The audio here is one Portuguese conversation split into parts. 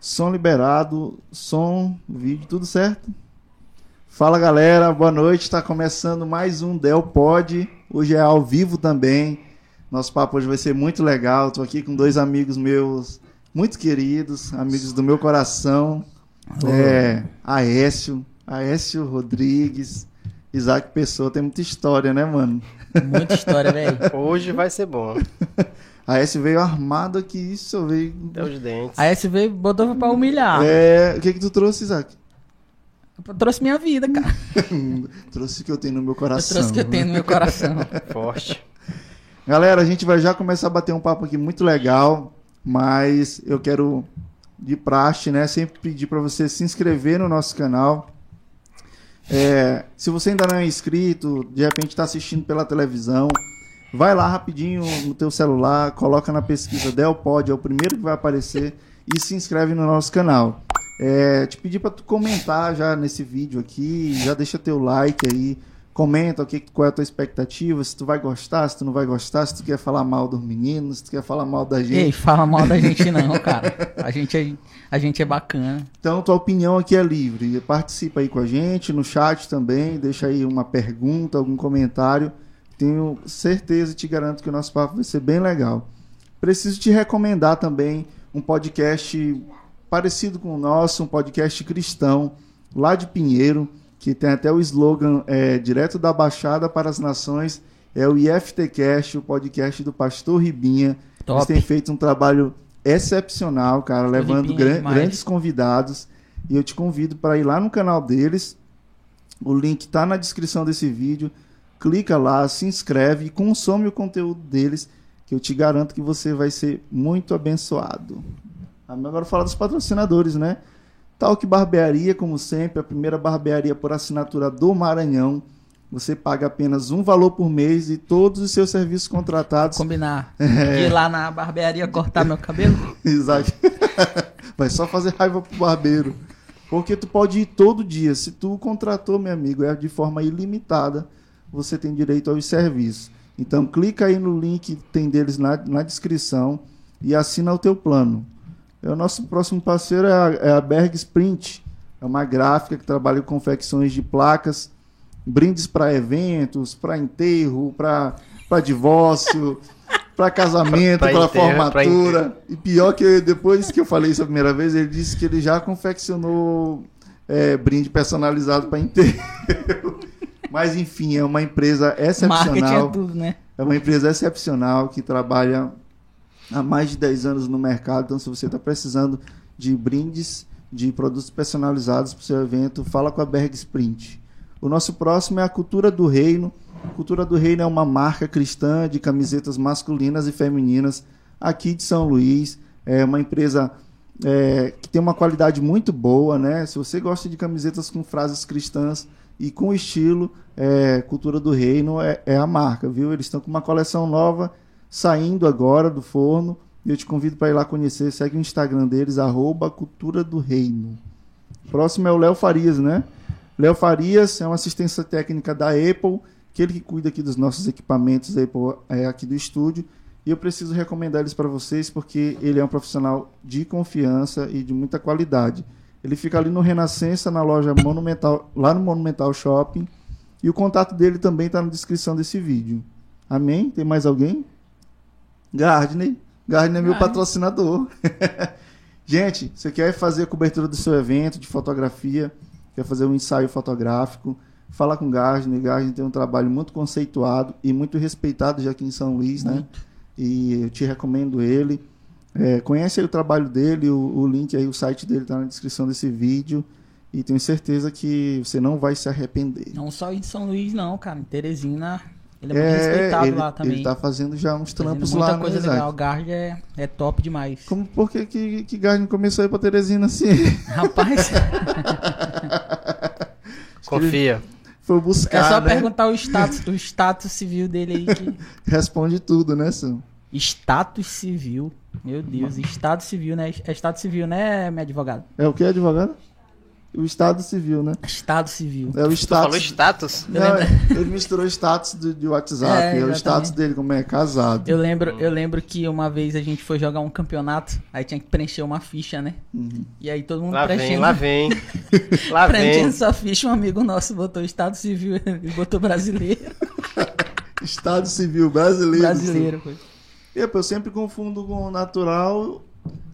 Som liberado, som, vídeo, tudo certo? Fala galera, boa noite. Está começando mais um Del Pod. Hoje é ao vivo também. Nosso papo hoje vai ser muito legal. Estou aqui com dois amigos meus muito queridos, amigos do meu coração. É, Aécio, Aécio Rodrigues, Isaac Pessoa. Tem muita história, né, mano? Muita história, velho. Hoje vai ser bom. A S veio armado aqui, isso veio. Até os dentes. A SV botou pra humilhar. É, o que que tu trouxe, Isaac? Eu trouxe minha vida, cara. trouxe o que eu tenho no meu Eu coração. trouxe o que eu tenho no meu coração. Forte. Galera, a gente vai já começar a bater um papo aqui muito legal, mas eu quero de praxe, né, sempre pedir para você se inscrever no nosso canal. É, se você ainda não é inscrito, de repente está assistindo pela televisão, vai lá rapidinho no teu celular, coloca na pesquisa Delpod, é o primeiro que vai aparecer e se inscreve no nosso canal. É, te pedir para tu comentar já nesse vídeo aqui, já deixa teu like aí, comenta o que, qual é a tua expectativa, se tu vai gostar, se tu não vai gostar, se tu quer falar mal dos meninos, se tu quer falar mal da gente. Ei, fala mal da gente não, cara. A gente é, a gente é bacana. Então, tua opinião aqui é livre. Participa aí com a gente no chat também, deixa aí uma pergunta, algum comentário. Tenho certeza e te garanto que o nosso papo vai ser bem legal. Preciso te recomendar também um podcast parecido com o nosso, um podcast cristão, lá de Pinheiro, que tem até o slogan é, direto da Baixada para as Nações, é o IFTcast, o podcast do Pastor Ribinha. Top. Eles têm feito um trabalho excepcional, cara, levando Ribinha é gran- demais. grandes convidados. E eu te convido para ir lá no canal deles. O link está na descrição desse vídeo. Clica lá, se inscreve e consome o conteúdo deles, que eu te garanto que você vai ser muito abençoado. Agora falar dos patrocinadores, né? Talk Barbearia, como sempre, a primeira barbearia por assinatura do Maranhão. Você paga apenas um valor por mês e todos os seus serviços contratados Combinar. É. Ir lá na barbearia cortar meu cabelo. Exato. Vai só fazer raiva pro barbeiro. Porque tu pode ir todo dia. Se tu contratou, meu amigo, é de forma ilimitada, você tem direito aos serviços. Então clica aí no link que tem deles na, na descrição e assina o teu plano. É, o nosso próximo parceiro é a, é a Berg Sprint. É uma gráfica que trabalha com confecções de placas, brindes para eventos, para enterro, para divórcio, para casamento, para formatura. E pior que depois que eu falei isso a primeira vez, ele disse que ele já confeccionou é, brinde personalizado para enterro. Mas enfim, é uma empresa Marketing é excepcional. tudo, né? É uma empresa excepcional que trabalha há mais de 10 anos no mercado. Então, se você está precisando de brindes, de produtos personalizados para o seu evento, fala com a Berg Sprint. O nosso próximo é a Cultura do Reino. Cultura do Reino é uma marca cristã de camisetas masculinas e femininas aqui de São Luís. É uma empresa é, que tem uma qualidade muito boa, né? Se você gosta de camisetas com frases cristãs e com estilo, é, Cultura do Reino é, é a marca, viu? Eles estão com uma coleção nova saindo agora do forno e eu te convido para ir lá conhecer. Segue o Instagram deles, arroba Cultura do Reino. Próximo é o Léo Farias, né? Léo Farias é uma assistência técnica da Apple, que ele que cuida aqui dos nossos equipamentos Apple é, aqui do estúdio. E eu preciso recomendar eles para vocês porque ele é um profissional de confiança e de muita qualidade. Ele fica ali no Renascença, na loja Monumental, lá no Monumental Shopping. E o contato dele também está na descrição desse vídeo. Amém? Tem mais alguém? Gardner. Gardner é meu Ah. patrocinador. Gente, você quer fazer a cobertura do seu evento de fotografia, quer fazer um ensaio fotográfico, fala com Gardner. Gardner tem um trabalho muito conceituado e muito respeitado já aqui em São Luís, né? E eu te recomendo ele. É, conhece aí o trabalho dele, o, o link aí, o site dele está na descrição desse vídeo. E tenho certeza que você não vai se arrepender. Não só em São Luís, não, cara. Em Teresina, ele é muito É, respeitado ele, lá também. ele tá fazendo já uns Fazendo trampos muita lá, coisa né, legal. O? Gard é, é top demais. Como, por que, que, que Gardner começou a ir pra Teresina assim? Rapaz, Confia. Foi buscar, é só né? perguntar o status, o status civil dele aí. Que... Responde tudo, né, Sam? Status civil. Meu Deus, Estado civil, né? É Estado civil, né, meu advogado? É o que, advogado? O Estado Civil, né? Estado Civil. É o Tu falou status. status? Eu Não, lembro- ele misturou status do, de WhatsApp. É, É, o status dele, como é casado. Eu lembro, eu lembro que uma vez a gente foi jogar um campeonato, aí tinha que preencher uma ficha, né? Uhum. E aí todo mundo Lá vem, preenchendo, lá vem. Lá preenchendo vem. sua ficha, um amigo nosso botou Estado Civil e botou brasileiro. Estado Civil brasileiro. brasileiro, pô. E, pô, eu sempre confundo com natural.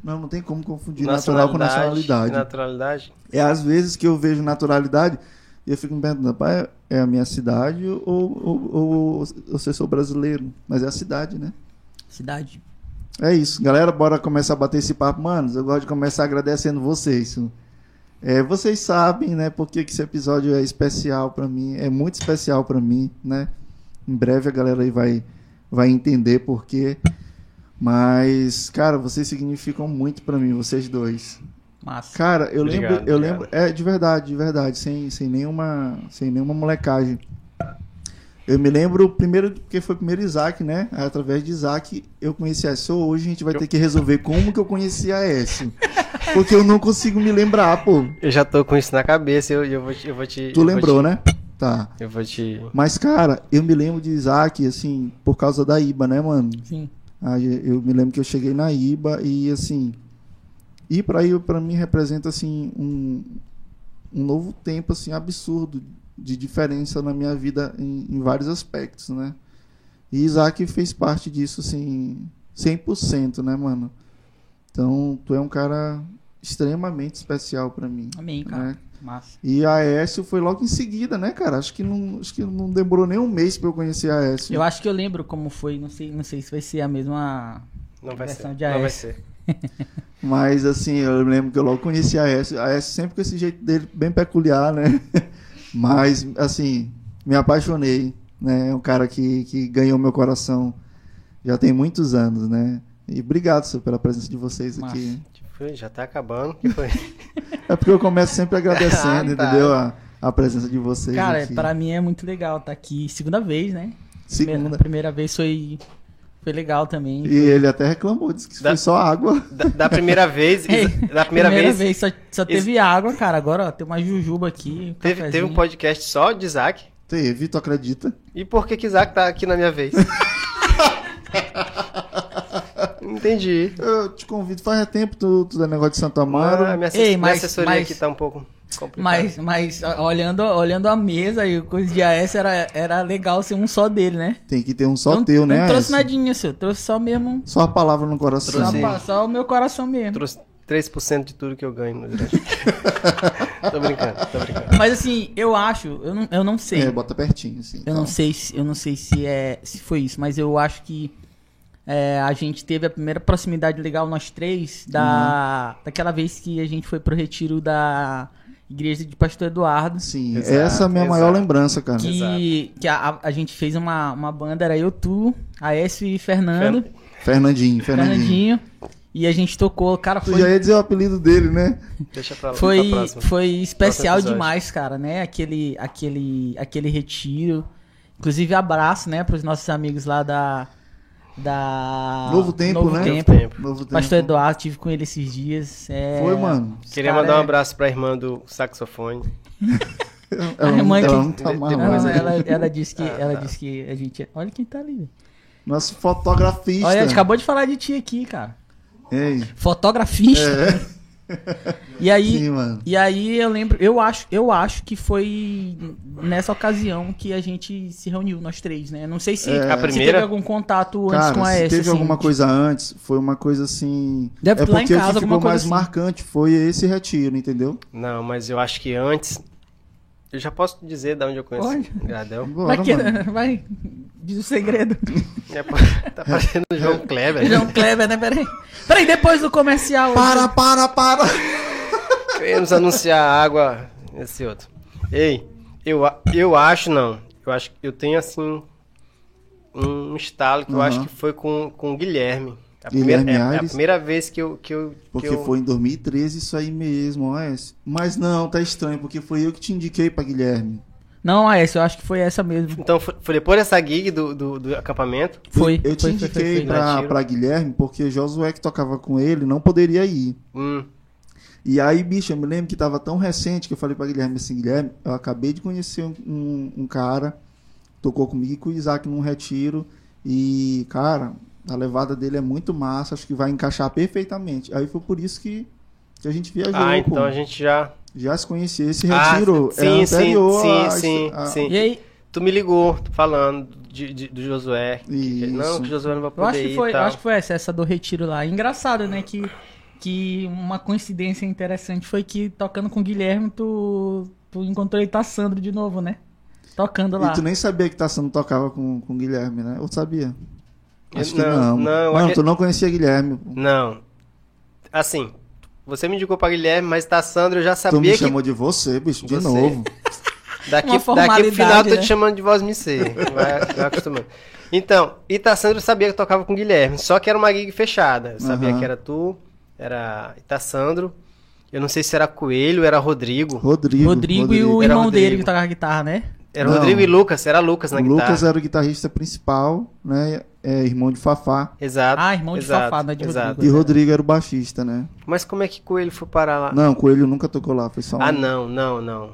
Não, não tem como confundir natural com nacionalidade. Naturalidade. É às vezes que eu vejo naturalidade e eu fico me perguntando, pai, é a minha cidade ou, ou, ou, ou se eu sou brasileiro? Mas é a cidade, né? Cidade. É isso. Galera, bora começar a bater esse papo. Manos, eu gosto de começar agradecendo vocês. É, vocês sabem, né, por que esse episódio é especial pra mim. É muito especial pra mim, né? Em breve a galera aí vai, vai entender por quê. Mas, cara, vocês significam muito pra mim, vocês dois. Massa. Cara, eu Obrigado, lembro, eu obrigado. lembro, é de verdade, de verdade, sem, sem nenhuma, sem nenhuma molecagem. Eu me lembro primeiro porque foi primeiro Isaac, né? Através de Isaac eu conheci a Aécio. Hoje a gente vai ter que resolver como que eu conheci a Aécio. Porque eu não consigo me lembrar, pô. Eu já tô com isso na cabeça, eu, eu, vou, te- eu vou te. Tu eu lembrou, vou né? Tá. Eu vou te. Mas, cara, eu me lembro de Isaac, assim, por causa da IBA, né, mano? Sim. Aí eu me lembro que eu cheguei na IBA e assim, ir para IBA para mim representa assim um, um novo tempo assim absurdo de diferença na minha vida em, em vários aspectos, né? E Isaac fez parte disso assim 100%, né, mano? Então, tu é um cara extremamente especial para mim, Amém, cara. né? Massa. E a Aécio foi logo em seguida, né, cara? Acho que não, acho que não demorou nem um mês para eu conhecer a Aécio. Eu acho que eu lembro como foi, não sei, não sei se vai ser a mesma. Não vai Versão ser. de Não vai ser. Mas assim, eu lembro que eu logo conheci a Aécio. A Aécio sempre com esse jeito dele bem peculiar, né? Mas, assim, me apaixonei, né? É um cara que, que ganhou meu coração já tem muitos anos, né? E obrigado, senhor, pela presença de vocês Massa. aqui. Já tá acabando. Que foi? É porque eu começo sempre agradecendo, Ah, tá. entendeu? A, a presença de vocês Cara, aqui. pra mim é muito legal estar aqui. Segunda vez, né? Primeira, Segunda. primeira vez foi, foi legal também. E ele até reclamou, disse que Da- foi só água. Da, da primeira vez. Ei, da primeira, vez. só, só teve água, cara. Agora ó, tem uma jujuba aqui. um Teve, teve um podcast só de Isaac. Teve, tu acredita? E por que que Isaac tá aqui na minha vez? Entendi. Eu te convido, faz tempo tu, tu dá negócio de Santo Amaro. Ah, minha, assess- Ei, minha mas- assessoria mas- aqui tá um pouco complicada. Mas, mas olhando, olhando a mesa e o coisa de AS era, era legal ser um só dele, né? Tem que ter um só não, teu, né? Não trouxe nadinha, seu. Trouxe só mesmo. Só a palavra no coração. Só, Trouxe. só o meu coração mesmo. Trouxe 3% de tudo que eu ganho no tô brincando, tô brincando. Mas assim, eu acho, eu não, eu não sei. É, bota pertinho, assim. Eu não sei se eu não sei se é se foi isso, mas eu acho que é, a gente teve a primeira proximidade legal nós três da daquela vez que a gente foi pro retiro da igreja de Pastor Eduardo, Sim, Exato, essa é a minha exato. maior lembrança, cara. que, que a, a- gente fez uma, uma banda era eu, tu, Aécio e Fernando, Fernandinho, Fernandinho. Fernandinho, e a gente tocou, cara, Tu foi já ia dizer o apelido dele, né? Deixa pra lá. foi, pra próxima. foi especial demais, cara, né? Aquele, aquele, aquele retiro. Inclusive, abraço, né, pros nossos amigos lá da. Da. Novo Tempo, Novo né? Tempo. Tempo. Novo tempo. Pastor Eduardo, tive com ele esses dias. é, Foi, mano. esse Queria mandar um é- abraço pra irmã do saxofone. Ela, A não- irmã ela que- não tá depois Ela, aí. ela, ela disse que, Ah, ela tá. disse que a gente. Olha quem tá ali. Nosso fotografista. Olha, a gente acabou de falar de ti aqui, cara. Ei, Fotografista. E aí, sim, mano. E aí eu lembro, eu acho, eu acho que foi nessa ocasião que a gente se reuniu, nós três, né? Não sei se, É. A se primeira- teve algum contato antes Cara, com a se S. teve assim, alguma de- coisa antes, foi uma coisa assim. Deve é ter lá em porque o casa que ficou coisa mais assim. marcante foi esse retiro, entendeu? Não, mas eu acho que antes. Eu já posso dizer de onde eu conheço Pode. Gradel. Bora, Vai, que- vai, diz o segredo. É, tá parecendo o João Kleber. João Kleber, né? Peraí. Peraí, depois do comercial. Para, para, para! Queremos anunciar a água. Esse outro. Ei, eu, eu acho não. Eu acho que eu tenho assim. Um estalo que eu Aham. acho que foi com, com o Guilherme. A Guilherme primeira, é, é a Aires? primeira vez que eu. Que eu Porque que eu, foi em 2013 isso aí mesmo, esse. Mas não, tá estranho, porque foi eu que te indiquei pra Guilherme. Não, a S, eu acho que foi essa mesmo. Então foi, depois dessa gig do, do, do acampamento. Foi. Eu te foi, indiquei foi, foi. pra, pra Guilherme porque Josué que tocava com ele não poderia ir. Hum, E aí, bicho, eu me lembro que tava tão recente que eu falei pra Guilherme assim, Guilherme, eu acabei de conhecer um, um, um cara, tocou comigo e com o Isaac num retiro, e, cara, a levada dele é muito massa, acho que vai encaixar perfeitamente. Aí foi por isso que, que a gente viajou. Ah, então pô. a gente já. Já se conhecia. Esse Ah, retiro sim, é sim, anterior sim, a, sim, a- sim. E aí, Tu me ligou falando de, de- do Josué. que- não, que o Josué não vai eu poder acho que ir foi, eu acho que foi essa, essa do retiro lá. Engraçado, né, que que uma coincidência interessante foi que tocando com o Guilherme tu tu encontrou Itassandro de novo, né? Tocando lá. E tu nem sabia que Tassano tocava com, com o Guilherme, né? Ou sabia? Acho que Não, não. não, tu não conhecia Guilherme. Não. Assim, você me indicou pra Guilherme, mas tá Sandro, eu já Tu me sabia que chamou de você, bicho, de Você. novo. daqui, daqui pro final formalidade, tô né? te chamando de voz me ser. Vai, vai acostumando. Então, Itassandro sabia que eu tocava com o Guilherme, só que era uma gig fechada. Eu sabia Aham. que era tu, era Itassandro. Eu não sei se era Coelho, era Rodrigo. Rodrigo. Rodrigo, e o Era irmão Rodrigo. dele que tocava guitarra, né? Era Não. Rodrigo e Lucas, era Lucas na O guitarra. Lucas era o guitarrista principal, né? É irmão de Fafá. Exato. Ah, irmão de exato, Fafá, não é de exato. Rodrigo. E Rodrigo era o baixista, né? Mas como é que Coelho foi parar lá? Não, Coelho nunca tocou lá, foi só um. Ah, não, não, não.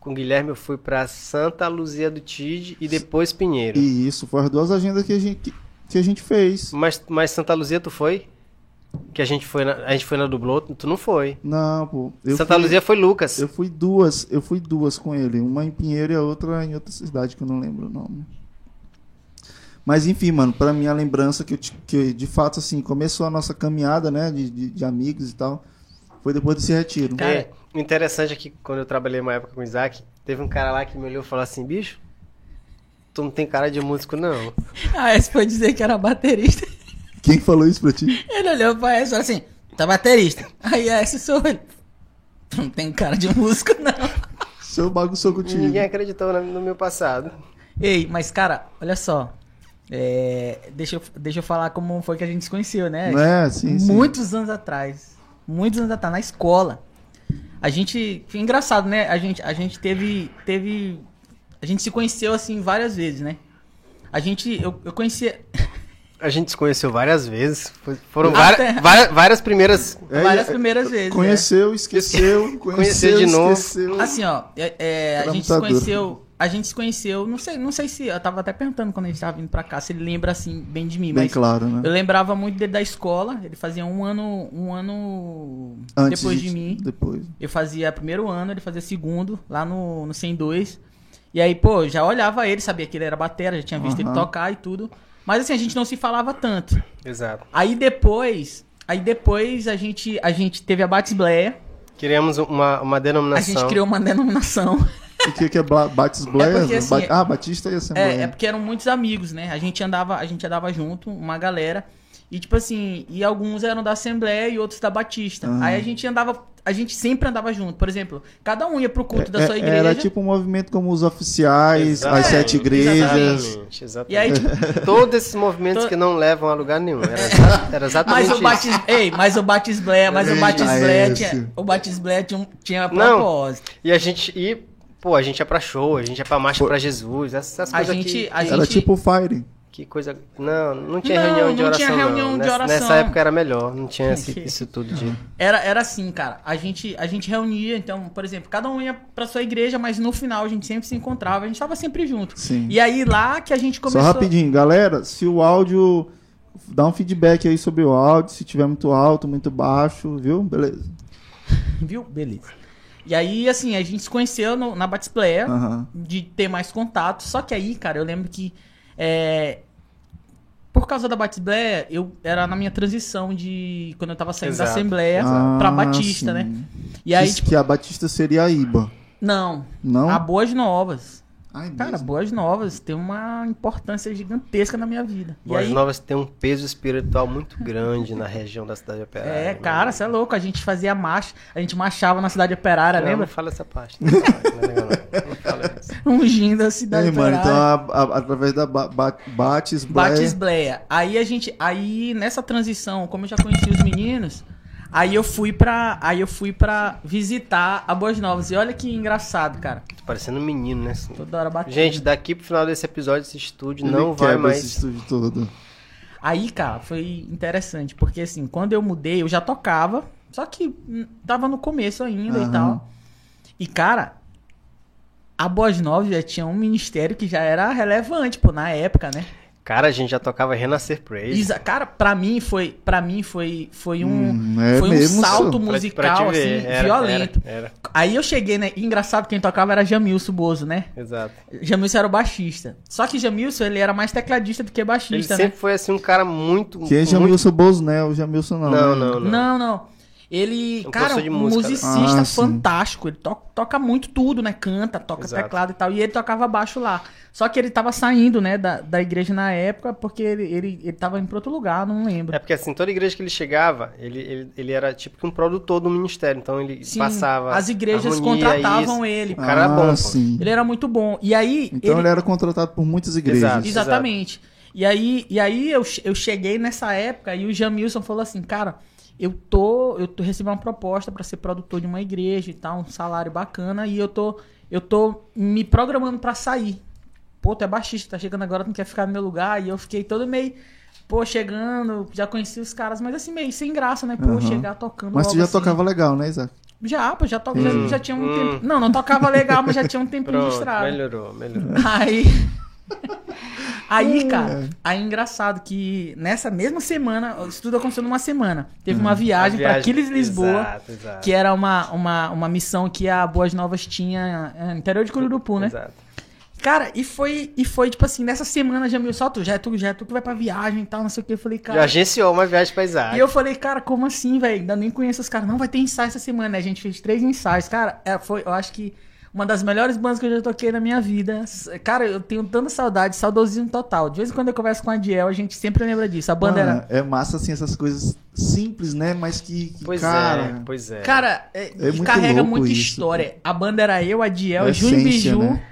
Com o Guilherme eu fui pra Santa Luzia do Tide e depois Pinheiro. E isso, foram as duas agendas que a gente, que a gente fez. Mas, mas Santa Luzia tu foi? Que a gente foi na, a gente foi na Dublô, tu não foi. Não, pô. Eu Santa fui, Luzia foi Lucas. Eu fui duas, eu fui duas com ele. Uma em Pinheiro e a outra em outra cidade que eu não lembro o nome. Mas enfim, mano, pra mim a lembrança que, eu, que de fato, assim, começou a nossa caminhada, né, de, de, de amigos e tal, foi depois desse retiro. Cara, É, o interessante é que quando eu trabalhei uma época com o Isaac, teve um cara lá que me olhou e falou assim, bicho, tu não tem cara de músico não. Ah, esse foi dizer que era baterista. Quem falou isso pra ti? Ele olhou pra essa e falou assim, tá baterista. Aí esse sou ele. Tu não tem cara de músico, não. Seu bagunçou contigo. Ninguém acreditou no meu passado. Ei, mas cara, olha só. É, deixa, eu, deixa eu falar como foi que a gente se conheceu, né? É, sim, sim. Muitos anos atrás. Muitos anos atrás, na escola. A gente. Foi engraçado, né? A gente, a gente teve. teve. A gente se conheceu assim várias vezes, né? A gente. Eu, eu conhecia. A gente se conheceu várias vezes. Foi- Foram Até- várias, várias, várias primeiras. É, várias é, primeiras vezes. né? Conheceu, esqueceu, conheceu, de novo. esqueceu. Assim, ó, é, é, a gente se conheceu. A gente se conheceu, não sei, não sei se. Eu tava até perguntando quando a gente tava vindo pra cá, se ele lembra assim, bem de mim, Bem mas claro, né? eu lembrava muito dele da escola. Ele fazia um ano. Um ano Antes depois de mim. Depois. Eu fazia primeiro ano, ele fazia segundo, lá no, no 102. E aí, pô, já olhava ele, sabia que ele era batera, já tinha visto ele Aham. tocar e tudo. Mas assim, a gente não se falava tanto. Exato. Aí depois, aí depois a gente, a gente teve a Batisbleia, Criamos uma, uma a denominação. gente criou uma denominação. O que, que é Bla- Batis Blair? porque, assim, Ba- ah, Batista e Assembleia. É, é porque eram muitos amigos, né? A gente andava, a gente andava junto, uma galera. E tipo assim, e alguns eram da Assembleia e outros da Batista. Aham. Aí a gente andava, a gente sempre andava junto. Por exemplo, cada um ia pro culto da É- sua é- igreja. Era tipo um movimento como os oficiais, Exatamente, as sete igrejas. Exatamente, exatamente. E aí, tipo, Todos esses movimentos To- que não levam a lugar nenhum. Era, exa- era exatamente Mas o isso. Batis... Ei, mas o Batisbleia, mas o Eita, Batisbleia esse. tinha, o Batisbleia tinha, tinha Não. propósito. E a gente. E, pô, a gente ia pra show, a gente ia pra marcha Pô. pra Jesus. Essas A coisas gente- que, a Era gente- tipo Fire. Que coisa. Não, não tinha Não, reunião de não oração. tinha reunião não. de Nessa, oração. nessa época era melhor, não tinha esse- isso tudo de. Era, era assim, cara. A gente, a gente reunia, então, por exemplo, cada um ia pra sua igreja, mas no final a gente sempre se encontrava, a gente tava sempre junto. Sim. E aí lá que a gente começou. Só rapidinho, galera, se o áudio. Dá um feedback aí sobre o áudio, se tiver muito alto, muito baixo, viu? Beleza. Viu? Beleza. E aí, assim, a gente se conheceu no- na Batisplayer, Aham. de ter mais contato. Só que aí, cara, eu lembro que. é, por causa da Batisplayer, eu era na minha transição de. Quando eu tava saindo da Exato. Assembleia Ah, pra Batista, sim. né? E aí, Diz tipo, que a Batista seria a IBA. não. Não? A Boas Novas. Ai, Cara, mesmo? Boas Novas tem uma importância gigantesca na minha vida. E Boas aí, Novas tem um peso espiritual muito grande na região da cidade operária. é, né? cara, você é louco. A gente fazia marcha, a gente marchava na cidade operária, Não, lembra? Não fala essa parte. Não, fala, não é legal, não. Não. Ungindo a cidade Ei, mano, então a- a- através da ba ba Batis Blair. Batisbleia. Aí a gente, aí nessa transição, como eu já conhecia os meninos, aí eu fui pra, aí eu fui para visitar a Boas Novas. E olha que engraçado, cara. Tô parecendo um menino, né? assim. Toda hora batendo. Gente, daqui pro final desse episódio, esse estúdio Ele não vai mais. esse estúdio todo. Aí, cara, foi interessante, porque assim, quando eu mudei, eu já tocava, Só que hum, tava no começo ainda e Aham. tal. E, cara, a Boas Novas já tinha um ministério que já era relevante, pô, na época, né? Cara, a gente já tocava Renascer Praise. Isa- cara, pra mim foi, para mim foi, foi um, Hum, é foi um salto. Pra- musical pra ver, assim, era, violento. Era, era. Aí eu cheguei, né? Engraçado, quem tocava era Jamilson Bozo, né? Exato. Jamilson era o baixista. Só que Jamilson, ele era mais tecladista do que Ele baixista, né? sempre foi assim um cara muito. Que é muito... Jamilson Bozo, né? O Jamilson não. Não, né? não, não. Não, não. Ele, Um cara, um música, né? musicista Ah, fantástico. Ele to- toca muito tudo, né? Canta, toca Exato. teclado e tal. E ele tocava baixo lá. Só que ele tava saindo, né, da, da igreja na época, porque ele, ele, ele tava indo pra outro lugar, não lembro. É porque assim, toda igreja que ele chegava, ele, ele, ele era tipo que um produtor do ministério. Então ele Sim, passava. as igrejas harmonia, contratavam isso. ele. O cara era ah, bom, pô. sim. Ele era muito bom. E aí. Então ele... era contratado por muitas igrejas. Exato. Exatamente. E aí, e aí eu, eu cheguei nessa época e o Jamilson falou assim, cara, eu tô, eu tô recebendo uma proposta pra ser produtor de uma igreja e tal, um salário bacana, e eu tô, eu tô me programando pra sair. Pô, tu é baixista, tá chegando agora, tu não quer ficar no meu lugar, e eu fiquei todo meio, pô, chegando, já conheci os caras, mas assim, meio sem graça, né? Pô, Aham. chegar tocando Mas tu já assim. tocava legal, né, Isaac? Já, pô, já, to... já, Hum, já tinha um hum. tempo. Não, não tocava legal, mas já tinha um tempinho de Pronto, estrada. melhorou, melhorou. Aí. Aí, cara, aí engraçado que nessa mesma semana, isso tudo aconteceu numa semana. Teve uma viagem, A pra Aquiles Lisboa, Exato, exato. que era uma, uma, uma missão que a Boas Novas tinha é, no interior de Cururupu, né? Exato. Cara, e foi, e foi tipo assim, nessa semana já me só tu, já é tu, já é tu que vai pra viagem e tal, não sei o que. Eu falei, Já cara. agenciou uma viagem pra Isaac. E eu falei, cara, como assim, velho? Ainda nem conheço os caras. Não, vai ter ensaio essa semana. né? A gente fez três ensaios. Cara, é, foi, eu acho que uma das melhores bandas que eu já toquei na minha vida. Cara, eu tenho tanta saudade, saudosismo total. De vez em quando eu converso com a Diel, a gente sempre lembra disso. A banda Mano, era. é massa, assim, essas coisas simples, né? Mas que, que, Pois cara... é, pois é. Cara, é, É muito carrega muita isso, história. A banda era eu, a Diel, É a Júnior essência, Biju né?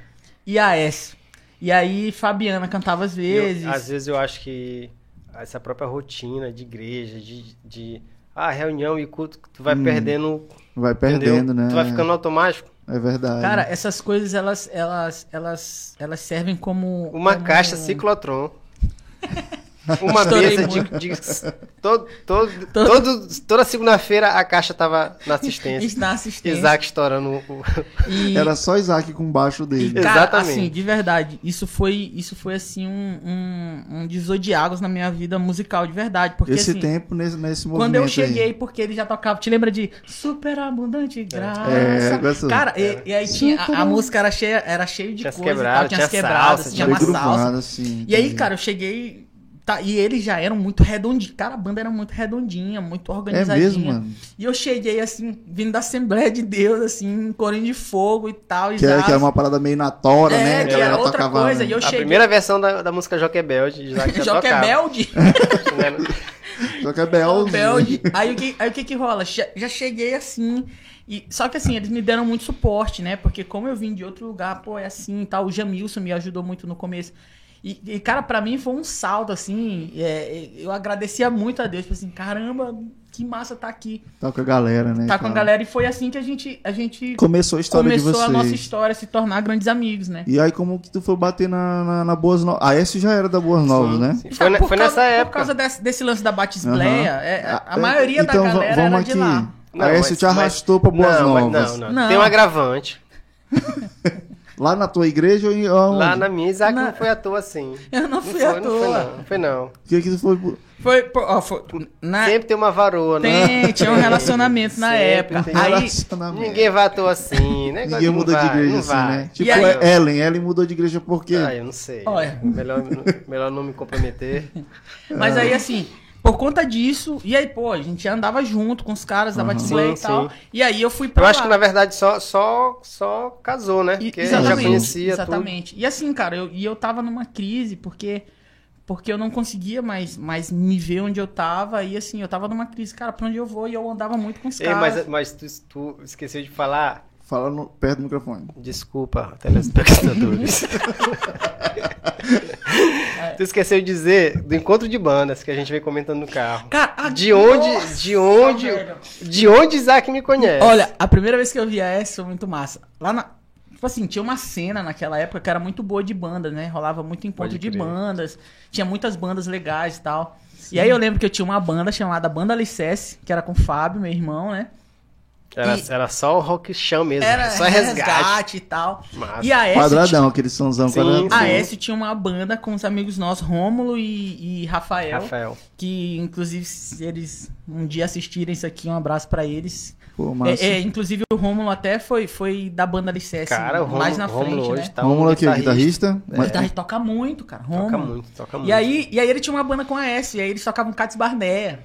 e a S. E aí, Fabiana cantava às Eu- vezes. às vezes eu acho que essa própria rotina de igreja, de, de ah, reunião e culto, tu vai Hum, perdendo. Vai entendeu? perdendo, né? Tu vai ficando automático. É verdade. Cara, essas coisas, elas, elas, elas, elas servem como. Uma como- caixa ciclotron. Uma Estourei mesa de. muito. de todo, todo, todo- toda segunda-feira a caixa tava na assistência. Na assistência. Isaac estourando o. E, Era só Isaac com baixo e, dele. cara, Exatamente. assim, de verdade, isso foi, isso foi assim, um, um, um divisor de águas na minha vida musical, de verdade. Porque Esse assim, tempo nesse, nesse movimento quando eu aí. cheguei, porque ele já tocava, te lembra de Super Abundante Graça? É, gostoso. Cara, e, e aí tinha, a, a música era cheia, era cheia de Tinha coisa, e tal, tinha as tinha quebradas, salsa, tinha uma salsa. assim. E aí, cara, eu cheguei. Tá, e eles já eram muito redondinhos. Cara, a banda era muito redondinha, muito É organizadinha. mesmo, mano? E eu cheguei, assim, vindo da Assembleia de Deus, assim, um corinho de fogo e tal. e Que era, das- que era uma parada meio na tora, É, né? que era outra tocava- coisa, e eu A cheguei. primeira versão da, da música Joquebelde. Joquebelde? Né? É. Rebelde. Aí o que, aí o que que rola? Já, já cheguei assim. E, só que assim, eles me deram muito suporte, né? Porque como eu vim de outro lugar, pô, é assim e tal. O Jamilson me ajudou muito no começo. E, e, cara, pra mim foi um salto, assim. é, eu agradecia muito a Deus. Tipo assim, caramba, que massa tá aqui. Tá com a galera, né? Tá com a cara? galera. E foi assim que a gente, a gente Começou a história de começou vocês. a nossa história a se tornar grandes amigos, né? E aí, como que tu foi bater na, na, na Boas Novas? A S já era da Boas Novas, né? Sim, Foi, Por foi causa- nessa Por época. causa desse, desse lance da Batisbleia, Aham. é, a, a Ah, maioria então, da galera vamos era aqui. de lá. a S mas- te mas- arrastou pra Boas não, mas Novas. Não, não, Não. Tem um agravante. Lá na tua igreja ou em- aonde? Lá na minha, Isaac Na- não foi à toa assim. Eu não Não fui foi, à não foi toa. não. Foi não. O que que foi... Foi, ó, foi na, Sempre tem uma varoa, né? Tem, tinha um relacionamento na Sempre época. tem. Aí, Relacionamento. Ninguém vai à toa assim, né? Ninguém muda de igreja assim, né? Tipo, aí- é Ellen. Ellen mudou de igreja por quê? Ah, eu não sei. Olha. Melhor, melhor não me comprometer. mas aí assim, por conta disso, e aí, pô, a gente andava junto com os caras da Aham. Batisbleia e Sim, tal. sim. E aí eu fui pra Eu acho lá. que na verdade só, só, só casou, né? E- Porque já conhecia exatamente. E assim, cara, eu, e eu tava numa crise, porque porque eu não conseguia mais, mais me ver onde eu tava. E assim, eu tava numa crise, cara, pra onde eu vou? E eu andava muito com os tudo. Ei, caras. mas mas tu, tu esqueceu de falar. Fala no- perto do microfone. Desculpa, telespectadores. tu esqueceu de dizer do encontro de bandas que a gente vem comentando no carro. Cara, a- De onde, Nossa, de onde, velho. de onde Isaac me conhece? Olha, a primeira vez que eu vi a S foi muito massa. Lá na. Tipo assim, tinha uma cena naquela época que era muito boa de bandas, né? Rolava muito encontro de bandas. Tinha muitas bandas legais e tal. E aí eu lembro que eu tinha uma banda chamada Banda Alicerce, que era com o Fábio, meu irmão, né? Era, E- era só o rock chão mesmo. Era só resgate. e tal. Massa. E a S Quadradão, aquele somzão Sim, quadradão. A. S tinha uma banda com os amigos nossos, Rômulo e, e Rafael, Rafael. que inclusive se eles um dia assistirem isso aqui, um abraço pra eles. Pô, massa. É, é, inclusive o Rômulo até foi, foi da banda Alicerce Cara, o mais Romulo, na frente, Romulo hoje né? tá um Vamos lá aqui, guitarrista. guitarrista. Mas- Guitarra toca muito, cara. Rômulo. Toca muito, toca muito. E aí, e aí ele tinha uma banda com a S, e aí eles tocavam Cats Barneia.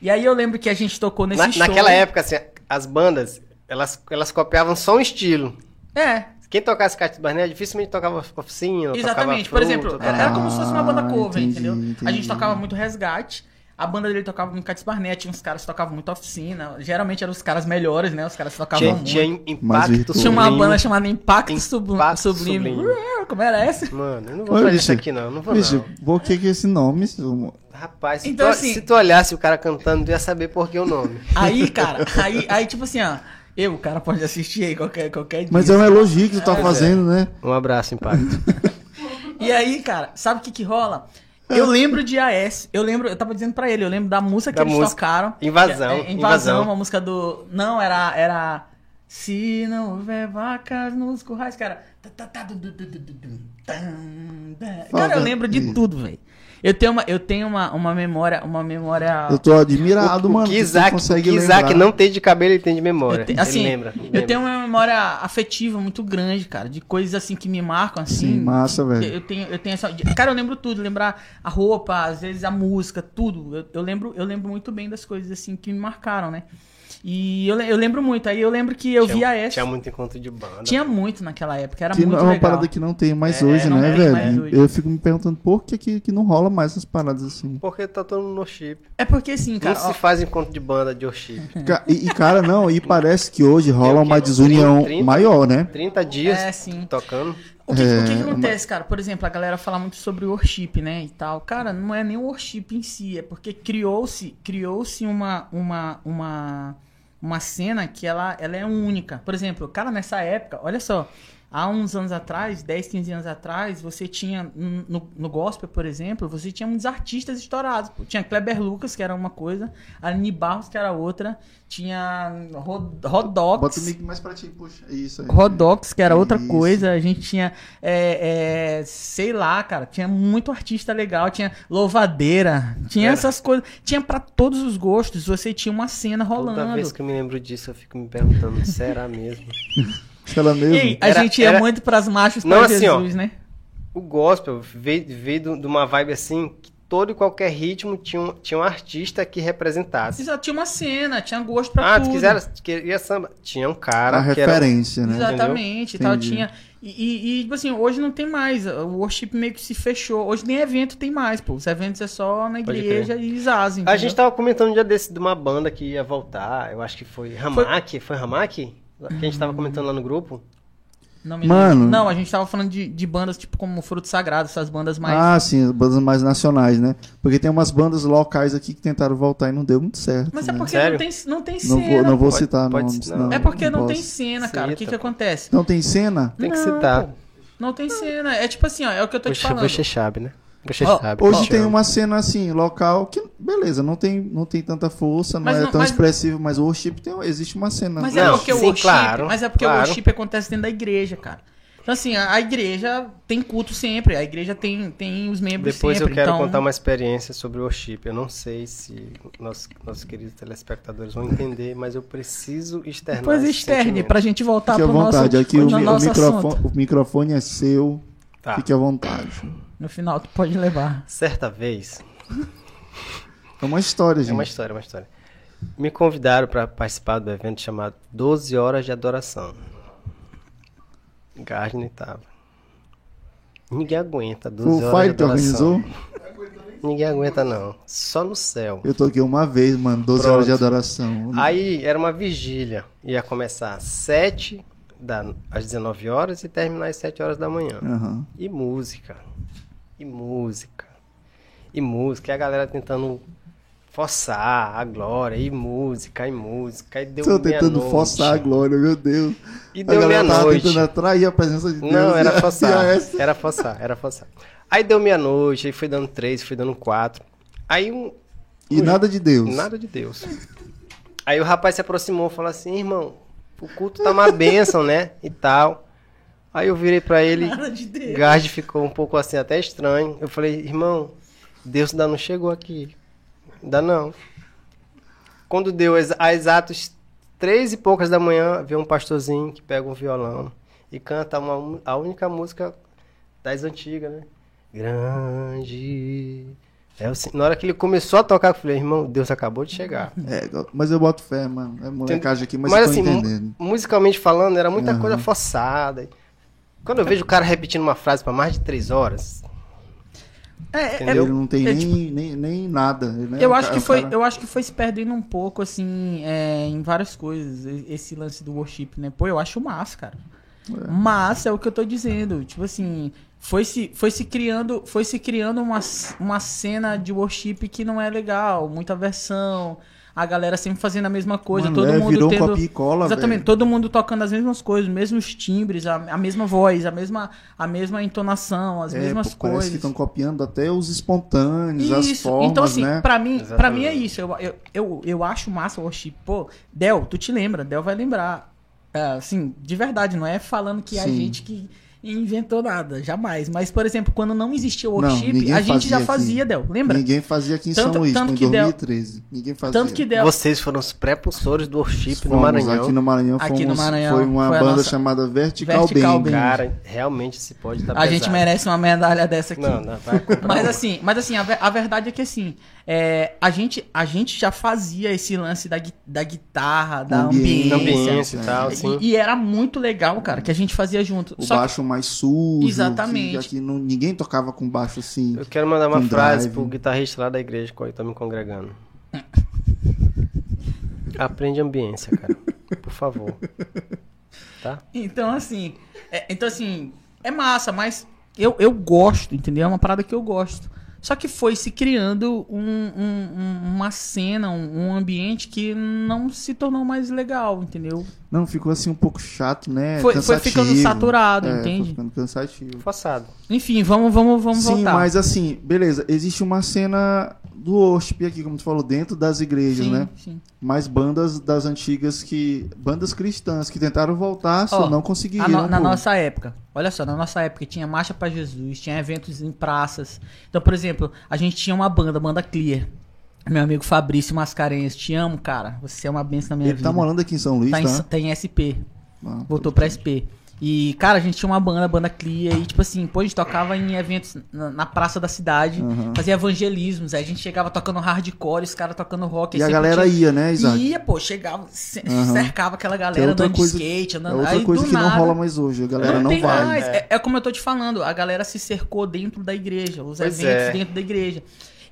E aí eu lembro que a gente tocou nesse Na- show. naquela época, assim, as bandas, elas, elas copiavam só um estilo. É, Quem tocasse Cactus Barnett dificilmente tocava oficina, Exatamente. tocava Por exemplo, fruta, era, como se fosse uma banda Ah, cover, entendi, entendeu? A entendi. gente tocava muito resgate. A banda dele tocava muito Cats Barnett, tinha uns caras que tocavam muito oficina. Geralmente eram os caras melhores, né? Os caras que tocavam Tinha, muito. tinha impacto. Tinha uma banda chamada Impacto, Impacto Sublime. Sublime. Como era essa? Mano, eu não vou Ô, fazer isso aqui não, não vou Bicho, não. por que que esse nome? Rapaz, se, Então, tu, assim- se tu olhasse o cara cantando, tu ia saber por que o nome. Aí, cara, aí, aí tipo assim, ó. Eu, o cara pode assistir aí qualquer, qualquer dia. Mas é um elogio que tu tá fazendo, né? Um abraço, Impacto. E aí, cara, sabe o que que rola? Eu lembro de AS, eu lembro, eu tava dizendo pra ele, eu lembro da música que Da eles música. tocaram. Invasão, É, é, invasão, Invasão. uma música do. Não, era. era Se não houver vacas nos currais, cara. Cara, eu lembro de tudo, velho. Eu tenho uma, eu tenho uma, uma memória, uma memória. Eu tô admirado, o, mano. o que Isaac, consegue que Isaac lembrar. não tem de cabelo, ele tem de memória. Eu te- assim, ele lembra. eu lembra. tenho uma memória afetiva muito grande, cara, de coisas assim que me marcam, assim. Sim, massa, velho. Eu tenho, eu tenho essa. Cara, eu lembro tudo, lembrar a roupa, às vezes a música, tudo. Eu, eu lembro, eu lembro muito bem das coisas assim que me marcaram, né? E eu, eu lembro muito. Aí eu lembro que eu tinha, vi a S. Tinha muito encontro de banda. Tinha muito naquela época, era Que muito não- é uma legal. parada que não tem mais É, hoje, né, velho? hoje. Eu fico me perguntando por que, que, que não rola mais essas paradas assim. Porque tá todo mundo no chip. É porque assim, cara. não ó, se faz encontro de banda de worship. E, e, cara, não, e parece que hoje rola uma desunião 30? maior, né? 30 dias É, sim. tocando. O que, o que que É, acontece, cara? Por exemplo, a galera fala muito sobre worship, né, e tal. Cara, não é nem o worship em si, é porque criou-se, criou-se uma, uma, uma, uma cena que ela, ela é única. Por exemplo, cara, nessa época, olha só, há uns anos atrás, 10, 15 anos atrás, você tinha, no, no gospel, por exemplo, você tinha muitos artistas estourados. pô. Tinha Kleber Lucas, que era uma coisa, Aline Barros, que era outra, tinha Rod- Rodox, Bota o mic mais pra ti, puxa. Isso aí. Rodox, que era outra Isso. coisa. A gente tinha, é, é, sei lá, cara, tinha muito artista legal, tinha louvadeira, tinha Era. essas coisas, tinha pra todos os gostos. Você tinha uma cena Toda rolando. vez que eu me lembro disso, eu fico me perguntando, será mesmo? Ela mesmo. Ei, a Era- gente ia era- muito pras marchas Não, pra assim, ó. Jesus, né? O gospel veio, veio de- uma vibe assim, que todo e qualquer ritmo tinha um, tinha um artista que representasse. Exato, tinha uma cena, tinha gosto pra Ah, tudo. tu quisera, queria samba? Tinha um cara a que era... referência, né? Exatamente, e tal, tinha. E, e, tipo assim, hoje não tem mais. O worship meio que se fechou. Hoje nem evento tem mais, pô. Os eventos é só na igreja e zazem. A gente tava comentando um dia desse de uma banda que ia voltar, eu acho que foi Hamak, foi, Hamak? Que a gente tava comentando lá no grupo. Não, me Mano. lembro. Não, a gente tava falando de, de bandas tipo como Fruto Sagrado, essas bandas mais. Ah, sim, as bandas mais nacionais, né? Porque tem umas bandas locais aqui que tentaram voltar e não deu muito certo. mas é né? porque Sério? não tem, não tem Não cena. vou, não vou Pode- citar pode nomes. citar. Não, É porque não, tem posso. cena, cara. O que Cita, que acontece? Não tem cena? Tem que Não, citar. pô. Não tem cena. É tipo assim, ó, é o que eu tô te falando. você sabe, né? Você Ó, sabe. Hoje Te tem uma cena assim, local, que beleza, não tem, não tem tanta força, não Mas é não- tão mas- expressivo, mas o worship tem, existe uma cena. Mas Não, é porque o worship, claro, mas é porque claro. o worship acontece dentro da igreja, cara. Então assim, a, a igreja tem culto sempre, a igreja tem, tem os membros Depois sempre. eu quero então... contar uma experiência sobre o worship. Eu não sei se nossos, nossos queridos telespectadores vão entender, mas eu preciso externar Depois esse externe, pra gente voltar Fique à pro nosso, vontade, aqui o, o nosso microfone, assunto. o microfone é seu, Tá. fique à vontade. No final tu pode levar. Certa vez, É uma história, é gente. uma história, é uma história. Me convidaram para participar do evento chamado 12 Horas de Adoração. Gardner tava. Ninguém aguenta 12 O horas Fire de que adoração. organizou, Ninguém aguenta não. Só no céu. eu toquei uma vez, mano, 12 Pronto. horas de adoração. Aí era uma vigília. Ia começar às 7 da, às 19 horas e terminar às 7 horas da manhã. Aham. E música. E música. E música. E a galera tentando forçar a glória. E música, e música. E deu Tô tentando meia-noite. forçar a glória, meu Deus. E deu meia-noite. tentando atrair a presença de Deus. Não, era forçar. essa- Era forçar, era forçar. Aí deu meia-noite, aí foi dando três, foi dando quatro. Aí um. E nada de Deus. Nada de Deus. Aí o rapaz se aproximou e falou assim, irmão, o culto tá uma bênção, né? E tal. Aí eu virei pra ele, de Deus. Gard ficou um pouco assim, até estranho. Eu falei, irmão, Deus ainda não chegou aqui. Ainda não. Quando deu ex- a exatos três e poucas da manhã, veio um pastorzinho que pega um violão e canta uma, a única música das antigas, né? Grande. É Sen- na hora que ele começou a tocar, eu falei, irmão, Deus acabou de chegar. É, mas eu boto fé, mano. É molecagem aqui, mas, Mas eu tô assim, musicalmente falando, era muita Aham. coisa forçada. Quando eu vejo o cara repetindo uma frase pra mais de três horas, É, é, Entendeu? Ele não tem é, nem, tipo, nem, nem nada. né? Eu acho ca- que foi, cara- eu acho que foi se perdendo um pouco assim, é, em várias coisas, esse lance do worship, né? Pô, eu acho massa, cara. Mas é o que eu tô dizendo, tipo assim, foi se, foi se criando, foi se criando uma, uma cena de worship que não é legal, muita versão, a galera sempre fazendo a mesma coisa, Mano, todo é, mundo virou tendo copia e cola, Exatamente, velho. todo mundo tocando as mesmas coisas, os mesmos timbres, a, a mesma voz, a mesma a mesma entonação, as É, mesmas pô, parece coisas. que estão copiando até os espontâneos, as formas, então assim, né? pra mim, pra mim é isso. Eu, eu, eu, eu acho massa o worship. Pô, Del, tu te lembra? Del vai lembrar. É, assim, de verdade, não é falando que é a Sim. gente que inventou nada, jamais. Mas, por exemplo, quando não existia o ninguém a gente já fazia aqui. Del. Lembra? Ninguém fazia aqui em Tanto- São Luís, tanto em que Del- 2013. Ninguém fazia. Tanto que Del. vocês foram os prepulsores do worship no Fomos Maranhão. Aqui no Maranhão, Aqui no fomos- Maranhão, foi uma foi banda nossa- chamada Vertical, Vertical Band. Cara, realmente se pode estar A gente merece uma medalha dessa aqui. Não, não, vai Mas assim, mas assim, a, a verdade é que assim, é, a, gente, a gente já fazia esse lance da, da guitarra, da Ambiente, ambiência. ambiência e tal, assim. E, e era muito legal, cara, que a gente fazia junto. O Só que- baixo mais sujo. Exatamente. Que aqui não, ninguém tocava com baixo assim. Eu quero mandar uma frase drive. pro guitarrista lá da igreja que eu tô me congregando. Aprende ambiência, cara. Por favor. Tá? Então, assim, é, então, assim, é massa, mas eu, eu gosto, entendeu? É uma parada que eu gosto. Só que foi se criando um- um- um- uma cena, um, um ambiente que não se tornou mais legal, entendeu? Não, ficou assim um pouco chato, né? Foi- foi ficando saturado, É, entende? Foi ficando cansativo. Forçado. Enfim, vamos, vamos, vamos Sim, voltar. mas assim, beleza. Existe uma cena do worship aqui, como tu falou, dentro das igrejas, sim, né? sim. Mais bandas das antigas que. Bandas cristãs que tentaram voltar, só Ó, não A conseguiram. no- na pô. nossa época, olha só, na nossa época tinha Marcha pra Jesus, tinha eventos em praças. Então, por exemplo, a gente tinha uma banda, banda Clear. Meu amigo Fabrício Mascarenhas, te amo, cara. Você é uma benção na minha Ele vida. tá morando aqui em São Luís, tá, tá? em, tá em SP. Ah, Voltou pra SP. E, cara, a gente tinha uma banda, banda Clear, e tipo assim, pô, a gente tocava em eventos na, na praça da cidade, Aham. fazia evangelismos, aí a gente chegava tocando hardcore, os caras tocando rock. E a galera tinha- ia, né, Isaac? Ia, pô, chegava, Aham. cercava aquela Que é galera outra andando coisa- de skate, É andando outra aí, coisa que não nada- rola mais hoje. A galera não, tem vai. mais. É. é como eu tô te falando, a galera se cercou dentro da igreja, os Pois eventos é. dentro da igreja.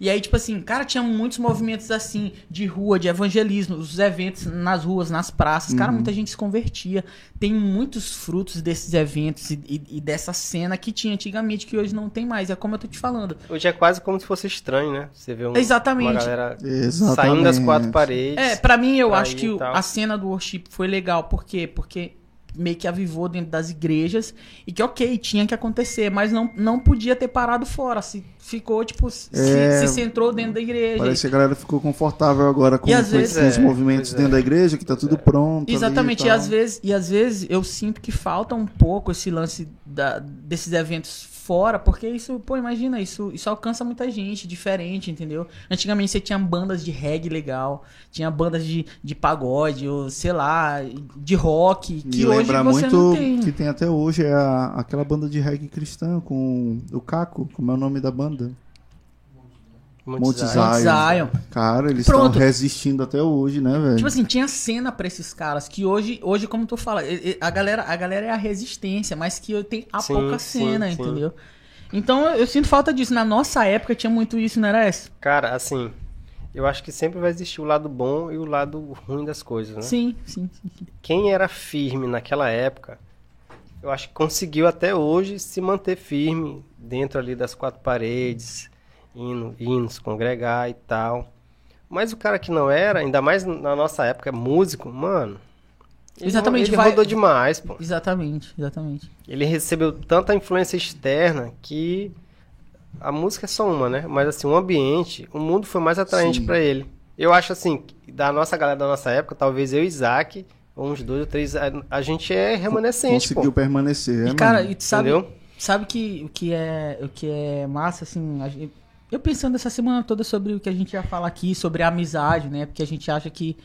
E aí, tipo assim, cara, tinha muitos movimentos assim, de rua, de evangelismo, os eventos nas ruas, nas praças. Cara, Uhum. muita gente se convertia. Tem muitos frutos desses eventos e, e- e dessa cena que tinha antigamente, que hoje não tem mais. É como eu tô te falando. Hoje é quase como se fosse estranho, né? Você vê um, Exatamente. uma galera Exatamente. saindo das quatro paredes. É, pra mim eu pra acho que a cena do worship foi legal. Por quê? Porque meio que avivou dentro das igrejas e que, ok, tinha que acontecer, mas não, não podia ter parado fora. Se ficou, tipo, se, É, se centrou dentro da igreja. Parece que a galera ficou confortável agora com, às com vezes- esses É, movimentos é. dentro da igreja, que tá tudo pronto. ali Exatamente, e e, às vezes, e às vezes eu sinto que falta um pouco esse lance da- desses eventos fora, porque isso, pô, imagina, isso, isso alcança muita gente diferente, entendeu? Antigamente você tinha bandas de reggae legal, tinha bandas de, de pagode, ou sei lá, de rock, que Me hoje lembra você muito não tem. que tem até hoje é a- aquela banda de reggae cristã com o Caco, como é o nome da banda? Monte Zion. Zion. Cara, eles estão resistindo até hoje, né, velho? Tipo assim, tinha cena pra esses caras que hoje, hoje como tu fala, a galera, a galera é a resistência, mas que tem a Sim, pouca sim, cena, sim. entendeu? Então eu, sinto falta disso. Na nossa época tinha muito isso, não era essa? Cara, assim, eu acho que sempre vai existir o lado bom e o lado ruim das coisas, né? Sim, sim, sim. sim. Quem era firme naquela época, eu acho que conseguiu até hoje se manter firme dentro ali das quatro paredes, indo, indo se congregar e tal. Mas o cara que não era, ainda mais na nossa época, músico, mano, Ele, Exatamente, Ele vai- rodou demais, pô. Exatamente, exatamente. Ele recebeu tanta influência externa que a música é só uma, né? Mas assim, o ambiente, o mundo foi mais atraente pra ele. Eu acho assim, que da nossa galera da nossa época, talvez eu e Isaac, ou uns dois ou três, a, a gente é remanescente, Conseguiu pô. permanecer. E, é, cara, mano. e tu sabe, Entendeu? sabe que o que é o que é massa assim, a gente- eu pensando essa semana toda sobre o que a gente ia falar aqui, sobre a amizade, né? Porque a gente acha que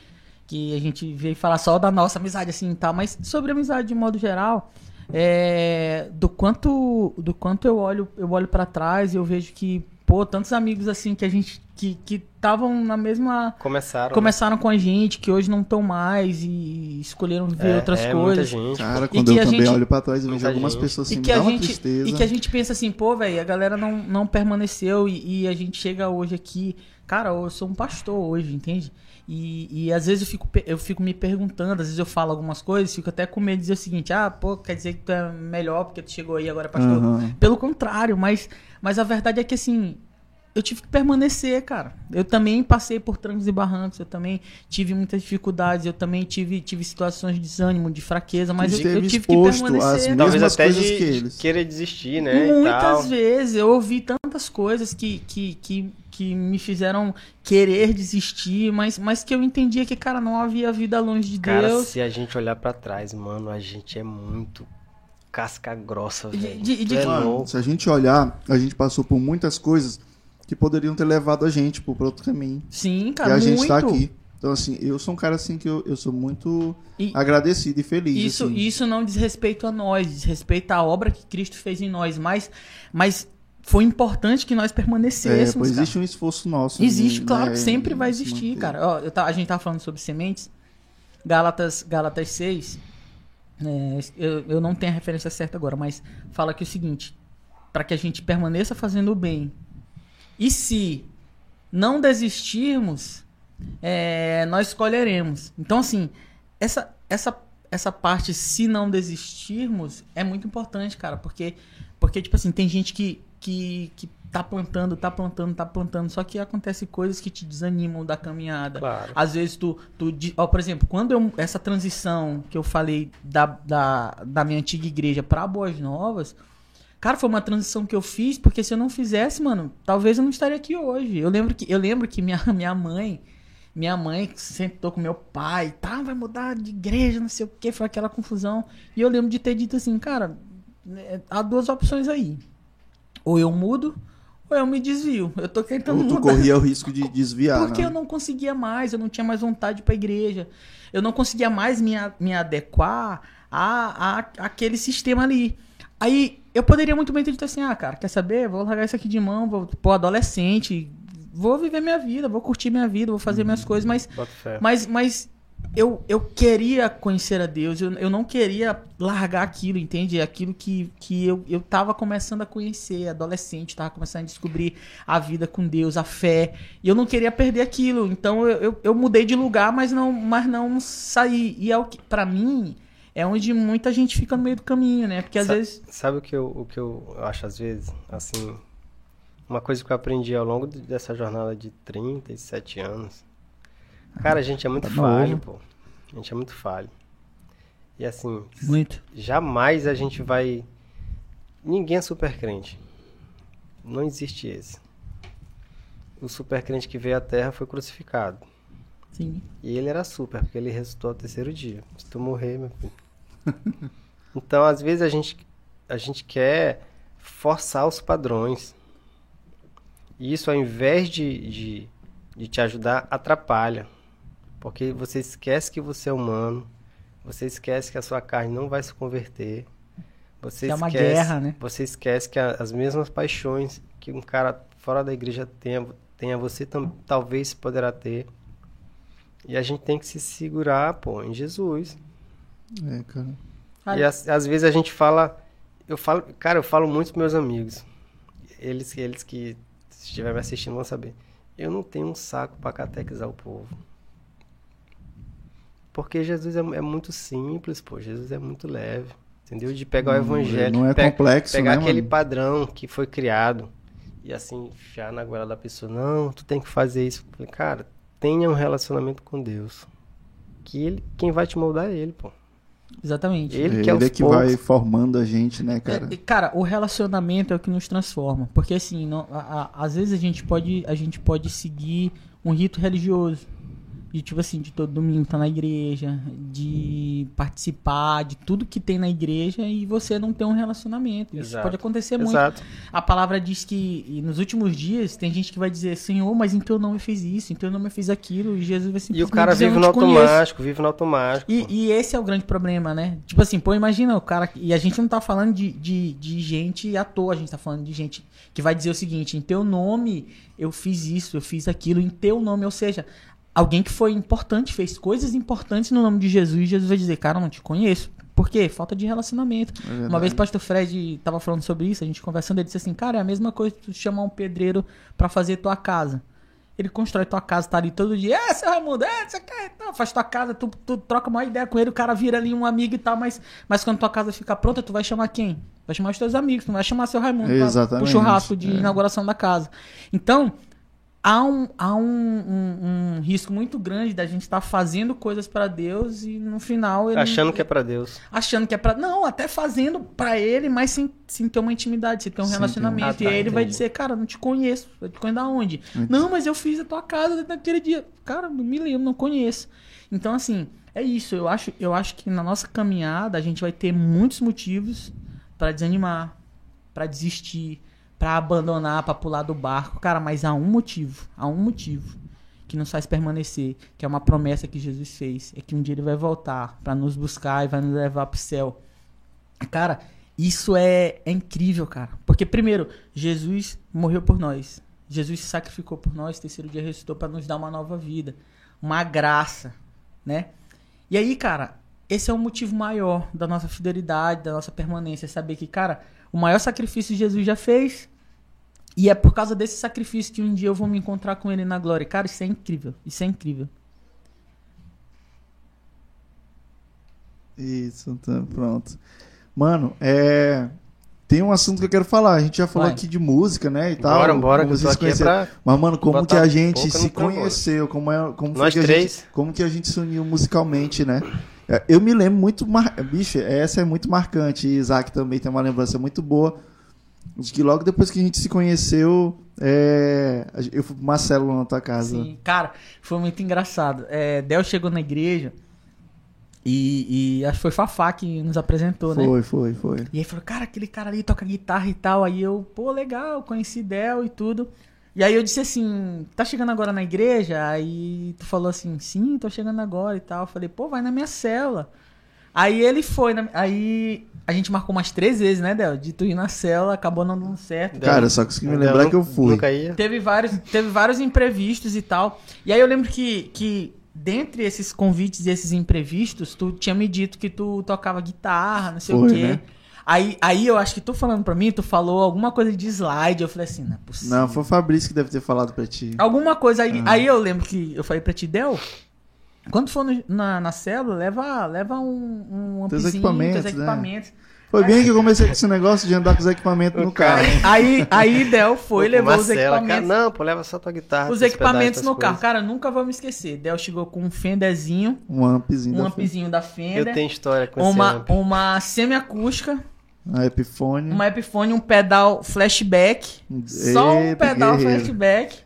que a gente veio falar só da nossa amizade assim tal, mas sobre a amizade de modo geral, é, do quanto do quanto eu olho eu olho para trás e eu vejo que pô, tantos amigos assim que a gente que que estavam na mesma Começaram. né? começaram com a gente, que hoje não estão mais e escolheram ver É, outras é, Muita coisas. gente. Cara, E quando que eu a também gente- olho pra trás, eu vejo algumas gente. pessoas assim, e me que, dá a uma gente, tristeza. e que a gente pensa assim, pô, velho, a galera não, não permaneceu e, e a gente chega hoje aqui. Cara, eu sou um pastor hoje, entende? E, e às vezes eu fico, eu fico me perguntando, às vezes eu falo algumas coisas, fico até com medo de dizer o seguinte: ah, pô, quer dizer que tu é melhor porque tu chegou aí agora, pastor. Aham. Pelo contrário, mas, mas a verdade é que assim, eu tive que permanecer, cara. Eu também passei por trancos e barrancos, eu também tive muitas dificuldades, eu também tive, tive situações de desânimo, de fraqueza, mas eu, eu tive que permanecer. mesmas Talvez até coisas de, que de eles. querer desistir, né? e Muitas tal. vezes eu ouvi tantas coisas que, que, que, que me fizeram querer desistir, mas, mas que eu entendia que, cara, não havia vida longe de Cara, Deus. se a gente olhar pra trás, mano, a gente é muito casca grossa, velho. de- é Mano, se a gente olhar, a gente passou por muitas coisas que poderiam ter levado a gente pro outro caminho. Sim, e cara, a gente muito. tá aqui. Então, assim, eu sou um cara assim que eu, eu sou muito E- agradecido e feliz. Isso, assim. isso não diz respeito a nós, diz respeito à obra que Cristo fez em nós, mas, mas foi importante que nós É, permanecêssemos. pô, cara. existe um esforço nosso. Existe, né, claro que sempre vai existir, manter. cara. Ó, tá- a gente tava falando sobre sementes. Gálatas, Gálatas 6. é, eu, eu não tenho a referência certa agora, mas fala que é o seguinte: para que a gente permaneça fazendo o bem. E se não desistirmos, é, nós escolheremos. Então, assim, essa, essa, essa parte, se não desistirmos, é muito importante, cara, porque, porque tipo assim, tem gente que, que, que tá plantando, tá plantando, tá plantando, só que acontece coisas que te desanimam da caminhada. Claro. Às vezes tu, tu ó, por exemplo, quando eu, essa transição que eu falei da, da, da minha antiga igreja pra Boas Novas, cara, foi uma transição que eu fiz, porque se eu não fizesse, mano, talvez eu não estaria aqui hoje. Eu lembro que, eu lembro que minha, minha mãe, minha mãe sentou com meu pai, tá, vai mudar de igreja, não sei o que, foi aquela confusão. E eu lembro de ter dito assim, cara, né, há duas opções aí. Ou eu mudo, ou eu me desvio. Eu tô tentando Ou tu mudar. corria o risco de desviar, Porque né? eu não conseguia mais, eu não tinha mais vontade para a igreja. Eu não conseguia mais me, me adequar a, a, aquele sistema ali. Aí eu poderia muito bem ter dito assim: ah, cara, quer saber? Vou largar isso aqui de mão, vou pô, adolescente, vou viver minha vida, vou curtir minha vida, vou fazer minhas coisas, mas mas, mas eu, eu queria conhecer a Deus, eu, eu não queria largar aquilo, entende? Aquilo que, que eu, eu tava começando a conhecer, adolescente, tava começando a descobrir a vida com Deus, a fé, e eu não queria perder aquilo. Então eu, eu, eu mudei de lugar, mas não, mas não saí. E é o que, pra mim, é onde muita gente fica no meio do caminho, né? Porque às Sa- vezes. Sabe o que, eu, o que eu acho às vezes? Assim, uma coisa que eu aprendi ao longo de- dessa jornada de 37 anos. Cara, a gente é muito Tá falho, pô. A gente é muito falho. E assim, Muito. jamais a gente vai. Ninguém é super crente. Não existe esse. O super crente que veio à Terra foi crucificado. Sim. E ele era super, porque ele ressuscitou ao terceiro dia. Se tu morrer, meu filho. então, às vezes, a gente, a gente quer forçar os padrões. E isso, ao invés de, de, de te ajudar, atrapalha. Porque você esquece que você é humano. Você esquece que a sua carne não vai se converter. Você Que é uma esquece, guerra, né? Você esquece que a- as mesmas paixões que um cara fora da igreja tenha, tenha você tam, talvez poderá ter. E a gente tem que se segurar, pô, em Jesus. É, cara. E às, às vezes a gente fala, eu falo, cara, eu falo muito pros meus amigos. Eles, eles que se estiver me assistindo vão saber. Eu não tenho um saco pra catequizar o povo. Porque Jesus é, é muito simples, pô. Jesus é muito leve. Entendeu? De pegar o evangelho. não é pe- complexo, Pegar né, aquele mano? padrão que foi criado e assim, enfiar na goela da pessoa. Não, tu tem que fazer isso. Cara, tenha um relacionamento com Deus. Que ele, quem vai te moldar é ele, pô. Exatamente. Ele Ele, que é é os que vai formando a gente, né, cara? É, cara, o relacionamento é o que nos transforma. Porque assim, não- a- a- às vezes a gente pode, a gente pode seguir um rito religioso. De tipo assim, de todo domingo estar na igreja, de participar de tudo que tem na igreja e você não ter um relacionamento. Isso Exato. pode acontecer muito. Exato. A palavra diz que e nos últimos dias tem gente que vai dizer, Senhor, mas em teu nome eu fiz isso, em teu nome eu fiz aquilo, e Jesus vai E simplesmente o cara dizer, "Eu vive no te conheço." automático, vive no automático. E, e esse é o grande problema, né? Tipo assim, pô, imagina o cara. E a gente não tá falando de, de, de gente à toa, a gente tá falando de gente que vai dizer o seguinte: em teu nome eu fiz isso, eu fiz aquilo, em teu nome, ou seja, alguém que foi importante, fez coisas importantes no nome de Jesus, e Jesus vai dizer, cara, eu não te conheço. Por quê? Falta de relacionamento. É. Uma vez o pastor Fred tava falando sobre isso, a gente conversando, ele disse assim, cara, é a mesma coisa que tu chamar um pedreiro pra fazer tua casa. Ele constrói tua casa, tá ali todo dia, é, seu Raimundo, é, você quer, não, faz tua casa, tu, tu troca uma ideia com ele, o cara vira ali um amigo e tal, mas, mas quando tua casa ficar pronta, tu vai chamar quem? Vai chamar os teus amigos, tu não vai chamar seu Raimundo pra- Exatamente, pro churrasco de é. inauguração da casa. Então, há um, há um, um- um risco muito grande da gente estar fazendo coisas pra Deus e no final ele Achando que é pra Deus. achando que é pra. Não, até fazendo pra ele, mas sem, sem ter uma intimidade, sem ter um um- relacionamento. Ah, tá, e aí ele vai dizer, cara, não te conheço. Eu te conheço da onde? Não, mas eu fiz a tua casa naquele dia. Cara, não me lembro, não conheço. Então, assim, é isso. Eu acho, eu acho que na nossa caminhada a gente vai ter muitos motivos pra desanimar, pra desistir, pra abandonar, pra pular do barco. Cara, mas há um motivo, há um motivo que nos faz permanecer, que é uma promessa que Jesus fez, é que um dia ele vai voltar pra nos buscar e vai nos levar pro céu. Cara, isso é, é incrível, cara. Porque primeiro, Jesus morreu por nós. Jesus se sacrificou por nós, terceiro dia ressuscitou pra nos dar uma nova vida, uma graça, né? E aí, cara, esse é o motivo maior da nossa fidelidade, da nossa permanência, é saber que, cara, o maior sacrifício Jesus já fez. E é por causa desse sacrifício que um dia eu vou me encontrar com ele na glória. Cara, isso é incrível. Isso é incrível. Isso, tá, pronto. Mano, é. Tem um assunto que eu quero falar. A gente já falou Vai. aqui de música, né? E tal. Bora, bora, como que vocês é conheceram. pra. Mas, mano, como botar que a gente se conheceu? Como, é, como foi Nós que a três. gente, como que a gente se uniu musicalmente, né? É, Eu me lembro muito. Mar... Bicho, essa é muito marcante. E Isaac também tem uma lembrança muito boa. De que logo depois que a gente se conheceu, é, eu fui pro Marcelo na tua casa. Sim, cara, foi muito engraçado. É, Del chegou na igreja e, e acho que foi Fafá que nos apresentou, né? Foi, foi, foi. E aí falou, cara, aquele cara ali toca guitarra e tal. Aí eu, pô, legal, conheci Del e tudo. E aí eu disse assim, tá chegando agora na igreja? Aí tu falou assim, sim, tô chegando agora e tal. Eu falei, pô, vai na minha cela. Aí ele foi, na- aí a gente marcou umas três vezes, né, Del? De tu ir na cela, acabou não dando certo. Cara, só consegui me lembrar que eu fui. Nunca ia. Teve vários, teve vários imprevistos e tal. E aí eu lembro que, que dentre esses convites e esses imprevistos, tu tinha me dito que tu tocava guitarra, não sei o Foi, quê. né? Aí, aí eu acho que tu falando pra mim, tu falou alguma coisa de slide. Eu falei assim, não é possível. Não, foi o Fabrício que deve ter falado pra ti. Alguma coisa aí. Ah. Aí eu lembro que eu falei pra ti, Del, quando for no- na, na célula, leva, leva um, um Teus ampzinho, equipamentos, teus né? equipamentos. Foi bem que eu comecei com esse negócio de andar com os equipamentos no carro. Aí, aí Del foi, Pô, levou os Marcela, equipamentos. cara, não, pô, leva só tua guitarra. Os equipamentos pedais, no carro. Cara, nunca vou me esquecer. Del chegou com um Fenderzinho, Um ampzinho um da ampzinho da Eu Fender, tenho história com esse uma, amp. uma semiacústica, a Epiphone. uma Epiphone, um pedal flashback, só um pedal guerreiro. flashback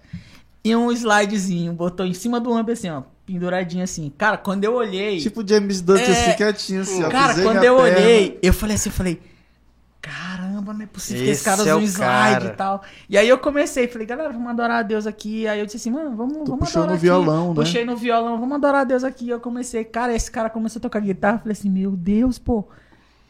e um slidezinho. Botou em cima do amp assim, ó, penduradinho assim. Cara, quando eu olhei... Tipo James Dutch É. assim, quietinho assim, ó. Cara, quando eu perna. olhei, eu falei assim, eu falei, caramba, não é possível que esse Esse cara é um slide cara. e tal. E aí eu comecei, falei, galera, vamos adorar a Deus aqui. Aí eu disse assim, mano, vamos, Tu vamos puxou adorar no aqui. violão, né? Puxei no violão, vamos adorar a Deus aqui. Eu comecei, cara, esse cara começou a tocar guitarra, eu falei assim, meu Deus, pô.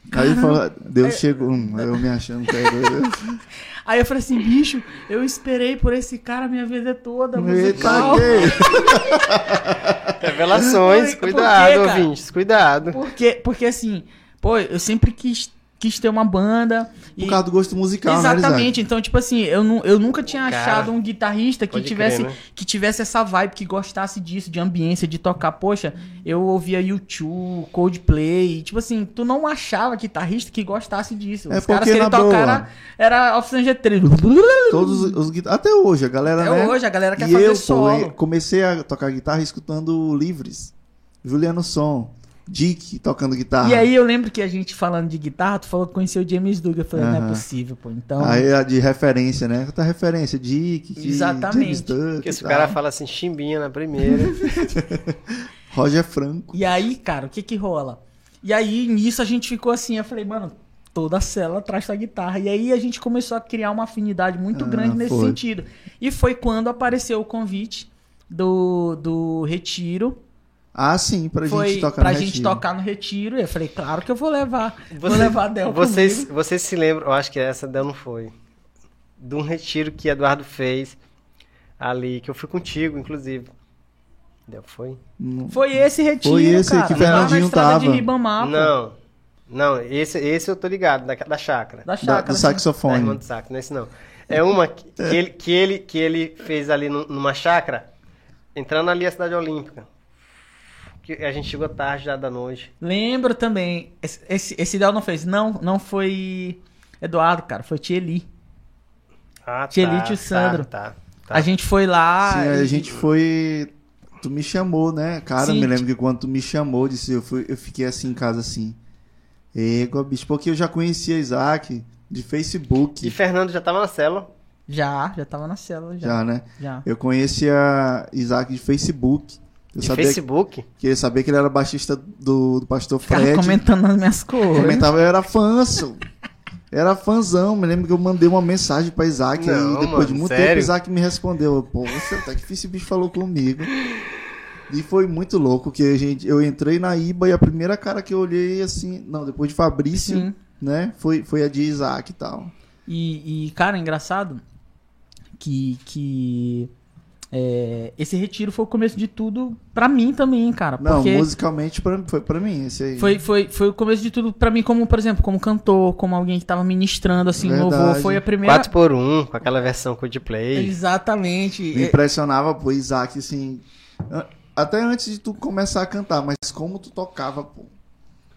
Aí Caramba. fala, Deus chegou. Hum, eu me achando que é. Aí eu falei assim, bicho, eu esperei por esse cara a minha vida toda, Eita, musical. Revelações, cuidado, ouvintes, cuidado. Porque, porque assim, pô, eu sempre quis, quis ter uma banda. Por causa do gosto musical, né, Exatamente. Então, tipo assim, eu, nu- eu nunca tinha Cara, achado um guitarrista que tivesse, crer, né? que tivesse essa vibe, que gostasse disso, de ambiência, de tocar. Poxa, eu ouvia YouTube, Coldplay. e, Tipo assim, tu não achava guitarrista que gostasse disso. É Os caras porque, que ele na boa, tocar era, Oficina G3. Todos os, Até hoje, a galera, Até né? hoje, a galera quer e fazer eu, pô, solo. eu comecei a tocar guitarra escutando Livres. Juliano Som. Dick tocando guitarra. E aí eu lembro que a gente falando de guitarra, tu falou que conheceu o James Dugan. Eu falei, não é possível, pô. Então. Aí a de referência, né? Outra referência, Dick, que- Exatamente. James Duke Porque e se o tal. cara fala assim, chimbinha na primeira. Roger Franco. E aí, cara, o que que rola? E aí, nisso a gente ficou assim, eu falei, mano, toda a cela atrás da guitarra. E aí a gente começou a criar uma afinidade muito Ah, grande nesse foi. sentido. E foi quando apareceu o convite do, do Retiro. Ah, sim, pra foi gente tocar pra no gente Retiro. tocar no Retiro. E eu falei, claro que eu vou levar. vou Você- levar a Del vocês, comigo. vocês se lembram, eu acho que essa Del não foi. De um retiro que Eduardo fez ali, que eu fui contigo, inclusive. Del foi? Foi esse Retiro, Foi esse cara. que lá na Fernandinho de tava. Ribamar, pô. não. Não, esse, esse eu tô ligado, da, da chácara. Da da- chácara. do. Da saxofone. irmã do saco, não é esse não. É uma que, que ele, que, ele, que ele fez ali num- numa chácara, entrando ali a cidade olímpica. Que a gente chegou tarde já da noite. Lembro também. Esse, esse, esse Del não fez. Não, não foi Eduardo, cara. Foi Tieli. Ah, Tielite e o Sandro. Tá, tá. A gente foi lá. Sim, e- a gente foi. Tu me chamou, né? Cara, Sim. eu me lembro que quando tu me chamou, disse, eu, fui, eu fiquei assim em casa assim. Égua, bicho, porque eu já conhecia Isaac de Facebook. E Fernando já tava na célula. Já, já tava na cela, já. Já, né? Já. Eu conhecia Isaac de Facebook. Eu sabia Facebook. que ele sabia que ele era baixista do, do pastor Ficava Fred. comentando nas minhas coisas. Comentava, eu era fãzão. Era fãzão. Me lembro que eu mandei uma mensagem pra Isaac. Não, aí depois mano, de muito sério? tempo, Isaac me respondeu. Eu, Poxa, até que esse bicho falou comigo. E foi muito louco que a gente, eu entrei na IBA e a primeira cara que eu olhei assim, não, depois de Fabrício, Sim. né, foi, foi a de Isaac e tal. E, e, cara, engraçado que, que é, esse retiro foi o começo de tudo pra mim também, cara. Não, Porque musicalmente pra, foi pra mim esse aí. foi, foi, foi o começo de tudo pra mim, como, por exemplo, como cantor, como alguém que tava ministrando, assim, Verdade. louvor. Foi a primeira... 4x1, com aquela versão Coldplay. Exatamente. Me impressionava, pô, Isaac, assim. Até antes de tu começar a cantar, mas como tu tocava, pô.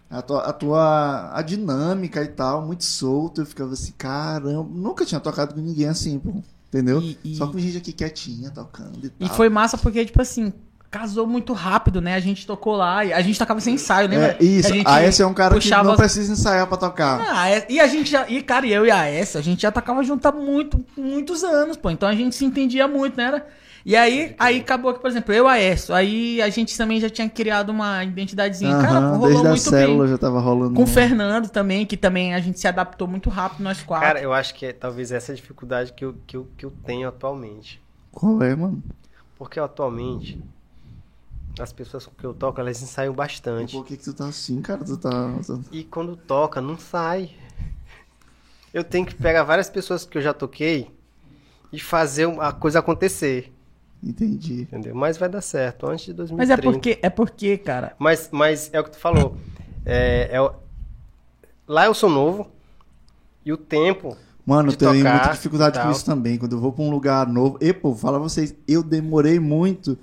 A tua, a tua a dinâmica e tal, muito solto. Eu ficava assim, caramba. Nunca tinha tocado com ninguém assim, pô. Entendeu? E- e- Só com gente aqui quietinha, tocando e E tal. foi massa porque, tipo assim, casou muito rápido, né? A gente tocou lá, e a gente tocava sem ensaio, lembra? É, isso. A gente A esse é um cara que não as- precisa ensaiar pra tocar. Ah, e a gente já. E, cara, eu e a S, a gente já tocava junto há muito, muitos anos, pô. Então a gente se entendia muito, né? Era- E aí, aí acabou que, por exemplo, eu e a S, aí a gente também já tinha criado uma identidadezinha. cara, Aham, rolou desde a muito célula bem. já tava rolando. Com o Fernando também, que também a gente se adaptou muito rápido, nós quatro. Cara, eu acho que é talvez essa é a dificuldade que eu, que, eu, que eu tenho atualmente. Qual é, mano? Porque atualmente, as pessoas com que eu toco, elas ensaiam bastante. Por que, que tu tá assim, cara? Tu tá. tu- E quando toca, não sai. Eu tenho que pegar várias pessoas que eu já toquei e fazer a coisa acontecer. Entendi. Entendeu? Mas vai dar certo, antes de 2030. Mas é porque, é porque, cara. Mas, mas é o que tu falou. É, é o- Lá eu sou novo. E o tempo. Mano, eu tenho tocar muita dificuldade com isso também. Quando eu vou pra um lugar novo. E, pô, fala vocês, eu demorei muito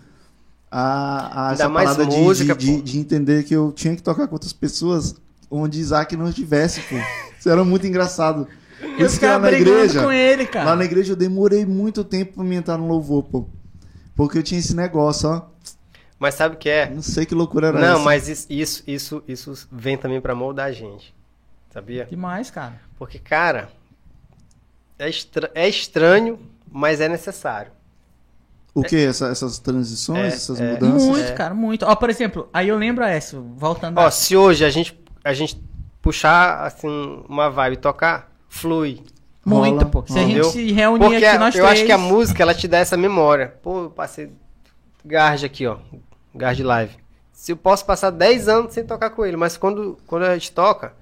a, a essa mais parada de- música, de, de, de entender que eu tinha que tocar com outras pessoas onde Isaac não estivesse, pô. Isso era muito engraçado. Por Eu isso que lá ficava na brigando igreja. com ele, cara. Lá na igreja eu demorei muito tempo pra me entrar no louvor, pô. Porque eu tinha esse negócio, ó. Mas sabe o que é? Não sei que loucura era Não, essa. mas isso, isso, isso, isso vem também pra moldar a gente. Sabia? Demais, cara. Porque, cara, é, estra- é estranho, mas é necessário. O que? Essa- essas transições, É, essas é. mudanças? Muito, É. cara, muito. Ó, por exemplo, aí eu lembro essa, voltando Ó, a... se hoje a gente, a gente puxar assim uma vibe e tocar, flui. Muito, Rola, pô. Se a gente Entendeu? se reunir Porque aqui nós eu três... acho que a música ela te dá essa memória. Pô, eu passei Garde aqui, ó. Garde live. Se eu posso passar 10 anos sem tocar com ele, mas quando, quando a gente toca,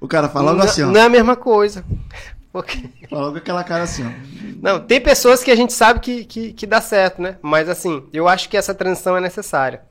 O cara fala logo não, assim, ó. não é a mesma coisa. Porque Fala logo com aquela cara assim, ó. Não, tem pessoas que a gente sabe que, que, que dá certo, né? Mas assim, eu acho que essa transição é necessária.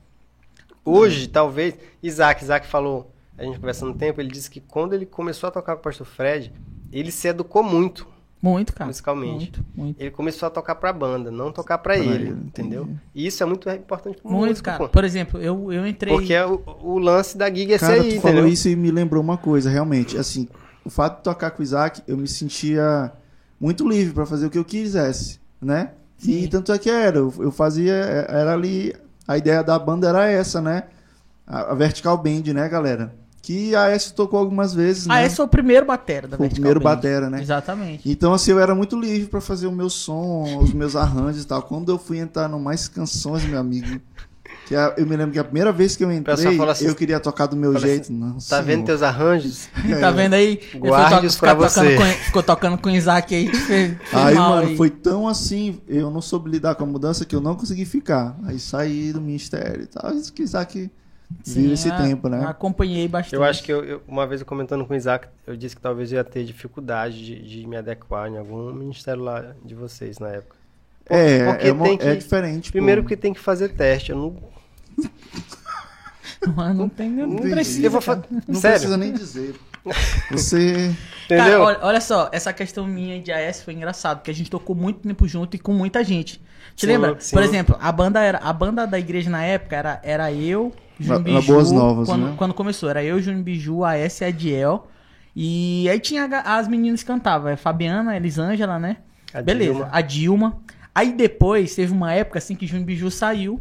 Hoje, talvez, Isaac, Isaac falou, a gente conversando no tempo, ele disse que quando ele começou a tocar com o pastor Fred, ele se educou muito. Muito, cara. musicalmente. Muito, muito. Ele começou a tocar pra banda, não tocar pra, Pra ele, ele, entendeu? entendi. E isso é muito importante pro Muito, músico, cara. pô. Por exemplo, eu, eu entrei... Porque é o, o lance da gig é esse Cara, aí, tu entendeu? falou isso e me lembrou uma coisa, realmente. Assim, o fato de tocar com o Isaac, eu me sentia muito livre pra fazer o que eu quisesse, né? E Sim. tanto é que era, eu eu fazia, era ali, a ideia da banda era essa, né? a, a Vertical Band, né, galera? Que a S tocou algumas vezes, né? Ah, esse foi o primeiro batera da Foi o primeiro Band. batera, né? Exatamente. Então, assim, eu era muito livre pra fazer o meu som, os meus arranjos e tal. Quando eu fui entrar no Mais Canções, meu amigo, que a- eu me lembro que a primeira vez que eu entrei, assim- eu queria tocar do meu fala jeito. assim, Não, Tá vendo senhor. teus arranjos? Tá vendo aí? Guarde-os pra você. com- ficou tocando com o Isaac aí. Fez, fez Aí, mal mano, aí. foi tão assim, eu não soube lidar com a mudança que eu não consegui ficar. Aí saí do ministério e tal. Isso que Isaac Sim, esse a- tempo, né? Acompanhei bastante. Eu acho que eu, eu- uma vez eu comentando com o Isaac, eu disse que talvez eu ia ter dificuldade de, de me adequar em algum ministério lá de vocês na época. É, porque é, uma- tem que- é diferente. Primeiro pô. porque tem que fazer teste. Eu não, Não, não tem, não Entendi. precisa. eu vou cara. Não Sério? precisa nem dizer. Você. Cara, Entendeu? olha, olha só, essa questão minha de AS foi engraçado, porque a gente tocou muito tempo junto e com muita gente. Te Sim, lembra? sim. Por exemplo, a banda era a banda da igreja na época era, era eu, Júnior na Biju, Boas Novas, quando, né? quando começou, era eu, Júnior Biju, a S e a Diel. E aí tinha as meninas que cantavam, é Fabiana, Elisângela, né? A Beleza, Dilma. a Dilma. Aí depois teve uma época assim que Júnior Biju saiu.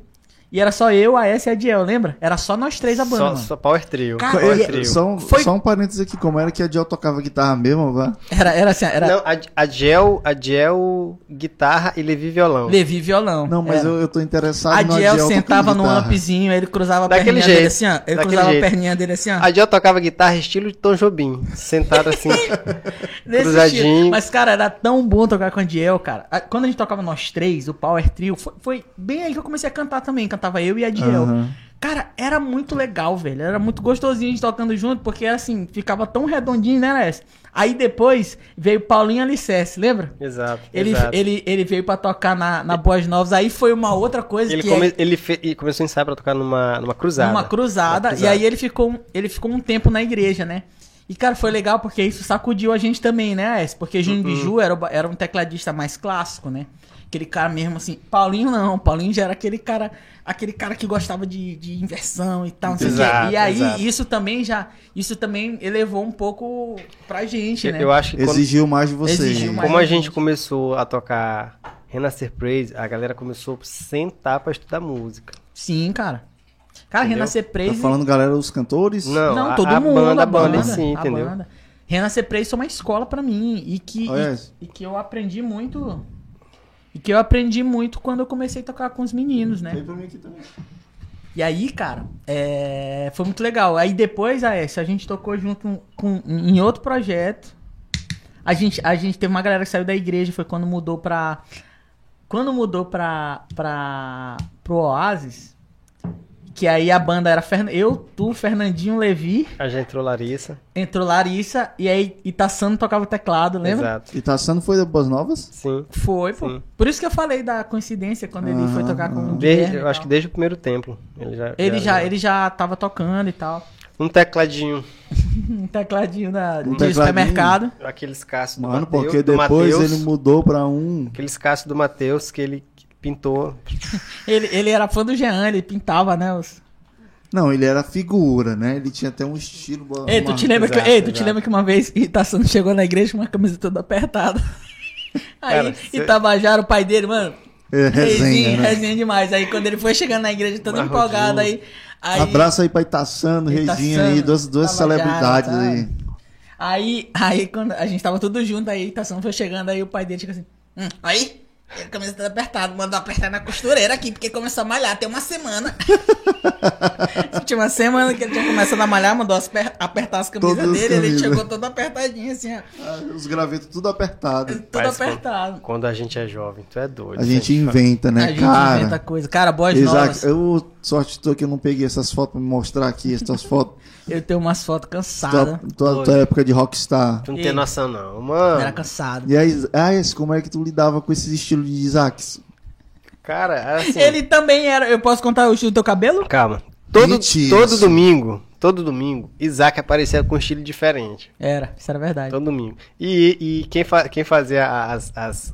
E era só eu, a S e a Diel, lembra? Era só nós três a banda, Só, mano. só Power Trio. Cara, Power e- Trio. Só, um- Foi- só um parênteses aqui, como era que a Diel tocava guitarra mesmo, vá? Era, era assim, era Não, a, a Gel, a Gel guitarra e Levi violão. Levi violão. Não, mas eu, eu tô interessado A Diel Adiel sentava tocando no guitarra. ampzinho, ele cruzava a Daquele perninha dele jeito, assim, ó. Ele daquele cruzava jeito. a perninha dele assim, ó. A Gel tocava guitarra estilo de Tom Jobim, sentado assim. Cruzadinho. estilo. Mas, cara, era tão bom tocar com a Diel, cara. A- Quando a gente tocava nós três, o Power Trio, foi, foi bem aí que eu comecei a cantar também. Cantava eu e a Diel. Aham. Cara, era muito legal, velho. Era muito gostosinho de tocando junto, porque assim, ficava tão redondinho, né, Lécio? Aí depois veio Paulinho Alicerce, lembra? Exato. Ele, exato. ele, ele veio pra tocar na, na Boas Novas, aí foi uma outra coisa Ele, que come- é- ele fe- e começou a ensaiar pra tocar numa, numa cruzada. Numa cruzada, Uma E aí ele ficou, um- ele ficou um tempo na igreja, né? E, cara, foi legal porque isso sacudiu a gente também, né, Aes? Porque Júnior Uhum. Biju era, era um tecladista mais clássico, né? Aquele cara mesmo assim. Paulinho não, Paulinho já era aquele cara, aquele cara que gostava de, de inversão e tal, não sei o quê. Exato, E aí, exato. isso também já. Isso também elevou um pouco pra gente, Eu, né? eu acho que quando, Exigiu mais de você. Exigiu mais. como a gente gente. começou a tocar Renascer Praise, a galera começou a sentar pra estudar música. Sim, cara. Cara, Entendeu? Renascer Tá Praise. falando, galera, os cantores? Não, Não, a- todo a mundo, banda, a banda banda, em si, a entendeu? banda. Renascer Praise foi uma escola pra mim e que, e, e que eu aprendi muito e que eu aprendi muito quando eu comecei a tocar com os meninos, né? Tem pra mim aqui também. E aí, cara, é, foi muito legal. Aí depois, a a gente tocou junto com, em outro projeto. A gente, a gente teve uma galera que saiu da igreja, foi quando mudou pra. Quando mudou pra. pra pro Oasis. Que aí a banda era Fern- eu, tu, Fernandinho, Levi, A gente entrou Larissa. entrou Larissa e aí Itaçano tocava teclado, lembra? Exato. E Tassano foi da Boas Novas? Sim. Foi, pô. Sim. Por isso que eu falei da coincidência quando ele foi Aham, tocar com o Desde, Guilherme e eu acho tal. que desde o primeiro tempo. Ele já, Ele já, ele já tava tocando e tal. Um tecladinho. Um tecladinho da, Um de tecladinho. supermercado. Aqueles caços do Mano, Mateus. porque depois Mateus, ele mudou pra um. Aqueles caços do Matheus que ele pintou. Ele, ele era fã do Jean, ele pintava, né? Os... Não, ele era figura, né? Ele tinha até um estilo. Ei, tu te lembra que, exato, ei, tu te lembra que uma vez Itaçano chegou na igreja com uma camisa toda apertada. Aí Cara, cê- Itabajara, o pai dele, mano, É, resenha, resenha, né? resenha demais. Aí quando ele foi chegando na igreja todo Marrodinho. empolgado, aí... aí Abraço aí pra Itaçano, Reginha aí, Itaçano, duas, duas celebridades tá? aí. Aí, aí quando a gente tava tudo junto, aí Itação foi chegando, aí o pai dele chega assim, hum, aí, a camisa tá apertada, mandou apertar na costureira aqui, porque começou a malhar, tem uma semana. tinha uma semana que ele tinha começado a malhar, mandou as per- apertar as camisas Todas as dele, ele camisas. chegou todo apertadinho assim, ó, Ah, Os gravetos tudo apertado. todo Parece apertado. Quando a gente é jovem, tu é doido. A gente fa- inventa, né, a gente cara? inventa coisa. Cara, boas novas. Isaac, eu sorte tô que eu não peguei essas fotos pra me mostrar aqui, essas fotos. Eu tenho umas fotos tua, cansadas. tua, tua época de rockstar. Tu não tem noção, não. Mano, Era cansado. E aí, ah, esse, como é que tu lidava com esse estilo de Isaac? cara, assim. Ele também era. Eu posso contar o estilo do teu cabelo? Calma. Todo, Mentira. todo domingo, todo domingo, Isaac aparecia com um estilo diferente. Era, isso era verdade. Todo domingo. E, e quem, fa quem fazia as, as,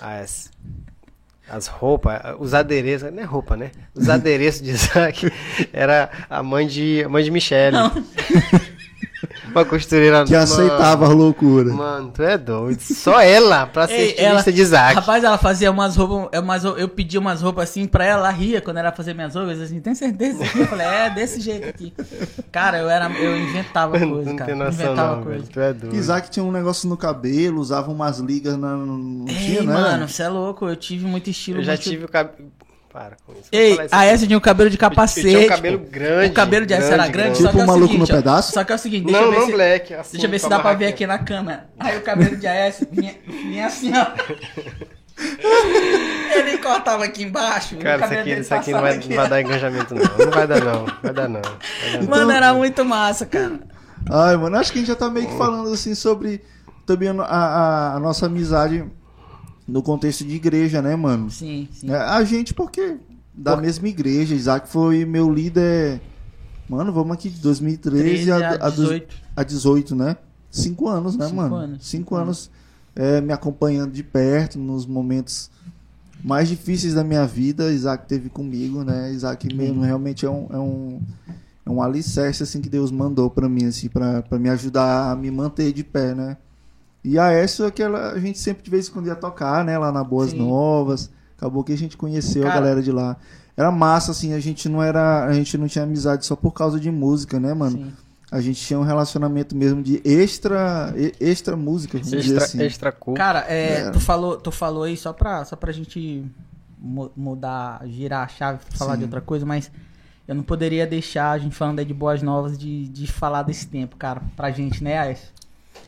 as, as roupas, os adereços, não é roupa, né? Os adereços de Isaac era a mãe de, a mãe de Michele. Não. Uma costureira Que aceitava a loucura. Mano, tu é doido. Só ela pra ser Ei, estilista de Isaac. Rapaz, ela fazia umas roupas, é umas, eu pedia umas roupas assim pra ela, ela ria quando ela fazia minhas roupas, assim, tem certeza? Eu falei, é, desse jeito aqui. Cara, eu era, eu inventava coisa, não cara. tem noção inventava não, coisa. velho. Tu é doido. Isaac tinha um negócio no cabelo, usava umas ligas na. Não tinha, Ei, né? mano, você é louco, eu tive muito estilo. Eu já muito- tive o cabelo... Para com isso. Ei, isso a aqui. essa tinha o cabelo de capacete. tinha um cabelo grande. O cabelo de essa era grande, Tipo só que é o o maluco seguinte, no ó, pedaço? Só que é o seguinte, deixa Não, eu ver não se, black. assim, Deixa eu ver com se dá pra ver aqui na câmera. Aí o cabelo de AS vinha, vinha assim, ó. Ele cortava aqui embaixo. Cara, isso aqui, isso aqui não vai, não vai dar engajamento, não. Não vai dar, não. Vai dar, não. Vai dar, não. Mano, era muito massa, cara. Ai, mano, acho que a gente já tá meio que falando assim sobre também a, a- a nossa amizade no contexto de igreja, né, mano? Sim, sim. É, a gente, porque da mesma igreja, Isaac foi meu líder. Mano, vamos aqui de 2013 13 a, a a, 18. a 18, né? Cinco anos, né, Cinco mano? anos, Cinco anos é, me acompanhando de perto nos momentos mais difíceis da minha vida. Isaac teve comigo, né? Isaac mesmo realmente é um, é um, é um alicerce assim, que Deus mandou pra mim, assim, pra me ajudar a me manter de pé, né? E a essa aquela a gente sempre de vez em quando ia tocar, né? Lá na Boas Sim. Novas. Acabou que a gente conheceu a Cara- galera de lá. Era massa, assim, a gente não era. A gente não tinha amizade só por causa de música, né, mano? sim. A gente tinha um relacionamento mesmo de extra. extra música, vamos dizer Extra, assim. extra cool. Cara, é, É. tu falou, tu falou aí só pra, só pra gente mu- mudar, girar a chave, falar Sim. de outra coisa, mas eu não poderia deixar a gente falando aí de boas novas de, de falar desse tempo, cara, pra gente, né, Aécio?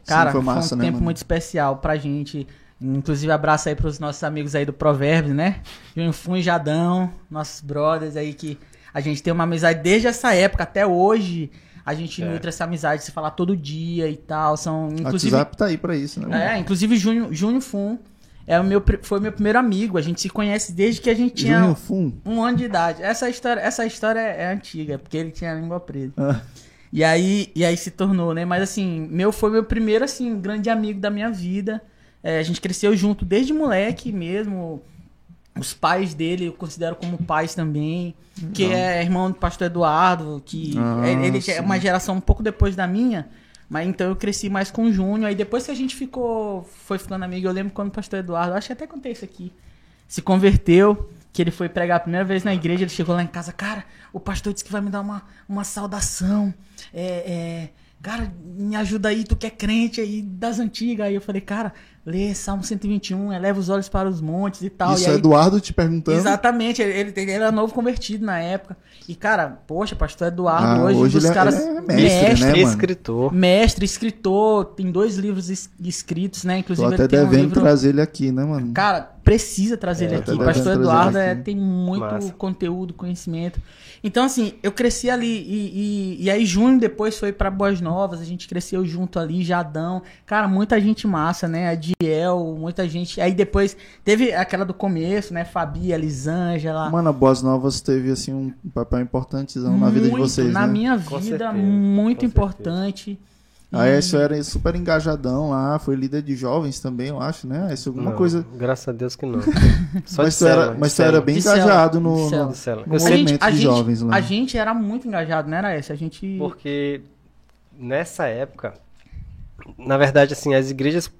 Cara, foi foi, massa, um né, tempo mano? muito especial pra gente. Inclusive, abraço aí pros nossos amigos aí do Provérbios, né? Junho Fun e Jadão, nossos brothers aí que a gente tem uma amizade desde essa época até hoje. A gente É. nutre essa amizade, se falar todo dia e tal. São, inclusive, WhatsApp tá aí pra isso, né? é, inclusive Júnior, Júnior Fum é o meu, foi meu primeiro amigo. A gente se conhece desde que a gente tinha um ano de idade. Essa história, essa história é, é antiga, porque ele tinha a língua presa. Ah. E aí, e aí se tornou, né? Mas assim, meu foi meu primeiro assim grande amigo da minha vida. É, a gente cresceu junto desde moleque mesmo. Os pais dele eu considero como pais também. Que é irmão do pastor Eduardo, que Ah, ele, ele é sim. uma geração um pouco depois da minha. Mas então eu cresci mais com o Júnior. Aí depois que a gente ficou, foi ficando amigo, eu lembro quando o pastor Eduardo, acho que até contei isso aqui, se converteu, que ele foi pregar a primeira vez na igreja, ele chegou lá em casa, cara, o pastor disse que vai me dar uma, uma saudação. É, é, cara, me ajuda aí, tu que é crente aí das antigas. Aí eu falei, cara, lê Salmo 121, eleva os olhos para os montes e tal. Isso e é aí, Eduardo te perguntando. Exatamente, ele, ele, ele era novo convertido na época. E, cara, poxa, pastor Eduardo, Ah, hoje, hoje dos ele é- caras. é mestre, né, mano? Escritor. Mestre, escritor, tem dois livros es- escritos, né? Tô Inclusive, até ele tem um devendo livro. trazer ele aqui, né, mano? Cara, precisa trazer É, ele aqui. O pastor devendo trazer Eduardo é, tem muito Massa. conteúdo, conhecimento. Então, assim, eu cresci ali. E, e, e aí, junho depois foi pra Boas Novas. A gente cresceu junto ali, Jadão. Cara, muita gente massa, né? A Diel, muita gente. Aí depois teve aquela do começo, né? Fabi, Elisângela. Mano, a Boas Novas teve, assim, um papel importantezão na vida de vocês, Na né? minha vida, certeza, muito com importante. A Aécio era super engajadão lá, foi líder de jovens também, eu acho, né? Aécio, alguma Não, coisa... Graças a Deus que não. Só Mas de tu era, mas de tu era bem De engajado de no, no, no movimento gente, de gente- jovens lá. A gente era muito engajado, não era esse? A gente. porque nessa época, na verdade, assim, as igrejas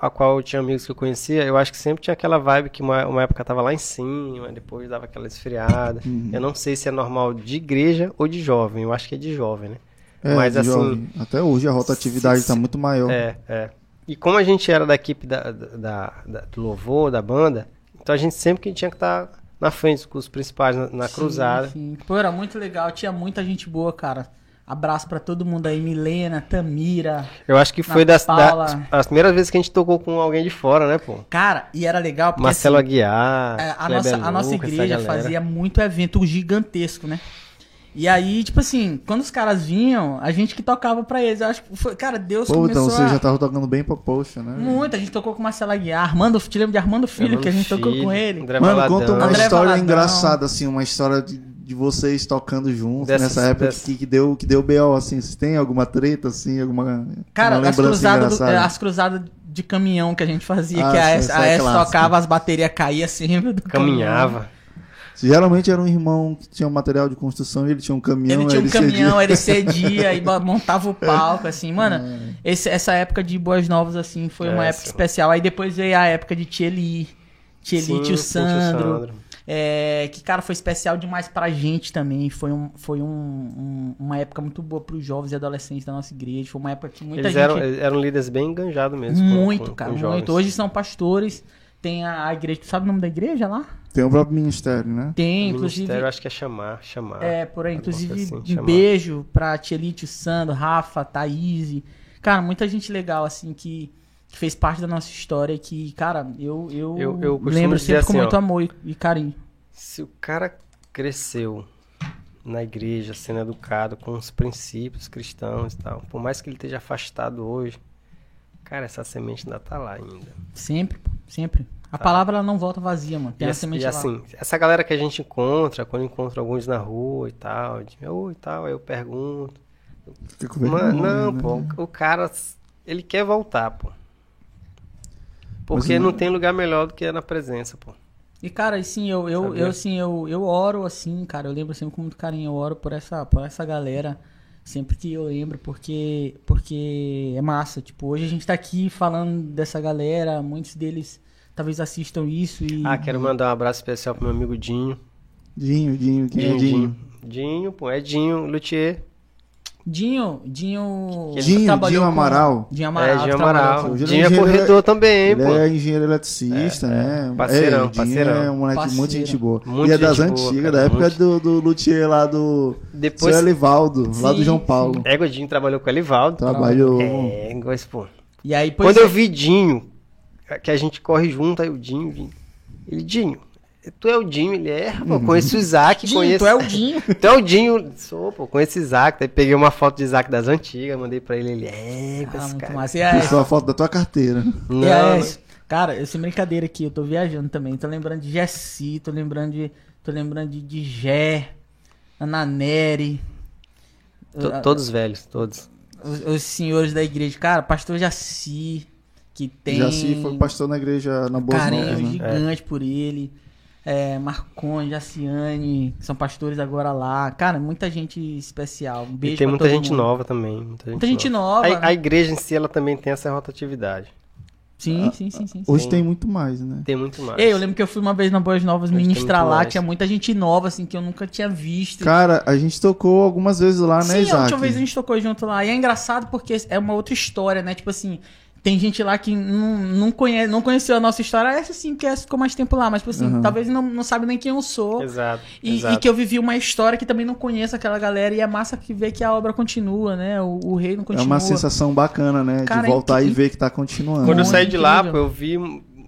a qual eu tinha amigos que eu conhecia, eu acho que sempre tinha aquela vibe que uma, uma época tava lá em cima, depois dava aquela esfriada. Uhum. Eu não sei se é normal de igreja ou de jovem, eu acho que é de jovem, né? É, mas assim, jovem. Até hoje a rotatividade se- tá muito maior. É, é. E como a gente era da equipe da, da- da- do louvor, da banda, então a gente sempre que tinha que estar na frente com os principais na, na Sim, cruzada. sim. Pô, era muito legal. Tinha muita gente boa, cara. Abraço pra todo mundo aí. Milena, Tamira. Eu acho que foi das, das as primeiras vezes que a gente tocou com alguém de fora, né, pô? Cara, e era legal porque Marcelo assim, Aguiar, é, a, Kleber nossa, a nossa igreja fazia muito evento gigantesco, né? E aí, tipo assim, quando os caras vinham, a gente que tocava pra eles. Eu acho que foi, cara, Deus Pô, começou então você a... já tava tocando bem pra poxa, né? Muito, a gente tocou com o Marcelo Aguiar, Armando, te lembro de Armando Filho, que a gente tocou Filho, com ele. André Mano, Valadão. conta uma André história Valadão. engraçada, assim, uma história de, de vocês tocando juntos Dessas- nessa época dessas- que, que deu que deu BO, assim. Vocês têm alguma treta, assim, alguma Cara, uma as cruzadas, do- as cruzadas de caminhão que a gente fazia, Ah, que a S, a é S clássica. tocava, as baterias caíam sempre do caminhão. Geralmente era um irmão que tinha um material de construção e ele tinha um caminhão. Ele tinha um caminhão, cedia. ele cedia e montava o palco, assim, mano. É. esse- essa época de Boas Novas, assim, foi uma Essa. época especial. Aí depois veio a época de Tieli, Tieli, Sim, tio sim, Sandro. É, que, cara, foi especial demais pra gente também. Foi, um, foi um, um- uma época muito boa pros jovens e adolescentes da nossa igreja. Foi uma época que muita Eles gente. eram, eles eram líderes bem enganjados mesmo. com- muito, com- cara, com muito. jovens. Hoje são pastores. Tem a, a igreja. Tu sabe o nome da igreja lá? Tem o próprio ministério, né? Tem, O inclusive. ministério, acho que é chamar, chamar. É, por aí. Inclusive, assim, um chamar. beijo pra Tielite, Sandro, Rafa, Thaís. Cara, muita gente legal, assim, que, que fez parte da nossa história. Que, cara, eu, eu, Eu- eu lembro sempre com assim, muito ó. amor e, e carinho. Se o cara cresceu na igreja, sendo educado com os princípios cristãos e tal, por mais que ele esteja afastado hoje, cara, essa semente ainda tá lá ainda. Sempre, pô, sempre. A palavra ela não volta vazia, mano. Tem e, a semente e lá. assim, essa galera que a gente encontra, quando encontra alguns na rua e tal, de, oi e tal, aí eu pergunto. Fica com vergonha, Mano, não, né? pô, o cara, ele quer voltar, pô. Porque Mas não não- tem lugar melhor do que na presença, pô. E, cara, assim, eu, eu, Sabia? eu, assim, eu, eu oro, assim, cara, eu lembro sempre com muito carinho, eu oro por essa, por essa galera, sempre que eu lembro, porque, porque é massa, tipo, hoje a gente tá aqui falando dessa galera, muitos deles talvez assistam isso e... Ah, quero mandar um abraço especial pro meu amigo Dinho. Dinho, Dinho, quem é Dinho? Dinho. Dinho, pô, é Dinho, Luthier. Dinho, Dinho... Dinho, Dinho com- Amaral. Dinho Amaral. é, Dinho Amaral. com- Hoje ele é Dinho é também, Ele pô. é engenheiro eletricista, né? parceirão, é, o Dinho parceirão. é um moleque muito gente boa. Muito e é das antigas, cara, da época muito. do, do Luthier lá do Depois, seu Elivaldo, lá do Sim, João Paulo. Égua Dinho trabalhou com o Elivaldo. Trabalhou. É, mas, pô. E aí, pois Quando é, eu vi Dinho, que a gente corre junto, aí o Dinho, Dinho. Ele, Dinho, tu é o Dinho, ele é, pô, conheço o Isaac, Dinho, conheço... tu é o Dinho. Tu é o Dinho, sou, pô, conheço o Isaac, daí peguei uma foto de Isaac das antigas, mandei pra ele, ele, é, Ah, esse muito cara. massa. E aí, Postou a foto da tua carteira. Não, E aí, cara, eu sem brincadeira aqui, eu tô viajando também. Tô lembrando de Jessi, tô lembrando de. Tô lembrando de, de Gé, Ana Neri. To- ah, todos velhos, todos. Os, os senhores da igreja. Cara, pastor Jaci, que tem Jaci foi pastor na igreja na Boas carinho Novas, né? gigante por ele. É, Marconi, Jaciane, que são pastores agora lá. Cara, muita gente especial. Um beijo E tem pra muita todo gente mundo. nova também. Muita gente, Muita gente nova. A, a igreja em si, ela também tem essa rotatividade. Sim, sim, sim, sim. Hoje Sim. tem muito mais, né? Tem muito mais. Ei, eu lembro que eu fui uma vez na Boas Novas Hoje ministrar lá, mais. tinha muita gente nova, assim, que eu nunca tinha visto. Cara, a gente tocou algumas vezes lá, né, Sim, a Isaac? última vez a gente tocou junto lá. E é engraçado porque é uma outra história, né? Tipo assim, tem gente lá que não, não, conhece, não conheceu a nossa história. Essa sim, que ficou mais tempo lá. Mas, tipo assim, Uhum. talvez não, não sabe nem quem eu sou. Exato. E, exato. e que eu vivi uma história que também não conheço aquela galera. E é massa que ver que a obra continua, né? O, o rei não É continua. uma sensação bacana, né? Cara, de é voltar e incrível. ver que tá continuando. Quando eu saí de lá, pô, eu vi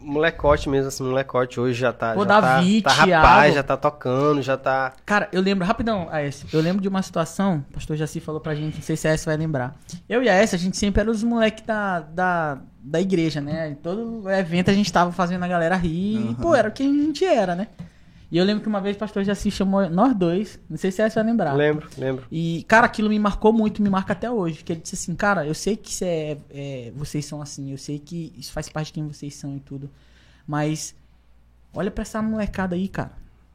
molecote mesmo, assim, molecote hoje já tá. Pô, já Davi, tá, tá Thiago. rapaz, já tá tocando, já tá. Cara, eu lembro, rapidão, Aécio, eu lembro de uma situação, o pastor Jaci falou pra gente, não sei se a Aécio vai lembrar. Eu e a Aécio, a gente sempre era os moleques da, da, da igreja, né? Em todo evento a gente tava fazendo a galera rir, e, pô, era quem a gente era, né? E eu lembro que uma vez o pastor Jaci chamou nós dois, não sei se Aécio vai lembrar. Lembro, lembro. E, cara, aquilo me marcou muito, me marca até hoje. Que ele disse assim, cara, eu sei que é, é- vocês são assim, eu sei que isso faz parte de quem vocês são e tudo. Mas olha pra essa molecada aí, cara.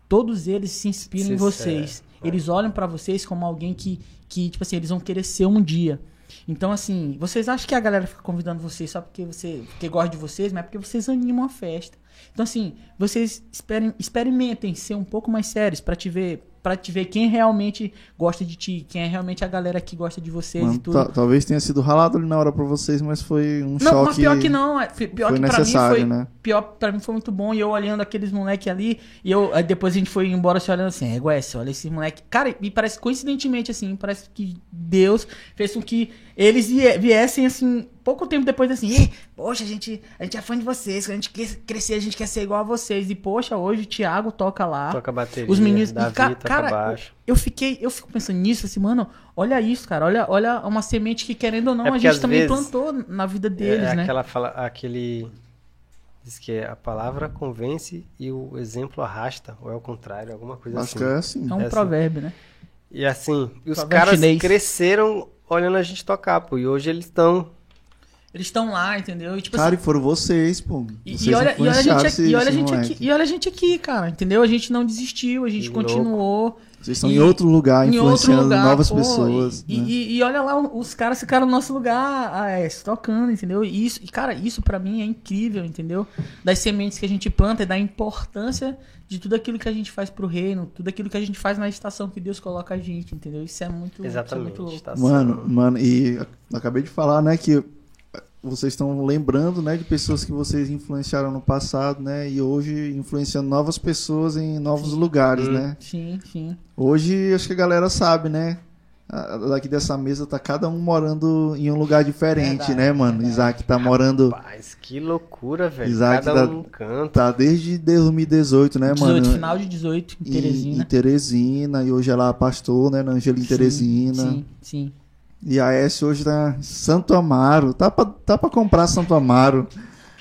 Todos eles se inspiram em vocês. Eles olham pra vocês como alguém que, que, tipo assim, eles vão querer ser um dia. Então, assim, vocês acham que a galera fica convidando vocês só porque você porque gosta de vocês, mas é porque vocês animam a festa. Então, assim, vocês esperem, experimentem ser um pouco mais sérios pra te ver para te ver quem realmente gosta de ti, quem é realmente a galera que gosta de vocês Mano, e tudo. ta- talvez tenha sido ralado ali na hora pra vocês, mas foi um Não, mas choque. pior que não. é- Pior foi que pra mim foi. né? Pior pra mim foi muito bom. E eu olhando aqueles moleque ali. E eu, depois a gente foi embora se olhando assim, é, Guess, olha esse moleque. Cara, e parece coincidentemente, assim, parece que Deus fez com que eles vie- viessem, assim, pouco tempo depois, assim, "Ih, poxa, a gente, a gente é fã de vocês, quando a gente quer crescer, a gente quer ser igual a vocês. E, poxa, hoje o Thiago toca lá. Toca bateria. Os meninos. Davi ca- toca cara, baixo. eu fiquei, eu fico pensando nisso, assim, mano, olha isso, cara. Olha, olha uma semente que, querendo ou não, É a gente também plantou na vida deles, é né? aquela fala, aquele diz que a palavra convence e o exemplo arrasta, ou é o contrário, alguma coisa Acho assim. que é assim. É um É assim. provérbio, né? E assim, e os Provérbio caras chinês. cresceram olhando a gente tocar, pô, e hoje eles estão Eles estão lá, entendeu? E, tipo Cara, assim, e foram vocês, pô. e, Vocês e olha, e olha a gente, aqui- e olha a esse gente moleque. aqui, e olha a gente aqui, cara, entendeu? A gente não desistiu, a gente Que louco. continuou. Vocês estão E- em outro lugar, em outro influenciando lugar, novas pô, pessoas. E, né? e- e olha lá, os caras ficaram no nosso lugar, ah, é, se tocando, entendeu? E isso, e cara, isso pra mim é incrível, entendeu? Das sementes que a gente planta e da importância de tudo aquilo que a gente faz pro reino, tudo aquilo que a gente faz na estação que Deus coloca a gente, entendeu? Isso é muito, Exatamente. Isso é muito louco. tá Mano, mano, e acabei de falar, né, que vocês estão lembrando, né, de pessoas que vocês influenciaram no passado, né, e hoje influenciando novas pessoas em novos lugares, Hum. né. Sim, sim. Hoje acho que a galera sabe, né. Daqui dessa mesa tá cada um morando em um lugar diferente, Verdade, né, mano? verdade. Isaac tá morando, Rapaz, que loucura, velho. Isaac Cada dá- um canto. tá desde 2018, né, 18, mano? final de 18, em Em- Teresina. Em Teresina, e hoje ela é pastor, né, na Angelim Sim, Teresina. Sim, sim. E a S hoje tá Santo Amaro. Tá pra, tá pra comprar Santo Amaro.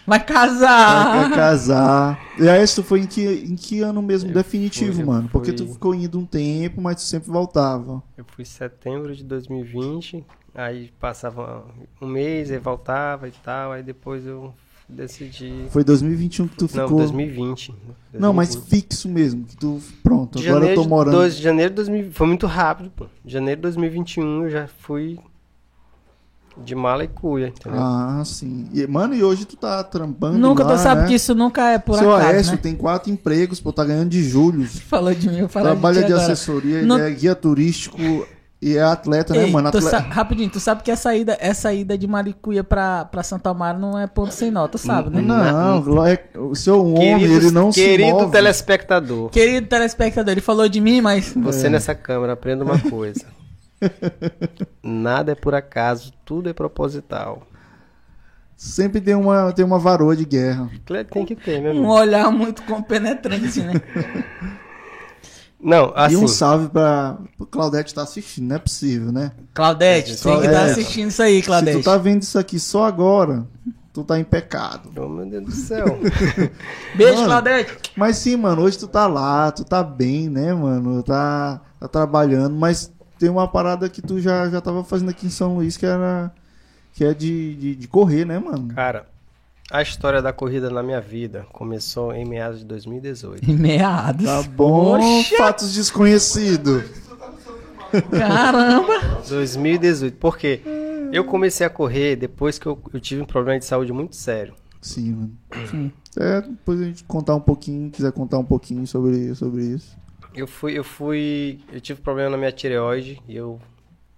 Vai Vai, casar! vai casar. E a S tu foi em que, em que ano mesmo Eu definitivo, fui- mano? Porque tu fui- ficou indo um tempo, mas tu sempre voltava. Eu fui em setembro de 2020, aí passava um mês, aí voltava e tal, aí depois eu decidi. Foi 2021 que tu Não, ficou. 2020. Não, mas 2020. fixo mesmo. Que tu. Pronto, De agora eu tô de morando. dois- de janeiro de 2000, foi muito rápido, pô. De janeiro de 2021 eu já fui de mala e cuia, entendeu? Ah, sim. E, mano, e hoje tu tá trampando. Nunca, lá, tu sabe né? que isso nunca é por Seu acaso, Aécio né? tem quatro empregos, pô, tá ganhando de julho. Falou de mim, eu falei Trabalha de agora. assessoria, Não- ele é guia turístico e é atleta, né, Ei, mano? tu Atle- sa- rapidinho, tu sabe que essa ida, essa ida de Maricuia pra, pra Santa Amaro não é ponto sem nota, tu sabe, né? Não, lá é- o seu homem, Queridos- ele não se querido move. telespectador, Querido telespectador, ele falou de mim, mas. É. você nessa câmera aprenda uma coisa. Nada é por acaso, tudo é proposital. Sempre tem uma, tem uma varoa de guerra. Tem que ter, meu Um amigo. olhar muito compenetrante, né? Não, assim, E um salve pra. Claudete tá assistindo, não é possível, né? Claudete, tem que estar Claudete. assistindo isso aí, Se Claudete. tu tá vendo isso aqui só agora, tu tá em pecado. oh meu Deus do céu. Beijo, Mano. Claudete. Mas sim, mano, hoje tu tá lá, tu tá bem, né, mano? Tá, tá trabalhando, mas tem uma parada que tu já, já tava fazendo aqui em São Luís que era. Que é de, de, de correr, né, mano? Cara, a história da corrida na minha vida começou em meados de 2018. Em meados. Tá bom, Poxa, fatos desconhecidos. caramba. 2018. Por quê? Eu comecei a correr depois que eu, eu tive um problema de saúde muito sério. Sim, mano. Sim. É, depois a gente contar um pouquinho, quiser contar um pouquinho sobre, sobre isso. Eu fui, eu fui, eu tive problema na minha tireoide e eu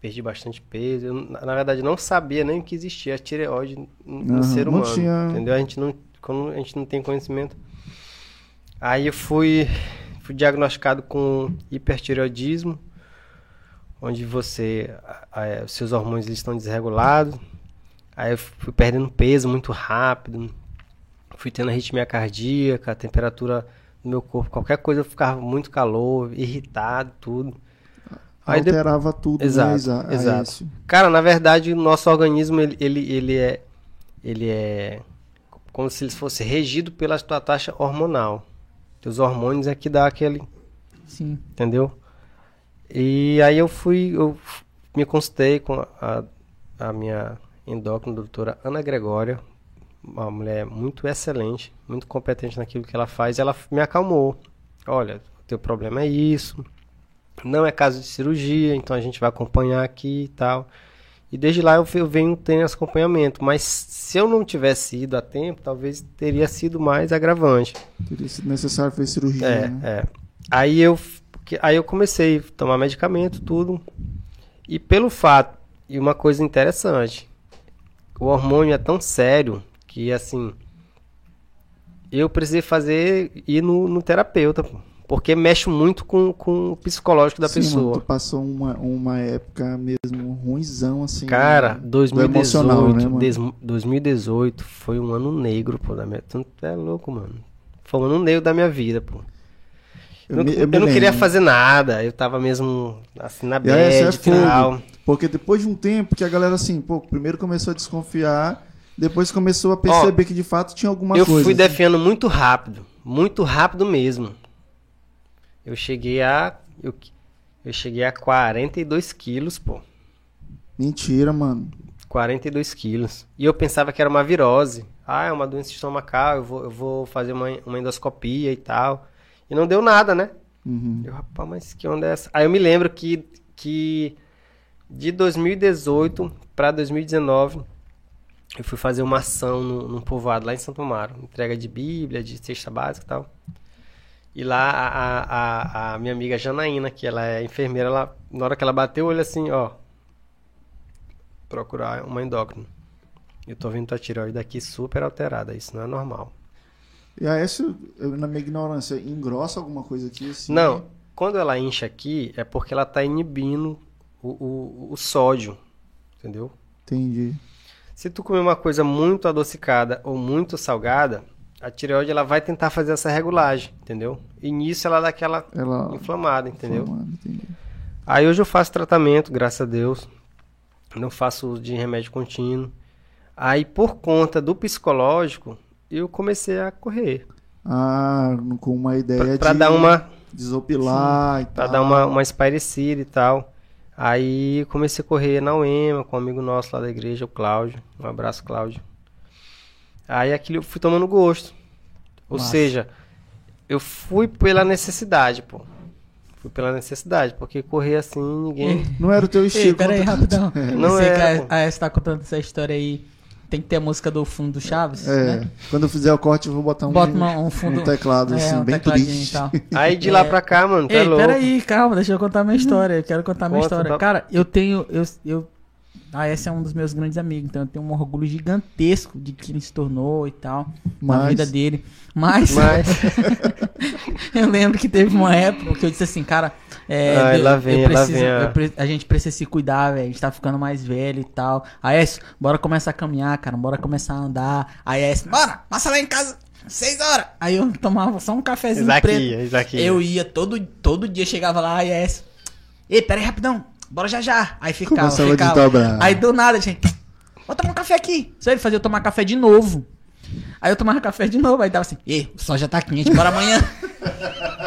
perdi bastante peso. Eu, na na verdade, não sabia nem que existia a tireoide no no Aham, ser não humano, tinha- entendeu? A gente não, quando a gente não tem conhecimento. Aí eu fui, fui diagnosticado com hipertireoidismo, onde você, a- a- seus hormônios eles estão desregulados. Aí eu fui perdendo peso muito rápido, fui tendo arritmia cardíaca, a temperatura do meu corpo, qualquer coisa eu ficava muito calor, irritado, tudo. Aí de- Alterava tudo, Exato, né, Isa- exato. Aécio? Cara, na verdade, o nosso organismo ele, ele, ele é ele é como se ele fosse regido pela tua taxa hormonal. Os hormônios é que dá aquele, Sim. entendeu? E aí eu fui, eu me consultei com a, a minha endócrina, doutora Ana Gregória, uma mulher muito excelente, muito competente naquilo que ela faz. Ela me acalmou. Olha, o teu problema é isso. Não é caso de cirurgia, então a gente vai acompanhar aqui e tal. E desde lá eu ve- eu venho tendo esse acompanhamento. Mas se eu não tivesse ido a tempo, talvez teria sido mais agravante. Teria sido necessário fazer cirurgia, É, né? é. Aí eu, aí eu comecei a tomar medicamento, tudo. E pelo fato, e uma coisa interessante, o hormônio é tão sério que assim, eu precisei fazer ir no, no terapeuta, pô, porque mexe muito com, com o psicológico da Sim, mano, pessoa. tu passou uma, uma época mesmo ruimzão, assim. Cara, né? 2018, emocional, né, mano? des- 2018 foi um ano negro, pô, da minha, tu é louco, mano. Foi um ano negro da minha vida, pô. Eu, não, me- eu me não queria fazer nada, eu tava mesmo assim na aí, bad é tal. Porque depois de um tempo que a galera, assim, pô, primeiro começou a desconfiar, depois começou a perceber que de fato tinha alguma Eu coisa. fui assim. defiando muito rápido, muito rápido mesmo. Eu cheguei a eu, eu cheguei a 42 quilos, pô. Mentira, mano. 42 quilos. E eu pensava que era uma virose. Ah, é uma doença estomacal, eu vou, eu vou fazer uma, uma endoscopia e tal. E não deu nada, né? Uhum. Eu, rapaz, mas que onda é essa? Aí eu me lembro que, que de 2018 para 2019 eu fui fazer uma ação no, num povoado lá em Santo Amaro. Entrega de Bíblia, de cesta básica e tal. E lá a, a, a, a minha amiga Janaína, que ela é enfermeira, ela, na hora que ela bateu o olho assim, ó. Procurar uma endócrina. Eu tô vendo tua tireoide aqui super alterada, isso não é normal. E aí, isso, na minha ignorância, engrossa alguma coisa aqui? Assim? Não, quando ela incha aqui, é porque ela tá inibindo o, o, o sódio, entendeu? Entendi. Se tu comer uma coisa muito adocicada ou muito salgada, a tireoide ela vai tentar fazer essa regulagem, entendeu? E nisso ela dá aquela Ela. inflamada, entendeu? Entendi. Aí hoje eu faço tratamento, graças a Deus. Não faço uso de remédio contínuo. Aí por conta do psicológico, eu comecei a correr. Ah, com uma ideia Pra, pra de dar uma desopilar e Pra tal. dar uma, uma espairecida e tal. Aí comecei a correr na UEMA com um amigo nosso lá da igreja, o Cláudio. Um abraço, Cláudio. Aí aquilo eu fui tomando gosto. Ou Massa. seja, eu fui pela necessidade, pô. Fui pela necessidade, porque correr assim, ninguém. Não era o teu estilo. Ei, pera aí, quando- rapidão. Não Você é, que a, S tá contando essa história aí. Tem que ter a música do fundo do Chaves, É, né? quando eu fizer o corte, eu vou botar um, Bota uma- um fundo- um teclado É, assim, um bem triste. Aí de lá É. pra cá, mano, tá Ei, louco. peraí, calma, deixa eu contar minha história. Eu quero contar minha Conta, história. tá- Cara, eu tenho. Eu, eu, a S é um dos meus grandes amigos, então eu tenho um orgulho gigantesco de que ele se tornou e tal, na Mas- vida dele. Mas, Mas, eu lembro que teve uma época que eu disse assim, cara. É, Ai, eu- eu vem, lá preciso- a- eu pre- a gente precisa se cuidar, velho. A gente tá ficando mais velho e tal. Aí, S, bora começar a caminhar, cara. Bora começar a andar. Aí, S, bora, passa lá em casa, seis horas. Aí eu tomava só um cafezinho preto. Isaquia, Isaquia. Eu ia todo, todo dia, chegava lá e é. Ei, pera aí, rapidão. Bora já já. Aí ficava, Começava ficava. Aí do nada, gente. Vou tomar um café aqui. Só ele fazia eu tomar café de novo. Aí eu tomava café de novo. Aí dava assim, ei, o sol já tá quente, bora amanhã.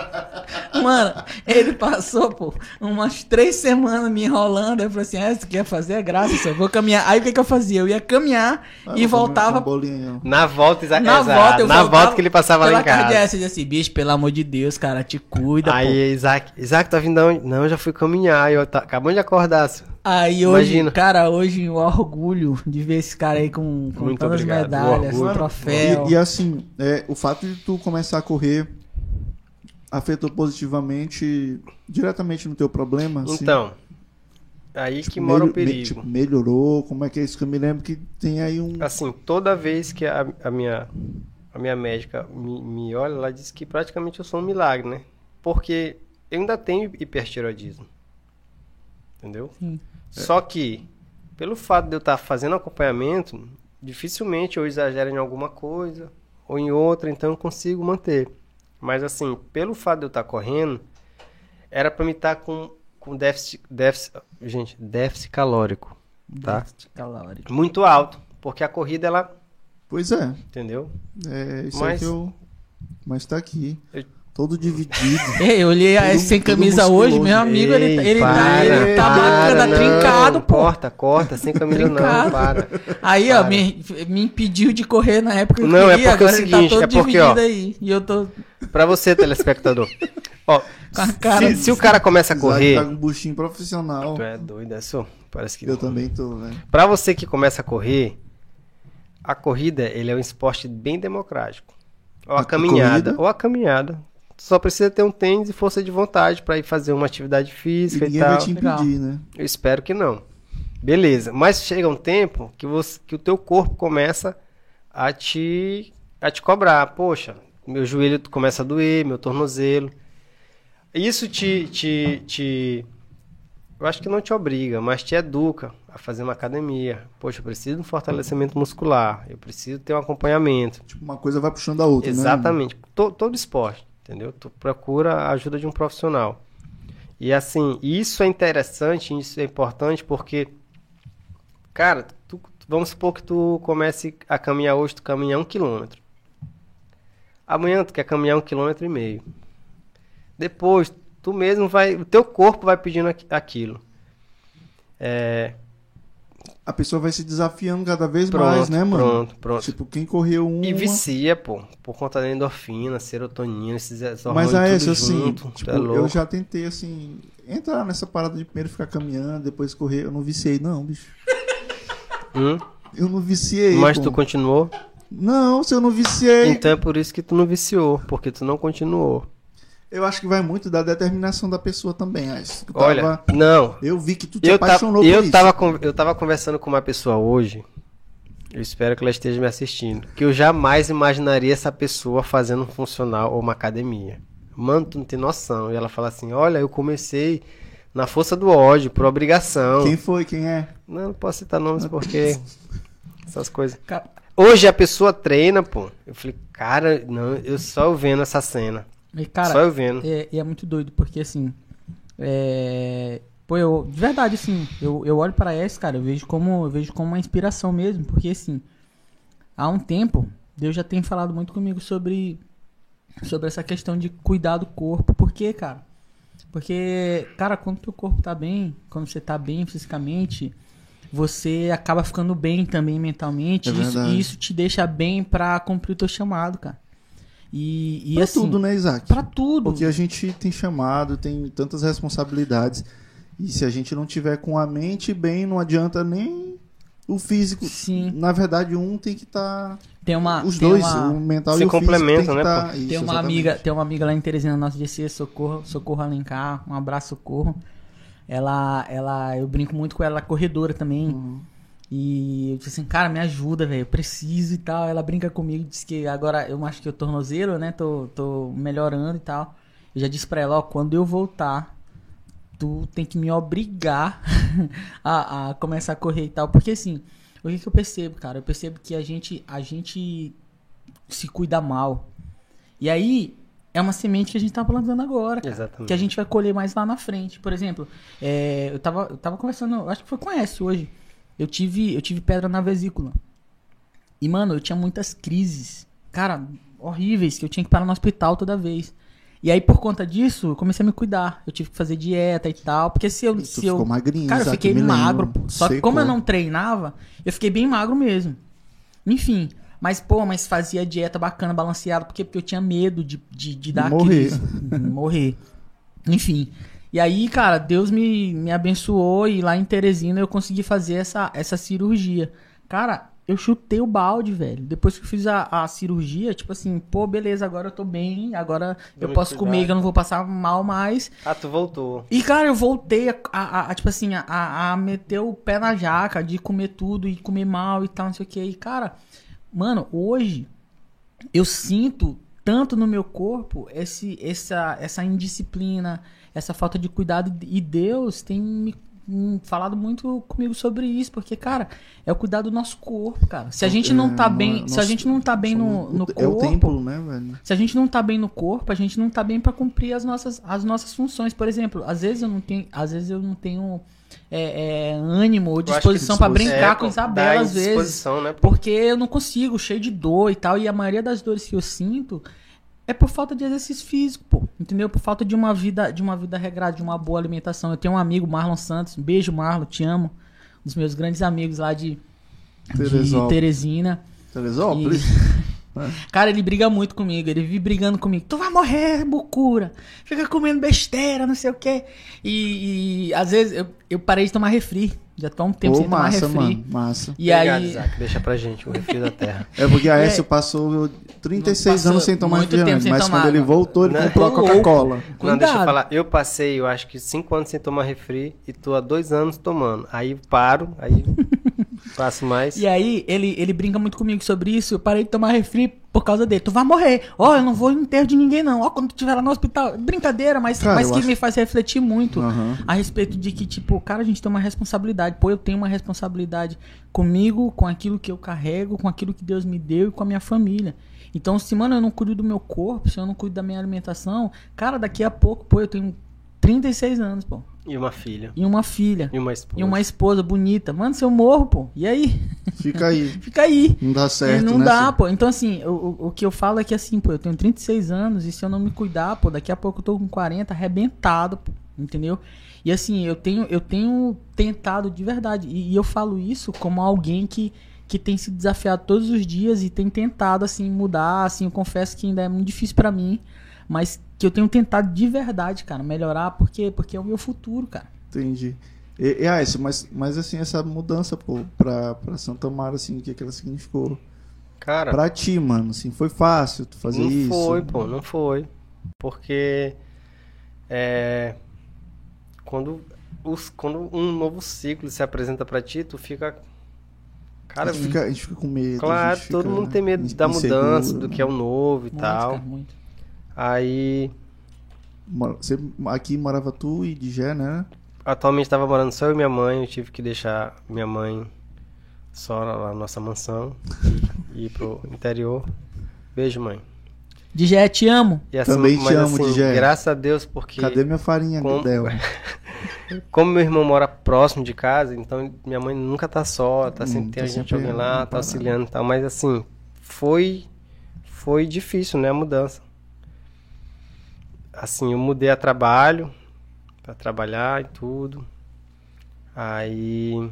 Mano, ele passou, pô, umas três semanas me enrolando. Eu falei assim: é, você quer fazer? É graça, só vou caminhar. Aí o que que eu fazia? Eu ia caminhar Ah, e voltava um. Na volta, Isa... na exato, volta, eu na volta que ele passava lá em casa. Dessa, eu dizia assim, bicho, pelo amor de Deus, cara, te cuida, pô. Aí, Isaac, Isaac, tá vindo de onde? Não, eu já fui caminhar. Eu tá... acabando de acordar. Aí hoje, Imagina. cara, hoje o orgulho de ver esse cara aí com, com Muito todas as obrigado, medalhas, o troféu. E, e assim, é, o fato de tu começar a correr afetou positivamente, diretamente no teu problema? assim? Então, aí Tipo, que mora o me- perigo. tipo, melhorou? Como é que é isso? Que eu me lembro que tem aí um... Assim, toda vez que a, a minha, a minha médica me, me olha, ela diz que praticamente eu sou um milagre, né? Porque eu ainda tenho hipertiroidismo. Entendeu? Sim. Só que, pelo fato de eu estar fazendo acompanhamento, dificilmente eu exagero em alguma coisa ou em outra, então eu consigo manter. Mas assim, pelo fato de eu estar correndo, era para me estar com, com déficit, déficit, gente, déficit calórico, tá? Déficit calórico. Muito alto, porque a corrida ela, Pois é, entendeu? é isso Mas- aí que eu... Mas tá aqui, Eu- todo dividido. Ei, eu olhei a S sem camisa hoje, meu amigo, ele, Ei, ele, tá, para, ele tá para, bacana, não, trincado, pô. Corta, corta, sem camisa Trincado. não, para. Aí, ó, Para. me, me impediu de correr na época que eu Não, é queria, porque é o agora ele tá seguinte, todo é porque, dividido ó, aí. E eu tô Pra você, telespectador. Ó, se, se o cara começa a correr, tá com um buchinho profissional. tu é doido, é só, parece que Eu também tô, né? Pra você que começa a correr, a corrida ele é um esporte bem democrático. Ou a, A caminhada, corrida? ou a caminhada. Só precisa ter um tênis e força de vontade pra ir fazer uma atividade E física e, ninguém tal. vai te impedir, né? Eu espero que não. Beleza, mas chega um tempo que, você, que o teu corpo começa a te, a te cobrar. Poxa, meu joelho começa a doer, meu tornozelo. Isso te, te, te. Eu acho que não te obriga, mas te educa a fazer uma academia. Poxa, eu preciso de um fortalecimento muscular, eu preciso ter um acompanhamento. Tipo, uma coisa vai puxando a outra, né? Exatamente. To- todo esporte, entendeu? Tu procura a ajuda de um profissional. E assim, isso é interessante, isso é importante porque, cara, tu- vamos supor que tu comece a caminhar hoje, tu caminha um quilômetro. Amanhã tu quer caminhar um quilômetro e meio. Depois, tu mesmo vai, o teu corpo vai pedindo aqui- aquilo. É, a pessoa vai se desafiando cada vez Pronto, mais, né, mano? pronto, pronto. Tipo, quem correu uma... E vicia, pô, por conta da endorfina, serotonina, esses Mas hormônios a tudo essa, assim, tipo, é eu já tentei, assim, entrar nessa parada de primeiro ficar caminhando, depois correr. Eu não viciei, não, bicho. Hum? Eu não viciei, Mas pô. tu continuou? Não, se eu não viciei... Então é por isso que tu não viciou, porque tu não continuou. Eu acho que vai muito da determinação da pessoa também, Ais. Tu Olha, tava- não. Eu vi que tu te Eu, apaixonou eu, por isso. tava, eu tava conversando com uma pessoa hoje, eu espero que ela esteja me assistindo, que eu jamais imaginaria essa pessoa fazendo um funcional ou uma academia. Mano, tu não tem noção. E ela fala assim, olha, eu comecei na força do ódio, por obrigação. Quem foi? Quem é? Não, não posso citar nomes porque... Essas coisas. Hoje a pessoa treina, pô. Eu falei, cara, não, eu só vendo essa cena. E, cara, só eu vendo. É, e é muito doido, porque assim. É... Pô, eu. De verdade, assim, eu, eu olho pra essa, cara, eu vejo como. Eu vejo como uma inspiração mesmo. Porque assim, há um tempo, Deus já tem falado muito comigo sobre. Sobre essa questão de cuidar do corpo. Por quê, cara? Porque, cara, quando teu corpo tá bem, quando você tá bem fisicamente, você acaba ficando bem também mentalmente. É isso, e isso te deixa bem pra cumprir o teu chamado, cara. E, e pra assim, tudo, né, Isaac? Pra tudo. Porque a gente tem chamado, tem tantas responsabilidades. E se a gente não tiver com a mente bem, não adianta nem o físico. Sim. Na verdade, um tem que estar. Tem uma. os tem dois, uma, o mental Se e o físico. complementam, tem que né, tá-? Isso, tem uma exatamente. amiga, tem uma amiga lá em Teresina, nosso DC, Socorro, Socorro Alencar, um abraço Socorro. Ela, ela, eu brinco muito com ela, ela é corredora também. Uhum. E eu disse assim, cara, me ajuda, velho, eu preciso e tal. Ela brinca comigo, diz que agora eu acho que o tornozelo, né, tô, tô melhorando e tal. Eu já disse pra ela, ó, quando eu voltar, tu tem que me obrigar a, a começar a correr e tal. Porque assim, o que, que eu percebo, cara? Eu percebo que a gente, a gente se cuida mal. E aí, é uma semente que a gente tá plantando agora, cara. Exatamente. Que a gente vai colher mais lá na frente. Por exemplo, é, eu, tava, eu tava conversando, acho que foi com S hoje. Eu tive, eu tive pedra na vesícula. E, mano, eu tinha muitas crises. Cara, horríveis, que eu tinha que parar no hospital toda vez. E aí, por conta disso, eu comecei a me cuidar. Eu tive que fazer dieta e tal. Porque se eu. Tu se ficou eu magrinho, cara, eu fiquei magro. Só que como eu não treinava, eu fiquei bem magro mesmo. Enfim. Mas, pô, mas fazia dieta bacana, balanceada. Por quê? Porque eu tinha medo de, de, de dar Morrer. crise. morrer. Enfim. E aí, cara, Deus me, me abençoou e lá em Teresina eu consegui fazer essa, essa cirurgia. Cara, eu chutei o balde, velho. Depois que eu fiz a, a cirurgia, tipo assim, pô, beleza, agora eu tô bem, agora eu Vamos posso comer, que eu não vou passar mal mais. Ah, tu voltou. E, cara, eu voltei a, a- a- tipo assim, a, a meter o pé na jaca, de comer tudo e comer mal e tal, não sei o que. E, cara, mano, hoje eu sinto tanto no meu corpo esse, essa, essa indisciplina, essa falta de cuidado. E Deus tem me hum, falado muito comigo sobre isso, porque, cara, é o cuidar do nosso corpo, cara. Se a gente não tá É, bem, nossa, se a gente não tá bem no, no É o corpo, templo, né, velho? se a gente não tá bem no corpo, a gente não tá bem pra cumprir as nossas, as nossas funções. Por exemplo, às vezes eu não tenho, às vezes eu não tenho é, é, ânimo ou disposição pra disposição- brincar É, com Isabela às vezes. né? Porque eu não consigo, cheio de dor e tal. E a maioria das dores que eu sinto é por falta de exercício físico, pô. Entendeu? Por falta de uma vida, de uma vida regrada, de uma boa alimentação. Eu tenho um amigo, Marlon Santos. Um beijo, Marlon, te amo. Um dos meus grandes amigos lá de, de Teresópolis. Teresina. Teresópolis. Cara, ele briga muito comigo, ele vive brigando comigo. Tu vai morrer, bucura. Fica comendo besteira, não sei o quê. E, e, às vezes eu, eu parei de tomar refri. Já tô há um tempo Pô, sem tomar massa, refri. mano. Massa. E Obrigado, aí. Isaac. Deixa pra gente o refri da terra. É porque a É. Aécio passou 36 Passou anos sem tomar refrigerante, sem mas tomar, quando ele não. voltou, ele Não, comprou a. Coca-Cola. Não, deixa eu falar. Eu passei, eu acho que cinco anos sem tomar refri e tô há dois anos tomando. Aí paro, aí passo mais. E aí, ele, ele brinca muito comigo sobre isso. Eu parei de tomar refri por causa dele. Tu vai morrer. Ó, eu não vou no enterro de ninguém, não. Ó, quando tu estiver lá no hospital. Brincadeira, mas, Cara, mas que acho- me faz refletir muito Aham. a respeito de que, tipo, cara, a gente tem uma responsabilidade. Pô, eu tenho uma responsabilidade comigo, com aquilo que eu carrego, com aquilo que Deus me deu e com a minha família. Então, se, mano, eu não cuido do meu corpo, se eu não cuido da minha alimentação, cara, daqui a pouco, pô, eu tenho 36 anos, pô. E uma filha. E uma filha. E uma esposa. E uma esposa bonita. Mano, se eu morro, pô, e aí? Fica aí. Fica aí. Não dá certo, E não né? dá, pô. Então, assim, o, o, o que eu falo é que, assim, pô, eu tenho 36 anos e se eu não me cuidar, pô, daqui a pouco eu tô com 40, arrebentado, pô. entendeu? E assim, eu tenho, eu tenho tentado de verdade. E, e eu falo isso como alguém que, que tem se desafiado todos os dias e tem tentado, assim, mudar. Assim, eu confesso que ainda é muito difícil para mim. Mas que eu tenho tentado de verdade, cara, melhorar, porque, porque é o meu futuro, cara. Entendi. E, e ah, isso, mas, mas assim, essa mudança, pô, pra, pra Santa Mara, assim, o que, que ela significou? Cara, Pra ti, mano, assim, foi fácil tu fazer não isso? foi, pô, não foi. Porque é, quando, os, quando um novo ciclo se apresenta pra ti, tu fica. Cara, a, gente fica, a gente fica com medo. a claro, gente todo fica mundo tem medo da mudança, do que é o novo e Muito, tal. cara, muito. Aí, Você, aqui morava tu e Digé, né? atualmente tava morando só eu e minha mãe, eu tive que deixar minha mãe só lá na nossa mansão e ir pro interior. Beijo, mãe. Digé, te amo. E assim, Também te mas amo, assim, Digé. graças a Deus, porque Cadê minha farinha, Com- Del? como meu irmão mora próximo de casa, então minha mãe nunca tá só, tá Hum, sempre tem tá gente sempre alguém lá, tá auxiliando e tal, mas assim, foi foi difícil, né, a mudança. Assim, eu mudei a trabalho para trabalhar e tudo. Aí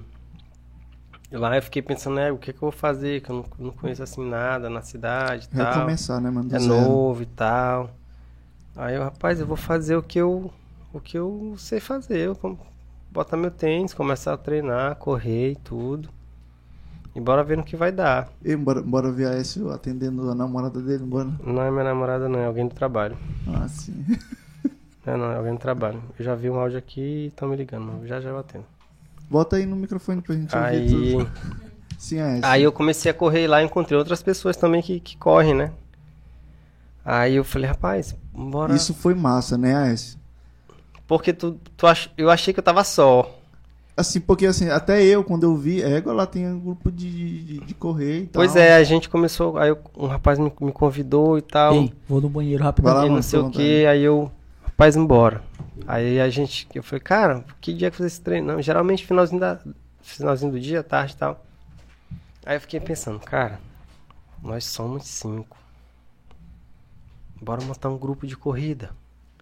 lá eu fiquei pensando, né, o que que eu vou fazer, que eu não, não conheço assim nada na cidade e tal Recomeçar, né, mano? é zero. novo e tal. Aí eu, rapaz, eu vou fazer o que eu, o que eu sei fazer. Eu botar meu tênis, começar a treinar, correr e tudo. E bora ver no que vai dar. E bora, bora ver a Aécio atendendo a namorada dele, bora? Não é minha namorada, não, é alguém do trabalho. Ah, sim. Não, não, é alguém do trabalho. Eu já vi um áudio aqui e estão me ligando, mas já já eu atendo. Bota aí no microfone pra gente ouvir Aí, tudo. Sim, Aécio. aí eu comecei a correr lá e encontrei outras pessoas também que, que correm, né? Aí eu falei, rapaz, bora. Isso foi massa, né, Aécio? Porque tu, tu ach... eu achei que eu tava só. Assim, porque assim, até eu, quando eu vi, égua, lá tem um grupo de, de, de correr e tal. Pois é, a gente começou. Aí eu- um rapaz me, me convidou e tal. Ei, vou no banheiro rapidão. lá, não mano, sei o que, aí eu, rapaz, embora. Aí a gente, eu falei, cara, que dia que fazer esse treino? Não, geralmente finalzinho, da, finalzinho do dia, tarde e tal. Aí eu fiquei pensando, cara, nós somos cinco. Bora montar um grupo de corrida.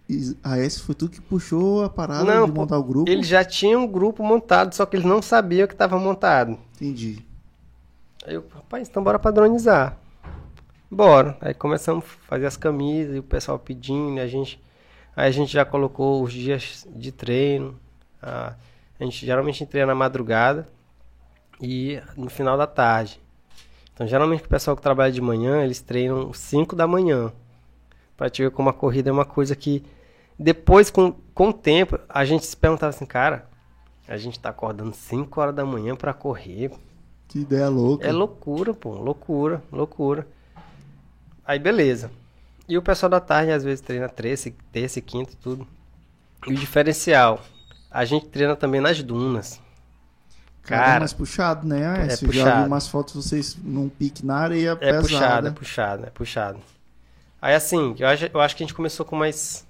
E Aécio foi tu que puxou a parada Não, de montar o grupo? Eles já tinham um grupo montado, só que eles não sabiam que estava montado. Entendi. Aí eu, rapaz, então bora padronizar. Bora. Aí começamos a fazer as camisas e o pessoal pedindo, a gente. Aí a gente já colocou os dias de treino. A, a gente geralmente treina na madrugada e no final da tarde. Então geralmente o pessoal que trabalha de manhã, eles treinam 5 da manhã. Pra te ver como a corrida é uma coisa que depois, com, com o tempo, a gente se perguntava assim, cara, a gente tá acordando 5 horas da manhã pra correr. Que ideia louca. É loucura, pô, loucura, loucura. Aí beleza. E o pessoal da tarde às vezes treina terça, terça e quinta e tudo. E o diferencial, a gente treina também nas dunas. Cara, Cara, é mais puxado, né, Aécio? Já puxado. vi umas fotos vocês num pique na areia É pesada. puxado, é puxado, é puxado. Aí assim, eu acho, eu acho que a gente começou com mais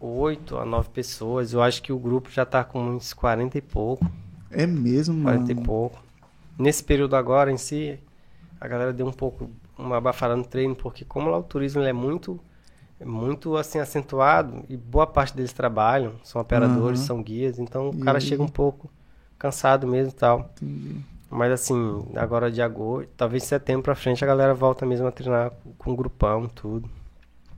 oito a nove pessoas. Eu acho que o grupo já tá com uns 40 e pouco. É mesmo, mano. 40 e pouco. Nesse período agora em si, a galera deu um pouco uma abafada no treino, porque como lá o turismo é muito é muito assim acentuado e boa parte deles trabalham, são operadores, Aham. são guias, então o cara chega um pouco cansado mesmo e tal. Entendi. Mas assim, agora de agosto, talvez setembro pra frente a galera volta mesmo a treinar com grupão, tudo.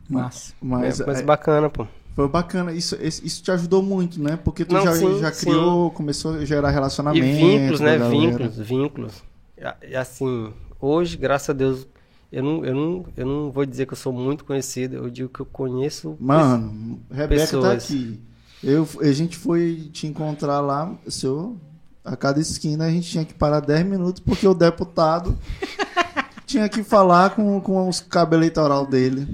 Massa. Mas, é, mas é, bacana, pô. Foi bacana. Isso, isso te ajudou muito, né? Porque tu Não, já, sim, já sim. criou, começou a gerar E relacionamento. vínculos, né? galera. Vínculos, vínculos. E E assim, hoje, graças a Deus, eu não, eu, não, eu não vou dizer que eu sou muito conhecido, eu digo que eu conheço. Mano, Rebeca tá pessoas. aqui. Eu, a gente foi te encontrar lá, senhor. A cada esquina a gente tinha que parar 10 minutos porque o deputado tinha que falar com, com os cabos eleitoral dele.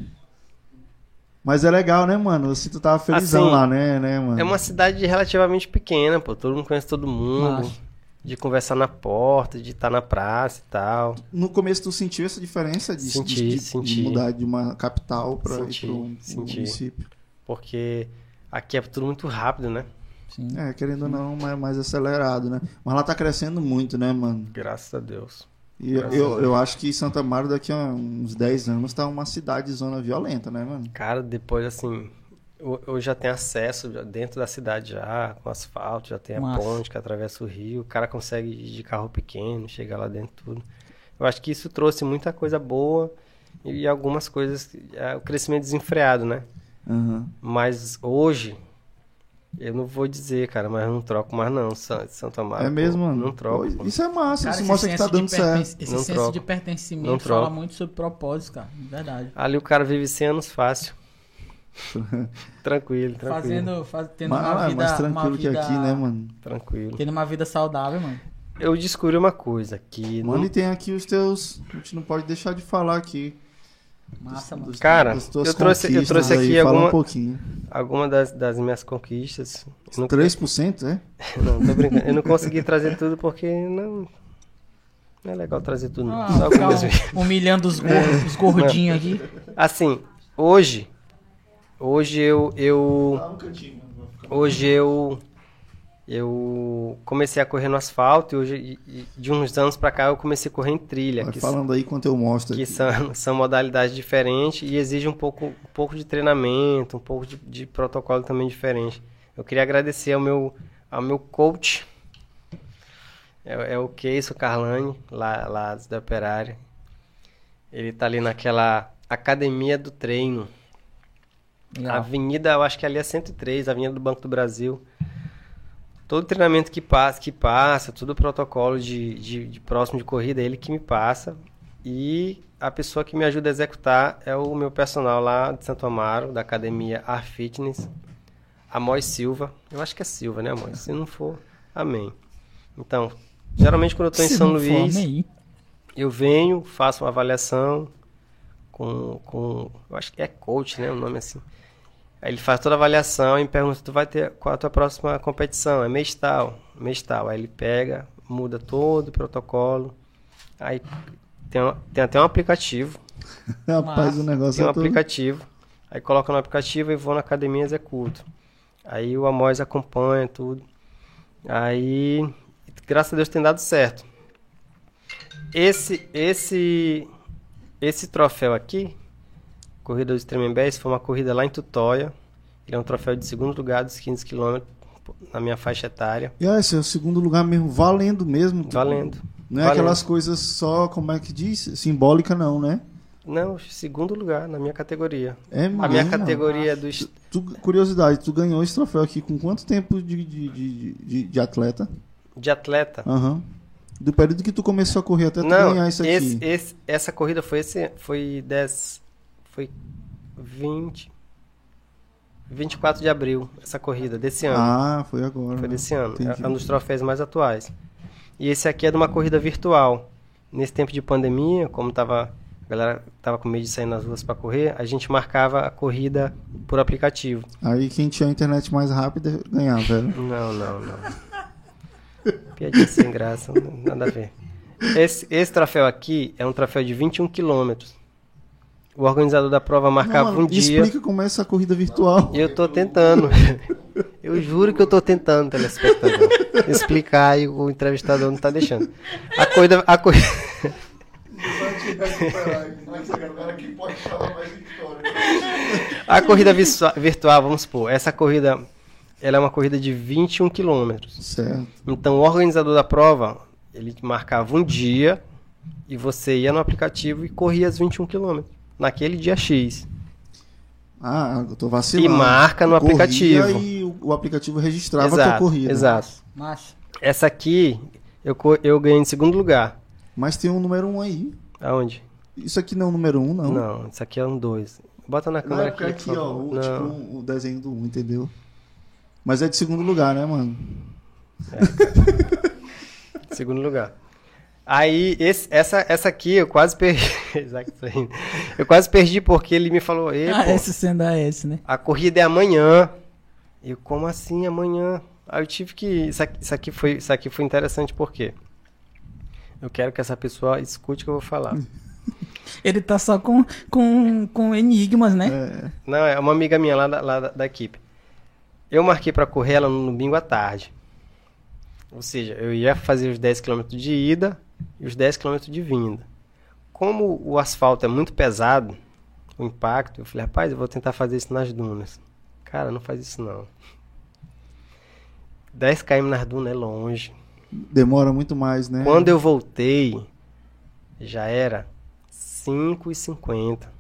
Mas é legal, né, mano? Assim, tu tava felizão Assim, lá, né, né, mano? É uma cidade relativamente pequena, pô. Todo mundo conhece todo mundo. Massa. De conversar na porta, de estar na praça e tal. No começo tu sentiu essa diferença de, Senti, de- de- senti. de mudar de uma capital para Senti, um senti. município? Porque aqui é tudo muito rápido, né? Sim. É, querendo ou não, mais, mais acelerado, né? Mas lá tá crescendo muito, né, mano? Graças a Deus. E eu, eu, eu acho que Santa Maria daqui a uns 10 anos tá uma cidade zona violenta, né, mano? Cara, depois assim, hoje já tem acesso dentro da cidade já, com asfalto, já tem a Massa. ponte que atravessa o rio, o cara consegue ir de carro pequeno, chegar lá dentro tudo. Eu acho que isso trouxe muita coisa boa e algumas coisas, é, o crescimento desenfreado, né? Aham. Mas hoje, eu não vou dizer, cara, mas eu não troco mais não, Sa- Santo Amaro. É pô, mesmo, mano? Não troco. Pô, pô. Isso é massa, Cara, isso esse mostra que tá dando certo. Esse Não senso troco. de pertencimento Não fala troco. muito sobre propósito, cara. de Verdade. Ali o cara vive 100 anos fácil. tranquilo, tranquilo. Fazendo, faz, tendo Mas, uma ah, vida. mais uma tranquilo que vida- aqui, né, mano? Tranquilo. Tendo uma vida saudável, mano. Eu descobri uma coisa, que Mano, não e tem aqui os teus. A gente não pode deixar de falar aqui. Massa, mano. Cara, eu trouxe- eu trouxe aí, aqui Fala alguma- um pouquinho. alguma das, das minhas conquistas. Eu não, 3%, é? não, tô brincando. Eu não consegui trazer tudo porque não. Não é legal trazer tudo, não. Ah, Só algumas um- humilhando os, gordos, os gordinhos aqui. Assim, hoje. Hoje eu. eu hoje eu. Eu comecei a correr no asfalto e hoje, de uns anos pra cá, eu comecei a correr em trilha. Vai que falando aí enquanto eu mostro que aqui. são, são modalidades diferentes e exige um pouco, um pouco de treinamento, um pouco de, de protocolo também diferente. Eu queria agradecer ao meu, ao meu coach, é, é o Keiso Carlani, lá, lá da Operária. Ele tá ali naquela academia do treino. Legal. Avenida, eu acho que ali é 103, Avenida do Banco do Brasil. Todo treinamento que passa, que passa, todo o protocolo de, de, de próximo de corrida, é ele que me passa. E a pessoa que me ajuda a executar é o meu personal lá de Santo Amaro, da academia Ar Fitness, Amós Silva. Eu acho que é Silva, né, Amós? Se não for, amém. Então, geralmente quando eu estou em São for, Luís, eu venho, faço uma avaliação com, com eu acho que é coach, né, o nome assim. Aí ele faz toda a avaliação e me pergunta, tu vai ter qual a tua próxima competição? É mês tal, mês tal. Aí ele pega, muda todo o protocolo. Aí tem, um- tem até um aplicativo, Rapaz, o negócio tem um é todo... aplicativo. Aí coloca no aplicativo e vou na academia e executo. Aí o Amós acompanha tudo. Aí, graças a Deus tem dado certo. Esse esse esse troféu aqui, corrida do Extreme Bass, foi uma corrida lá em Tutóia. Ele é um troféu de segundo lugar dos 15 km na minha faixa etária. E ah, esse é o segundo lugar mesmo, valendo mesmo. tu- Valendo. Não é valendo. aquelas coisas só, como é que diz? Simbólica não, né? Não, segundo lugar na minha categoria. É A minha mesmo. categoria é dos Tu, curiosidade, tu ganhou esse troféu aqui com quanto tempo de, de, de, de, de atleta? de atleta. Aham. Do período que tu começou a correr até tu Não, ganhar isso aqui. esse, esse- essa corrida foi esse, foi 10, foi 20, 24 de abril, essa corrida desse ano. Ah, foi agora. foi né? desse ano. entendi. É um dos troféus mais atuais. E esse aqui é de uma corrida virtual. Nesse tempo de pandemia, como tava, a galera tava com medo de sair nas ruas para correr, a gente marcava a corrida por aplicativo. Aí quem tinha a internet mais rápida ganhava, velho. Não, não, não. Piadinha sem graça, nada a ver. Esse, esse troféu aqui é um troféu de 21 quilômetros. O organizador da prova marcava Não, um dia. Explica como é essa corrida virtual. Eu tô tentando. Eu juro que eu tô tentando, telespectador. Explicar e o entrevistador não tá deixando. A corrida. A corrida... A corrida virtual, vamos supor, essa corrida ela é uma corrida de 21 quilômetros. Certo. Então o organizador da prova, ele marcava um dia e você ia no aplicativo e corria as 21 quilômetros naquele dia X. Ah, eu tô vacilando. E marca no Corria aplicativo. E o, o aplicativo registrava a tua exato, corrida. exato. Massa. Essa aqui eu, eu ganhei em segundo lugar. Mas tem um número um aí. Aonde? Isso aqui não é o número um, não. Não, isso aqui é um 2. Bota na câmera é aqui, aqui, ó, o, Não. tipo, um- o desenho do 1, entendeu? Mas é de segundo lugar, né, mano? Segundo lugar. Aí, esse- essa, essa aqui eu quase perdi. Tá eu quase perdi porque ele me falou: Ah, pô, esse sendo a esse, né? a corrida é amanhã. Eu, como assim amanhã? Aí eu tive que. Isso aqui, isso aqui foi, isso aqui foi interessante porque eu quero que essa pessoa escute o que eu vou falar. Ele tá só com, com, com enigmas, né? É, Não, é uma amiga minha lá da, lá da, da equipe. Eu marquei pra correr ela no domingo à tarde. Ou seja, eu ia fazer os 10 km de ida e os 10 km de vinda. Como o asfalto é muito pesado, o impacto, eu falei, rapaz, eu vou tentar fazer isso nas dunas. cara, não faz isso não. 10 km nas dunas é longe. Demora muito mais, né? Quando eu voltei, já era 5 e 50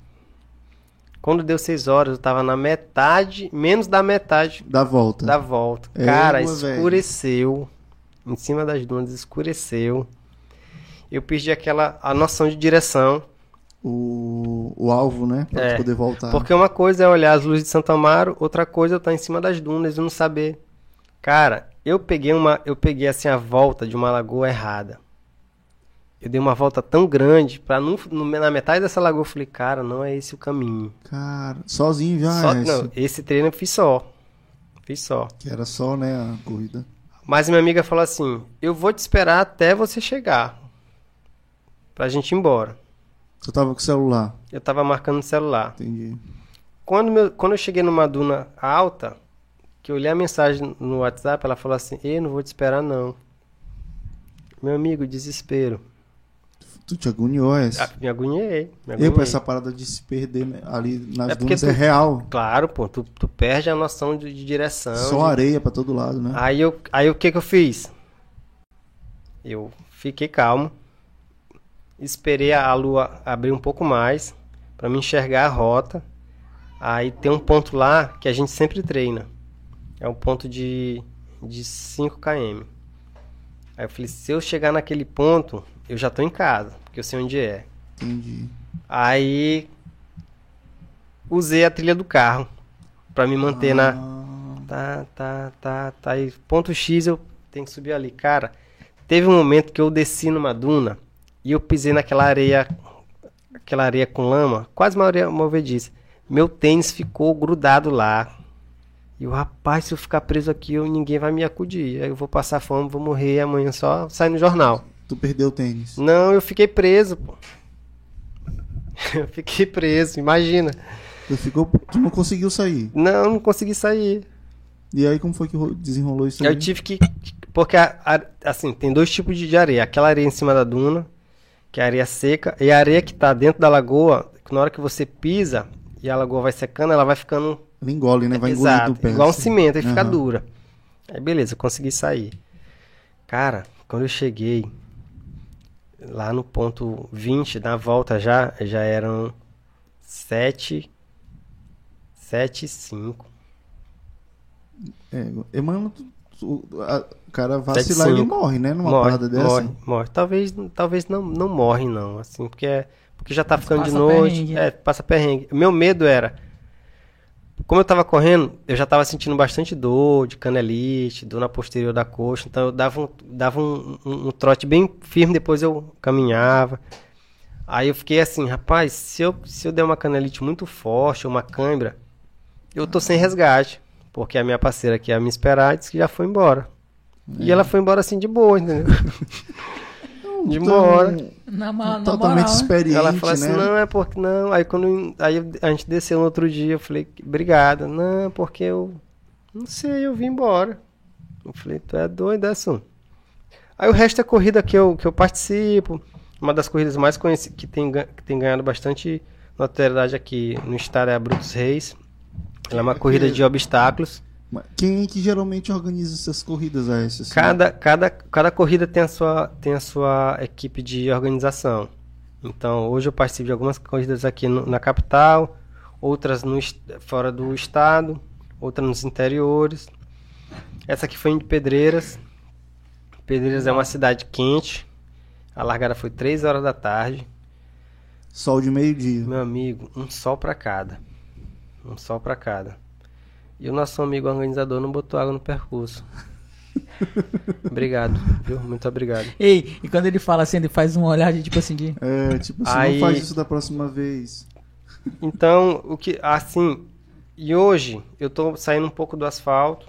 Quando deu 6 horas, eu tava na metade, menos da metade Da volta. da volta. É, Cara, meu velho. escureceu. Em cima das dunas escureceu. Eu perdi aquela a noção de direção. O, o alvo, né? Pra É, poder voltar. Porque uma coisa é olhar as luzes de Santo Amaro, outra coisa é estar em cima das dunas e não saber. Cara, eu peguei uma, eu peguei assim a volta de uma lagoa errada. Eu dei uma volta tão grande para na metade dessa lagoa eu falei, cara, não é esse o caminho. Cara, sozinho já, Só, é não, esse treino eu fiz só. Fiz só. Que era só, né, a corrida. Mas minha amiga falou assim: "Eu vou te esperar até você chegar pra gente ir embora". Tu tava com o celular, Eu tava marcando no celular. entendi. Quando, meu- quando eu cheguei numa duna alta, que eu olhei a mensagem no WhatsApp, ela falou assim: Ei, não vou te esperar, não. Meu amigo, desespero. Tu te agoniou essa. Ah, me agoniei. Me agoniei. pra essa parada de se perder né, ali nas É dunas é tu- real. Claro, pô, tu, tu perde a noção de, de direção. Só de- areia pra todo lado, né? Aí eu, aí o que que eu fiz? Eu fiquei calmo, esperei a lua abrir um pouco mais para me enxergar a rota. Aí tem um ponto lá que a gente sempre treina. É um ponto de de 5 km. Aí eu falei, se eu chegar naquele ponto, eu já tô em casa, porque eu sei onde é. Entendi. Aí usei a trilha do carro para me manter na Ah, Tá, tá, tá, tá. E ponto X eu tenho que subir ali. Cara, teve um momento que eu desci numa duna e eu pisei naquela areia, aquela areia com lama, quase uma movediça. Meu tênis ficou grudado lá. E o rapaz, se eu ficar preso aqui, eu, ninguém vai me acudir. Aí eu vou passar fome, vou morrer amanhã só sai no jornal. Tu perdeu o tênis. Não, eu fiquei preso, pô. Eu fiquei preso, imagina. Tu, ficou, tu não conseguiu sair. Não, não consegui sair. E aí, como foi que ro- desenrolou isso aí? Eu tive que. Porque, a- a- assim, tem dois tipos de areia. Aquela areia em cima da duna, que é a areia seca, e a areia que tá dentro da lagoa, na hora que você pisa e a lagoa vai secando, ela vai ficando. Ela engole, né? Vai Exato, do pé. igual um assim. cimento, aí fica Aham. dura. Aí beleza, eu consegui sair. Cara, quando eu cheguei lá no ponto 20, na volta já, já eram 7. 7 e 5. É, mano, cara vacilar, ele morre, né? Numa morre, parada dessa. morre, morre. Talvez, talvez não, não morre, não. Assim, porque, é, porque já tá ficando de passa noite. perrengue, É, né? passa perrengue. Meu medo era. Como eu tava correndo, eu já tava sentindo bastante dor de canelite, dor na posterior da coxa. Então eu dava um, dava um, um- um trote bem firme, depois eu caminhava. Aí eu fiquei assim, rapaz, se eu, se eu der uma canelite muito forte, uma cãibra, eu tô sem resgate. Porque a minha parceira que ia me esperar disse que já foi embora. E ela foi embora assim de boa, entendeu? de boa. Na, na totalmente moral, né? experiente, Ela falou assim, né? não, é porque não. Aí quando aí a gente desceu no outro dia, eu falei, obrigada. Não, porque eu não sei, eu vim embora. Eu falei, tu é doido, Edson. Aí o resto é corrida que eu, que eu participo. Uma das corridas mais conhecidas que tem, que tem ganhado bastante notoriedade aqui no estado é a Brutus Reis. Ela é uma É corrida de obstáculos. Quem é que geralmente organiza essas corridas a essas? Cada, cada, cada corrida tem a, sua, tem a sua equipe de organização. Então, hoje eu participo de algumas corridas aqui no- na capital, outras no, fora do estado, outras nos interiores. Essa aqui foi em Pedreiras. Pedreiras é uma cidade quente. A largada foi 3 horas da tarde. Sol de meio-dia. Meu amigo, um sol pra cada. Um sol pra cada. E o nosso amigo organizador não botou água no percurso. obrigado, viu? Muito obrigado. Ei, e quando ele fala assim, ele faz uma olhada tipo assim de. É, tipo assim, Aí- não faz isso da próxima vez. Então, o que assim, e hoje eu tô saindo um pouco do asfalto.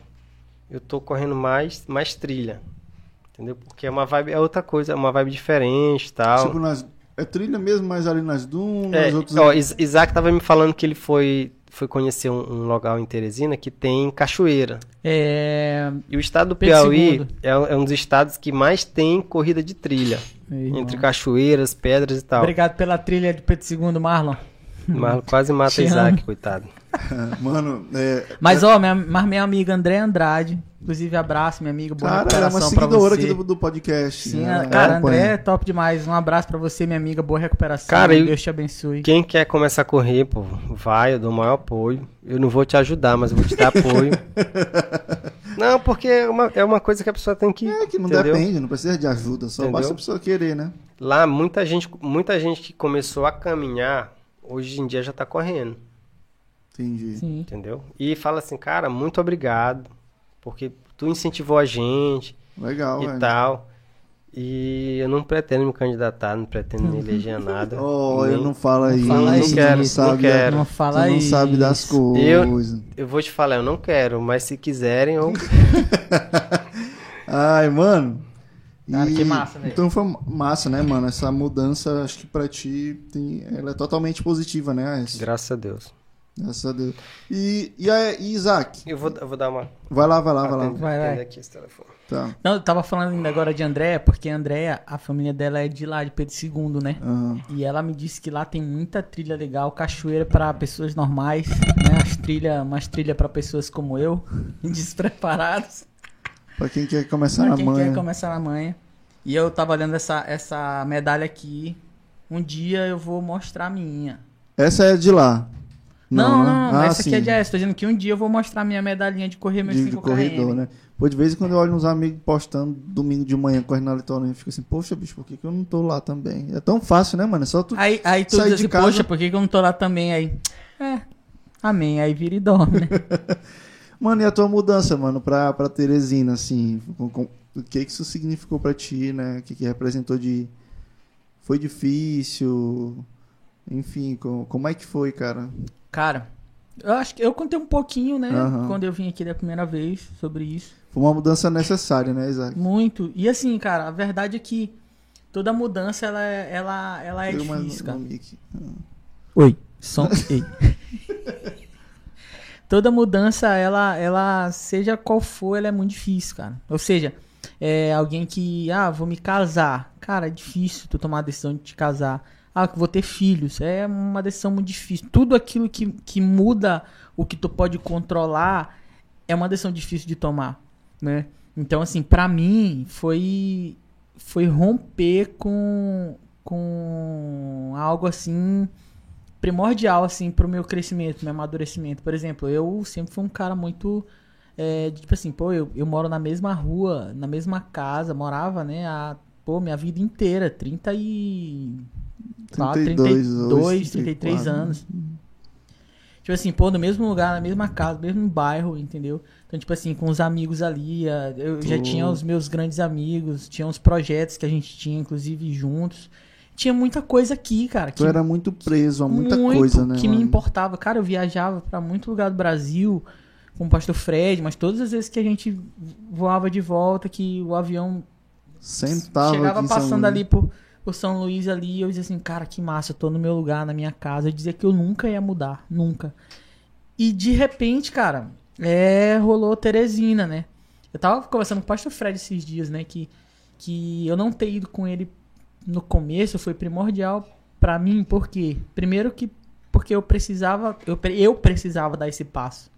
Eu tô correndo mais, mais trilha. Entendeu? Porque é uma vibe, é outra coisa, é uma vibe diferente, e tal. Tipo, nas, é trilha mesmo, mas ali nas dunas, É, outros... ó, Is- Isaac tava me falando que ele foi foi conhecer um, um local em Teresina que tem cachoeira. É. E o estado do Piauí é, é um dos estados que mais tem corrida de trilha. Irmão. Entre cachoeiras, pedras e tal. Obrigado pela trilha de Pedro II, Marlon. Marlon quase mata Te Isaac, amo. coitado. Mano, é, Mas, ó, minha, mas minha amiga André Andrade, inclusive abraço, minha amiga, boa cara, ela é uma recuperação seguidora você. aqui do, do podcast. Sim, Ela cara, acompanha. André é top demais. Um abraço pra você, minha amiga, boa recuperação. Cara, eu- Deus te abençoe. Quem quer começar a correr, pô, vai, eu dou o maior apoio. Eu não vou te ajudar, mas eu vou te dar apoio. não, porque é uma, é uma coisa que a pessoa tem que. É que não entendeu? depende, não precisa de ajuda, só Entendeu? basta a pessoa querer, né? Lá, muita gente, muita gente que começou a caminhar, hoje em dia já tá correndo. Entendi. Sim. Entendeu? E fala assim, cara, muito obrigado, porque tu incentivou a gente Legal, e velho. tal. E eu não pretendo me candidatar, não pretendo me eleger a nada. Oh, Nem- ele não fala Não isso. fala tu isso, não não sabe, quero. Não Tu fala não isso. sabe das coisas. Eu- Eu vou te falar, eu não quero, mas se quiserem, eu. Ai, mano. Cara, E- que massa, velho. Então foi massa, né, mano? Essa mudança, acho que pra ti, tem... ela é totalmente positiva, né? Aécio? Graças a Deus. Graças a Deus. E, e, a, e Isaac? Eu vou, eu vou dar uma. Vai lá, vai lá, vai lá. Vai, vai. aqui esse telefone. Tá. Não, eu tava falando ainda agora de Andréia, porque a Andréia, a família dela é de lá, de Pedro II, né? Aham. E ela me disse que lá tem muita trilha legal, cachoeira pra pessoas normais, né? As trilha, umas trilhas pra pessoas como eu, despreparados. Pra quem quer começar Pra na quem quer começar na manhã. E eu tava olhando essa, essa medalha aqui. Um dia eu vou mostrar a minha. Essa é de lá. Não, não, né? não, Ah, essa sim. aqui é de S. Tô dizendo que um dia eu vou mostrar minha medalhinha de correr meus de, de 5 corredor, km. né? Pô, de vez em quando eu olho uns amigos postando domingo de manhã correndo na litorânea e fico assim, poxa, bicho, por que, que eu não tô lá também? É tão fácil, né, mano? É só tu. Aí, aí tu Sair diz assim, casa- poxa, por que, que eu não tô lá também? Aí, é, amém. Aí vira e dorme, né? Mano, e a tua mudança, mano, pra, pra Teresina, assim? com- com- o que que isso significou pra ti, né? O que que representou de. Foi difícil? Enfim, co- como é que foi, cara? Cara, eu acho que eu contei um pouquinho, né? Aham. Quando eu vim aqui da primeira vez sobre isso. Foi uma mudança necessária, né, Isaac? Muito. E assim, cara, a verdade é que toda mudança, ela, é- ela, ela é Deu uma- difícil, cara. uma mic. Oi. Som. Ei. Toda mudança, ela, ela, seja qual for, ela é muito difícil, cara. Ou seja, é alguém que, ah, vou me casar. Cara, é difícil tu tomar a decisão de te casar. Ah, vou ter filhos. É uma decisão muito difícil. Tudo aquilo que, que muda o que tu pode controlar é uma decisão difícil de tomar, né? Então, assim, pra mim, foi, foi romper com, com algo assim primordial assim pro meu crescimento, meu amadurecimento. Por exemplo, eu sempre fui um cara muito é, tipo assim, pô, eu, eu moro na mesma rua, na mesma casa, morava, né, a pô, minha vida inteira, 30 e 4, 32, 32, hoje, 33 34, anos. Tipo assim, pô, no mesmo lugar, na mesma casa, no mesmo bairro, entendeu? Então, tipo assim, com os amigos ali, a- eu já Tu- tinha os meus grandes amigos, tinha uns projetos que a gente tinha, inclusive, juntos. Tinha muita coisa aqui, cara. Tu era muito preso a muita muito coisa, né? que me mano? importava. Cara, eu viajava pra muito lugar do Brasil com o pastor Fred, mas todas as vezes que a gente voava de volta, que o avião Sentava chegava passando ali por, por São Luís ali, eu dizia assim, cara, que massa, eu tô no meu lugar, na minha casa. Eu dizia que eu nunca ia mudar, nunca. E de repente, cara, é, rolou Teresina, né? Eu tava conversando com o pastor Fred esses dias, né, que, que eu não ter ido com ele no começo foi primordial pra mim, por quê? Primeiro que porque eu precisava, eu, eu precisava dar esse passo.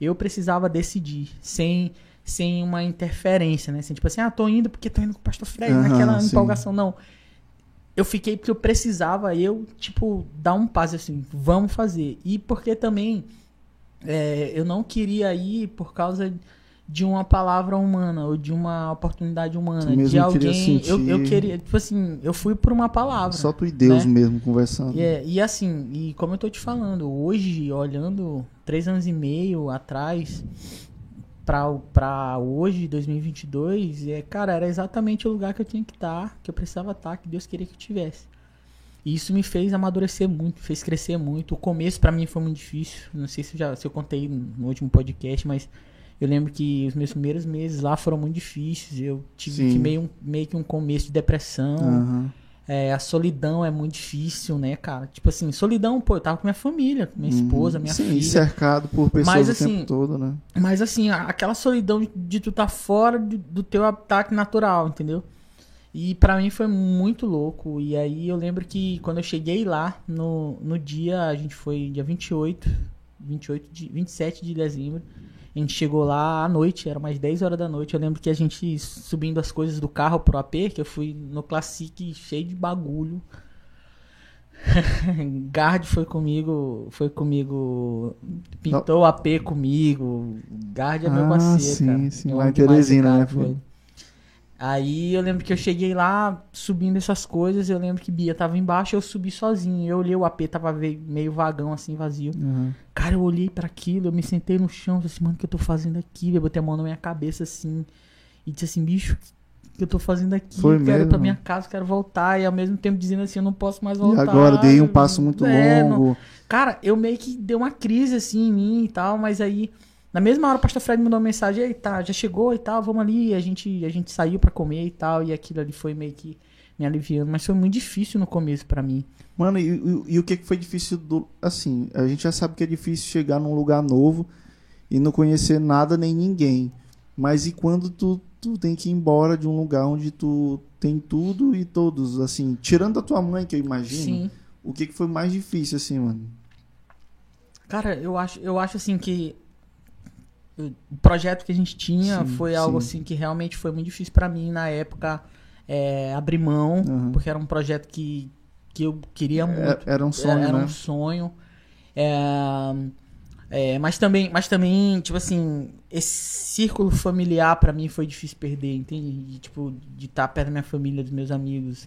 Eu precisava decidir, sem sem uma interferência, né? Assim, tipo assim, ah, tô indo porque tô indo com o pastor Fred, Aham, naquela sim. empolgação, não. Eu fiquei porque eu precisava, eu, tipo, dar um passo assim, vamos fazer. E porque também é, eu não queria ir por causa de uma palavra humana ou de uma oportunidade humana, Tu mesmo de queria alguém. Eu, eu sentir- queria, tipo assim, eu fui por uma palavra. Só tu e Deus né? mesmo conversando. E, é- e assim, e como eu tô te falando, hoje, olhando três anos e meio atrás pra hoje, 2022, é, cara, era exatamente o lugar que eu tinha que estar, que eu precisava estar, que Deus queria que eu tivesse. E isso me fez amadurecer muito, fez crescer muito. O começo pra mim foi muito difícil. Não sei se já, se eu contei no último podcast, mas eu lembro que os meus primeiros meses lá foram muito difíceis. Eu tive Sim. que meio, meio que um começo de depressão. Aham. É, a solidão é muito difícil, né, cara? Tipo assim, solidão, pô, eu tava com minha família, com minha Uhum. esposa, minha Sim, filha. cercado por pessoas Mas, o assim, tempo todo, né? Mas assim, aquela solidão de, de tu tá fora de- do teu ataque natural, entendeu? E pra mim foi muito louco. E aí eu lembro que quando eu cheguei lá, no, no dia, a gente foi dia 28, 28 de, 27 de dezembro. A gente chegou lá à noite, era mais 10 horas da noite. Eu lembro que a gente subindo as coisas do carro pro AP, que eu fui no Classic cheio de bagulho. Gard foi comigo, foi comigo, pintou o AP comigo. Gard é meu Ah, parceiro, sim, cara. sim, Eu lá em Teresina, né, foi. Aí eu lembro que eu cheguei lá subindo essas coisas. Eu lembro que Bia tava embaixo, eu subi sozinho. Eu olhei o AP, tava meio vagão assim, vazio. Uhum. Cara, eu olhei pra aquilo, eu me sentei no chão, falei assim, mano, o que eu tô fazendo aqui? Eu botei a mão na minha cabeça assim e disse assim, bicho, o que eu tô fazendo aqui? Foi eu quero ir mesmo? pra minha casa, quero voltar. E ao mesmo tempo dizendo assim, eu não posso mais E voltar. agora dei um passo muito É, não- longo. Cara, eu meio que deu uma crise assim em mim e tal, mas aí, na mesma hora o pastor Fred me mandou uma mensagem, ei, tá, já chegou e tal, vamos ali, a gente, a gente saiu pra comer e tal, e aquilo ali foi meio que me aliviando, mas foi muito difícil no começo pra mim. Mano, e, e- e o que que foi difícil do. Assim, a gente já sabe que é difícil chegar num lugar novo e não conhecer nada nem ninguém. Mas e quando tu, tu tem que ir embora de um lugar onde tu tem tudo e todos, assim, tirando a tua mãe, que eu imagino, Sim. o que que foi mais difícil, assim, mano? Cara, eu acho, eu acho assim que o projeto que a gente tinha Sim, foi algo sim. assim que realmente foi muito difícil pra mim na época é, abrir mão, Uhum. porque era um projeto que, que eu queria muito. É- Era um sonho, era, era né? um sonho. É, é, mas também, mas também, tipo assim, esse círculo familiar pra mim foi difícil perder, entende? De, tipo, de estar perto da minha família, dos meus amigos,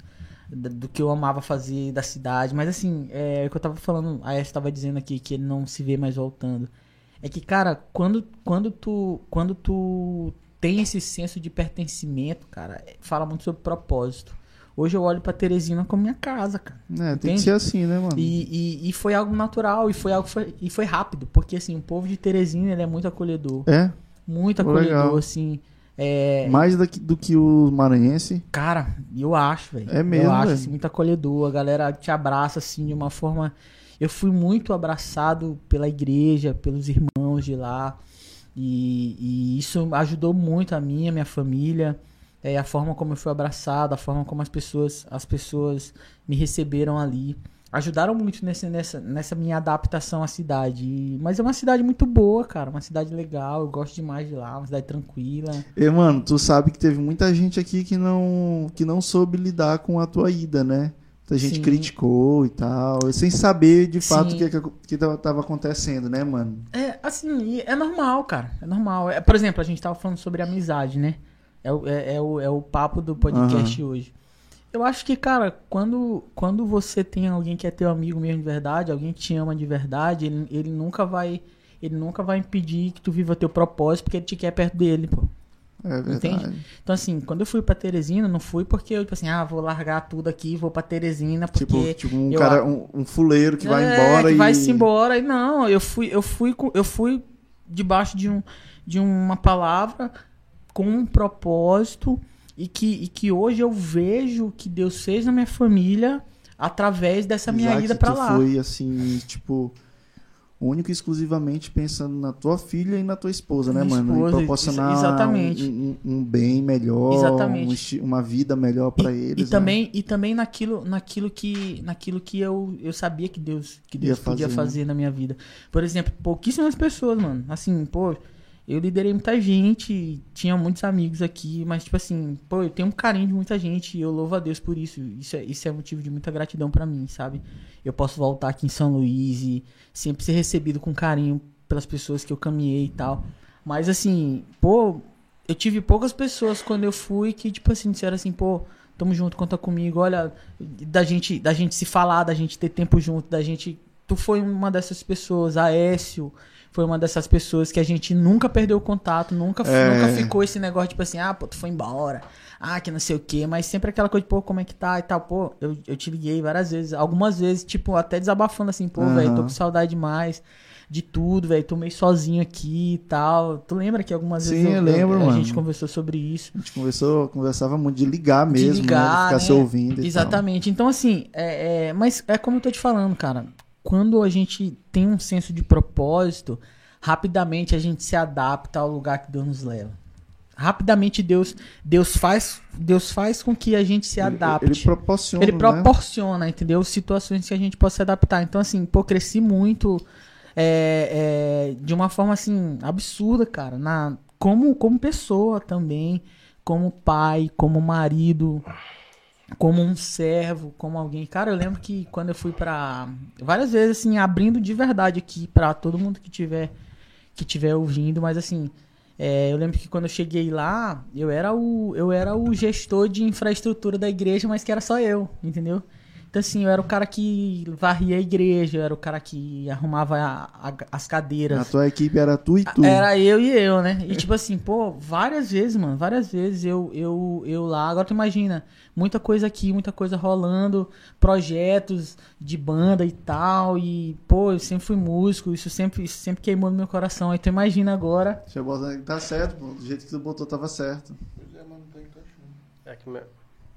da- do que eu amava fazer, da cidade. Mas assim, é o que eu tava falando, a Aécio tava dizendo aqui que ele não se vê mais voltando. É que, cara, quando, quando tu quando tu tem esse senso de pertencimento, cara, é- fala muito sobre propósito. Hoje eu olho pra Teresina como minha casa, cara. É, tem Entende? que ser assim, né, mano? E, e, e foi algo natural, e foi algo foi, e foi rápido, porque assim, o povo de Teresina ele é muito acolhedor. É, Muito acolhedor, legal. assim. É, mais daqui, do que o maranhense. Cara, eu acho, velho. É mesmo, Eu acho assim, muito acolhedor. A galera te abraça, assim, de uma forma. Eu fui muito abraçado pela igreja, pelos irmãos de lá. E, e isso ajudou muito a mim, a minha família. É, a forma como eu fui abraçado, a forma como as pessoas, as pessoas me receberam ali. Ajudaram muito nesse, nessa, nessa minha adaptação à cidade. E- mas é uma cidade muito boa, cara. Uma cidade legal. Eu gosto demais de lá. Uma cidade tranquila. E, mano, tu sabe que teve muita gente aqui que não, que não soube lidar com a tua ida, né? Muita gente Sim. criticou e tal, sem saber de fato o que, que, que tava- acontecendo, né, mano? É, assim, é normal, cara. É normal. É, por exemplo, a gente tava falando sobre amizade, né? É, o- é, é o, é o papo do podcast hoje. Eu acho que, cara, quando, quando você tem alguém que é teu amigo mesmo de verdade, alguém que te ama de verdade, ele, ele nunca vai. Ele nunca vai impedir que tu viva teu propósito porque ele te quer perto dele, pô. É verdade. Entende? Então, assim, quando eu fui pra Teresina, não fui porque eu, tipo assim, ah, vou largar tudo aqui, vou pra Teresina, porque. Tipo, tipo um eu cara, um, um fuleiro que vai É, embora que e. vai-se embora. E não, eu fui, eu fui, eu fui debaixo de, um, de uma palavra com um propósito e que, e que hoje eu vejo que Deus fez na minha família através dessa minha Isaac, ida pra tu lá. foi assim, tipo, único e exclusivamente pensando na tua filha e na tua esposa, né, Minha mano? esposa, e proporcionar. Um, um- um bem melhor, Exatamente. um uma vida melhor pra e, eles. e também e também naquilo naquilo que naquilo que eu, eu sabia que Deus que Deus Ia podia fazer, né? fazer na minha vida por exemplo pouquíssimas pessoas mano assim pô eu liderei muita gente tinha muitos amigos aqui mas tipo assim pô eu tenho um carinho de muita gente e eu louvo a Deus por isso isso é, isso é motivo de muita gratidão pra mim sabe eu posso voltar aqui em São Luís e sempre ser recebido com carinho pelas pessoas que eu caminhei e tal mas assim pô eu tive poucas pessoas quando eu fui que, tipo assim, disseram assim, pô, tamo junto, conta comigo, olha, da gente, da gente se falar, da gente ter tempo junto, da gente. Tu foi uma dessas pessoas, a Écio foi uma dessas pessoas que a gente nunca perdeu o contato, nunca, É. nunca ficou esse negócio, tipo assim, ah, pô, tu foi embora, ah, que não sei o quê, mas sempre aquela coisa, de, pô, como é que tá e tal, pô, eu, eu te liguei várias vezes, algumas vezes, tipo, até desabafando assim, pô, Aham. velho, tô com saudade demais de tudo, velho, tô meio sozinho aqui e tal. Tu lembra que algumas Sim, vezes eu lembro, a mano. gente conversou sobre isso? A gente conversou, conversava muito de ligar mesmo, de né? ligar, De ficar né? se ouvindo. e Exatamente. Então, assim, é, é- mas é como eu tô te falando, cara. Quando a gente tem um senso de propósito, rapidamente a gente se adapta ao lugar que Deus nos leva. rapidamente Deus, Deus faz, Deus faz com que a gente se adapte. Ele, ele proporciona. Ele né? proporciona, entendeu? Situações que a gente possa se adaptar. Então, assim, pô, cresci muito é, é, de uma forma, assim, absurda, cara. Na, como, como pessoa também, como pai, como marido, como um servo, como alguém. Cara, eu lembro que quando eu fui pra. Várias vezes, assim, abrindo de verdade aqui pra todo mundo que tiver, que tiver ouvindo, mas assim. é, eu lembro que quando eu cheguei lá, eu era, o, eu era o gestor de infraestrutura da igreja, mas que era só eu, entendeu? Então, assim, eu era o cara que varria a igreja, eu era o cara que arrumava a- a- as cadeiras. A tua equipe era tu e tu. Era eu e eu, né? E tipo assim, pô, várias vezes, mano, várias vezes eu, eu, eu lá. Agora tu imagina, muita coisa aqui, muita coisa rolando, projetos de banda e tal. E, pô, eu sempre fui músico, isso sempre, isso sempre queimou no meu coração. Aí tu imagina agora. Deixa eu botar- Tá certo, pô. Do jeito que tu botou, tava certo. É que meu,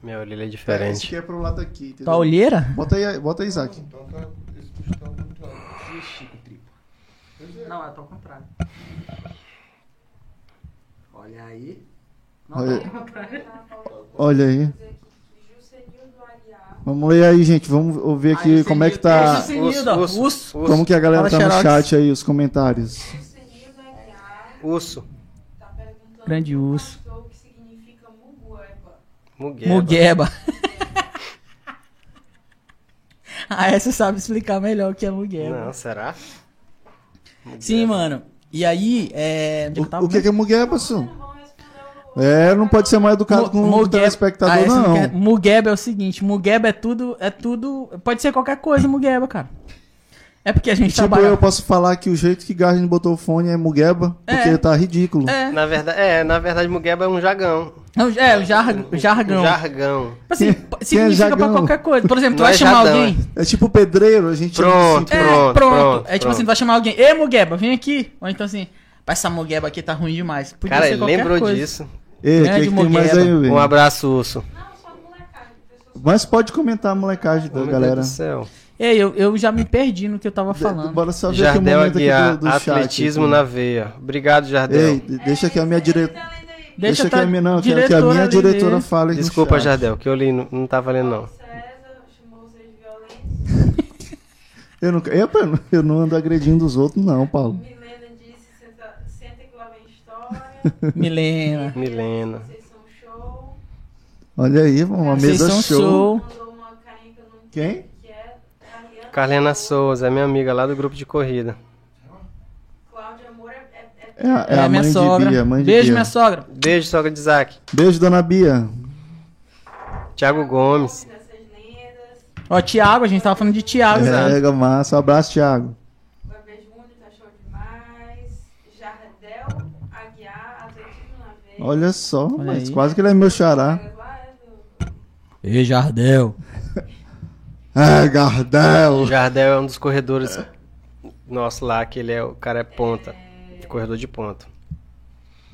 minha orelha é Esse diferente. aqui é pro lado aqui, entendeu? Tua olheira? Bota aí, bota aí, Isaac. Então tá, esse tá muito alto. Chico, tripa. Não, é ao contrário. Olha aí. Olha, olha aí. Vamos ler aí, gente. Vamos ouvir aqui Aí, como é que tá. Esse Como que a galera Fala, tá no Xerox. chat aí, os comentários. urso. Tá Grande urso. pastor o que significa mugueba. Mugueba. Mugueba. ah, essa sabe explicar melhor o que é mugueba. Não, será? Sim, mano. E aí, é. Eu tava O, o que que é mugueba, Su? Não vão responder o É, não pode ser mal educado com o Mugueba- telespectador, Ah, essa não. quer- Mugueba é o seguinte, Mugueba é tudo, é tudo, pode ser qualquer coisa, Mugueba, cara. É porque a gente Tipo, trabalha... eu posso falar que o jeito que Garden botou o fone é mugueba, porque É. tá ridículo. É, Na verdade, é, na verdade, Mugueba é um jagão. é, o- é, o jar, jargão. Um jargão. Assim, Quem- p- quem é significa pra jargão? qualquer coisa. Por exemplo, tu Não vai é chamar jadão, alguém... É tipo pedreiro, a gente Pronto. assim, É, Pronto, pronto. pronto, É tipo pronto. assim, tu vai chamar alguém, Ê, Mugueba, vem aqui. Ou então assim, "Pá, essa Mugueba aqui tá ruim demais. Podia Cara, ser ele qualquer lembrou coisa. disso. Ei, o É, que, que tem mais aí, velho? Um abraço, urso. Não, só molecagem. Mas pode comentar a molecagem da Meu galera. Deus do céu. Ei, eu, eu já me perdi no que eu tava falando. Bora só ver aqui o Jardel momento aqui Aguiar, do, do chat. atletismo aqui. na veia. Obrigado, Jardel. Ei, de- deixa que a minha diretora... tá. Deixa, que tá a minha, não, que, que a diretora minha diretora ler. fale no Desculpa, chat. Jardel, que eu li, não, não tava lendo não. César chamou vocês de violentos. Eu não, eu, eu não ando agredindo os outros, não, Paulo. Milena disse, senta, senta que lá vem história. Milena. Milena. Vocês são show. Olha aí, uma Vocês mesa são show. show. Que Quem? entendi, que é Ariana. Carlena Souza, é minha amiga lá do grupo de corrida. Cláudia Amor é, é, É, a- é É, a minha sogra. de Bia, mãe de Beijo, Bia. minha sogra. Beijo, sogra de Isaac. Beijo, dona Bia. Thiago Gomes. Ó, Thiago, a gente tava falando de Thiago, né? É, massa. Um abraço, Júnior tá show demais. Jardel Aguiar, atletismo na veia. Olha só, Olha mas aí. quase que ele é meu xará. É Ei, Jardel. É, Gardel. Jardel é um dos corredores nosso lá, que ele é o cara é ponta. Corredor de ponta.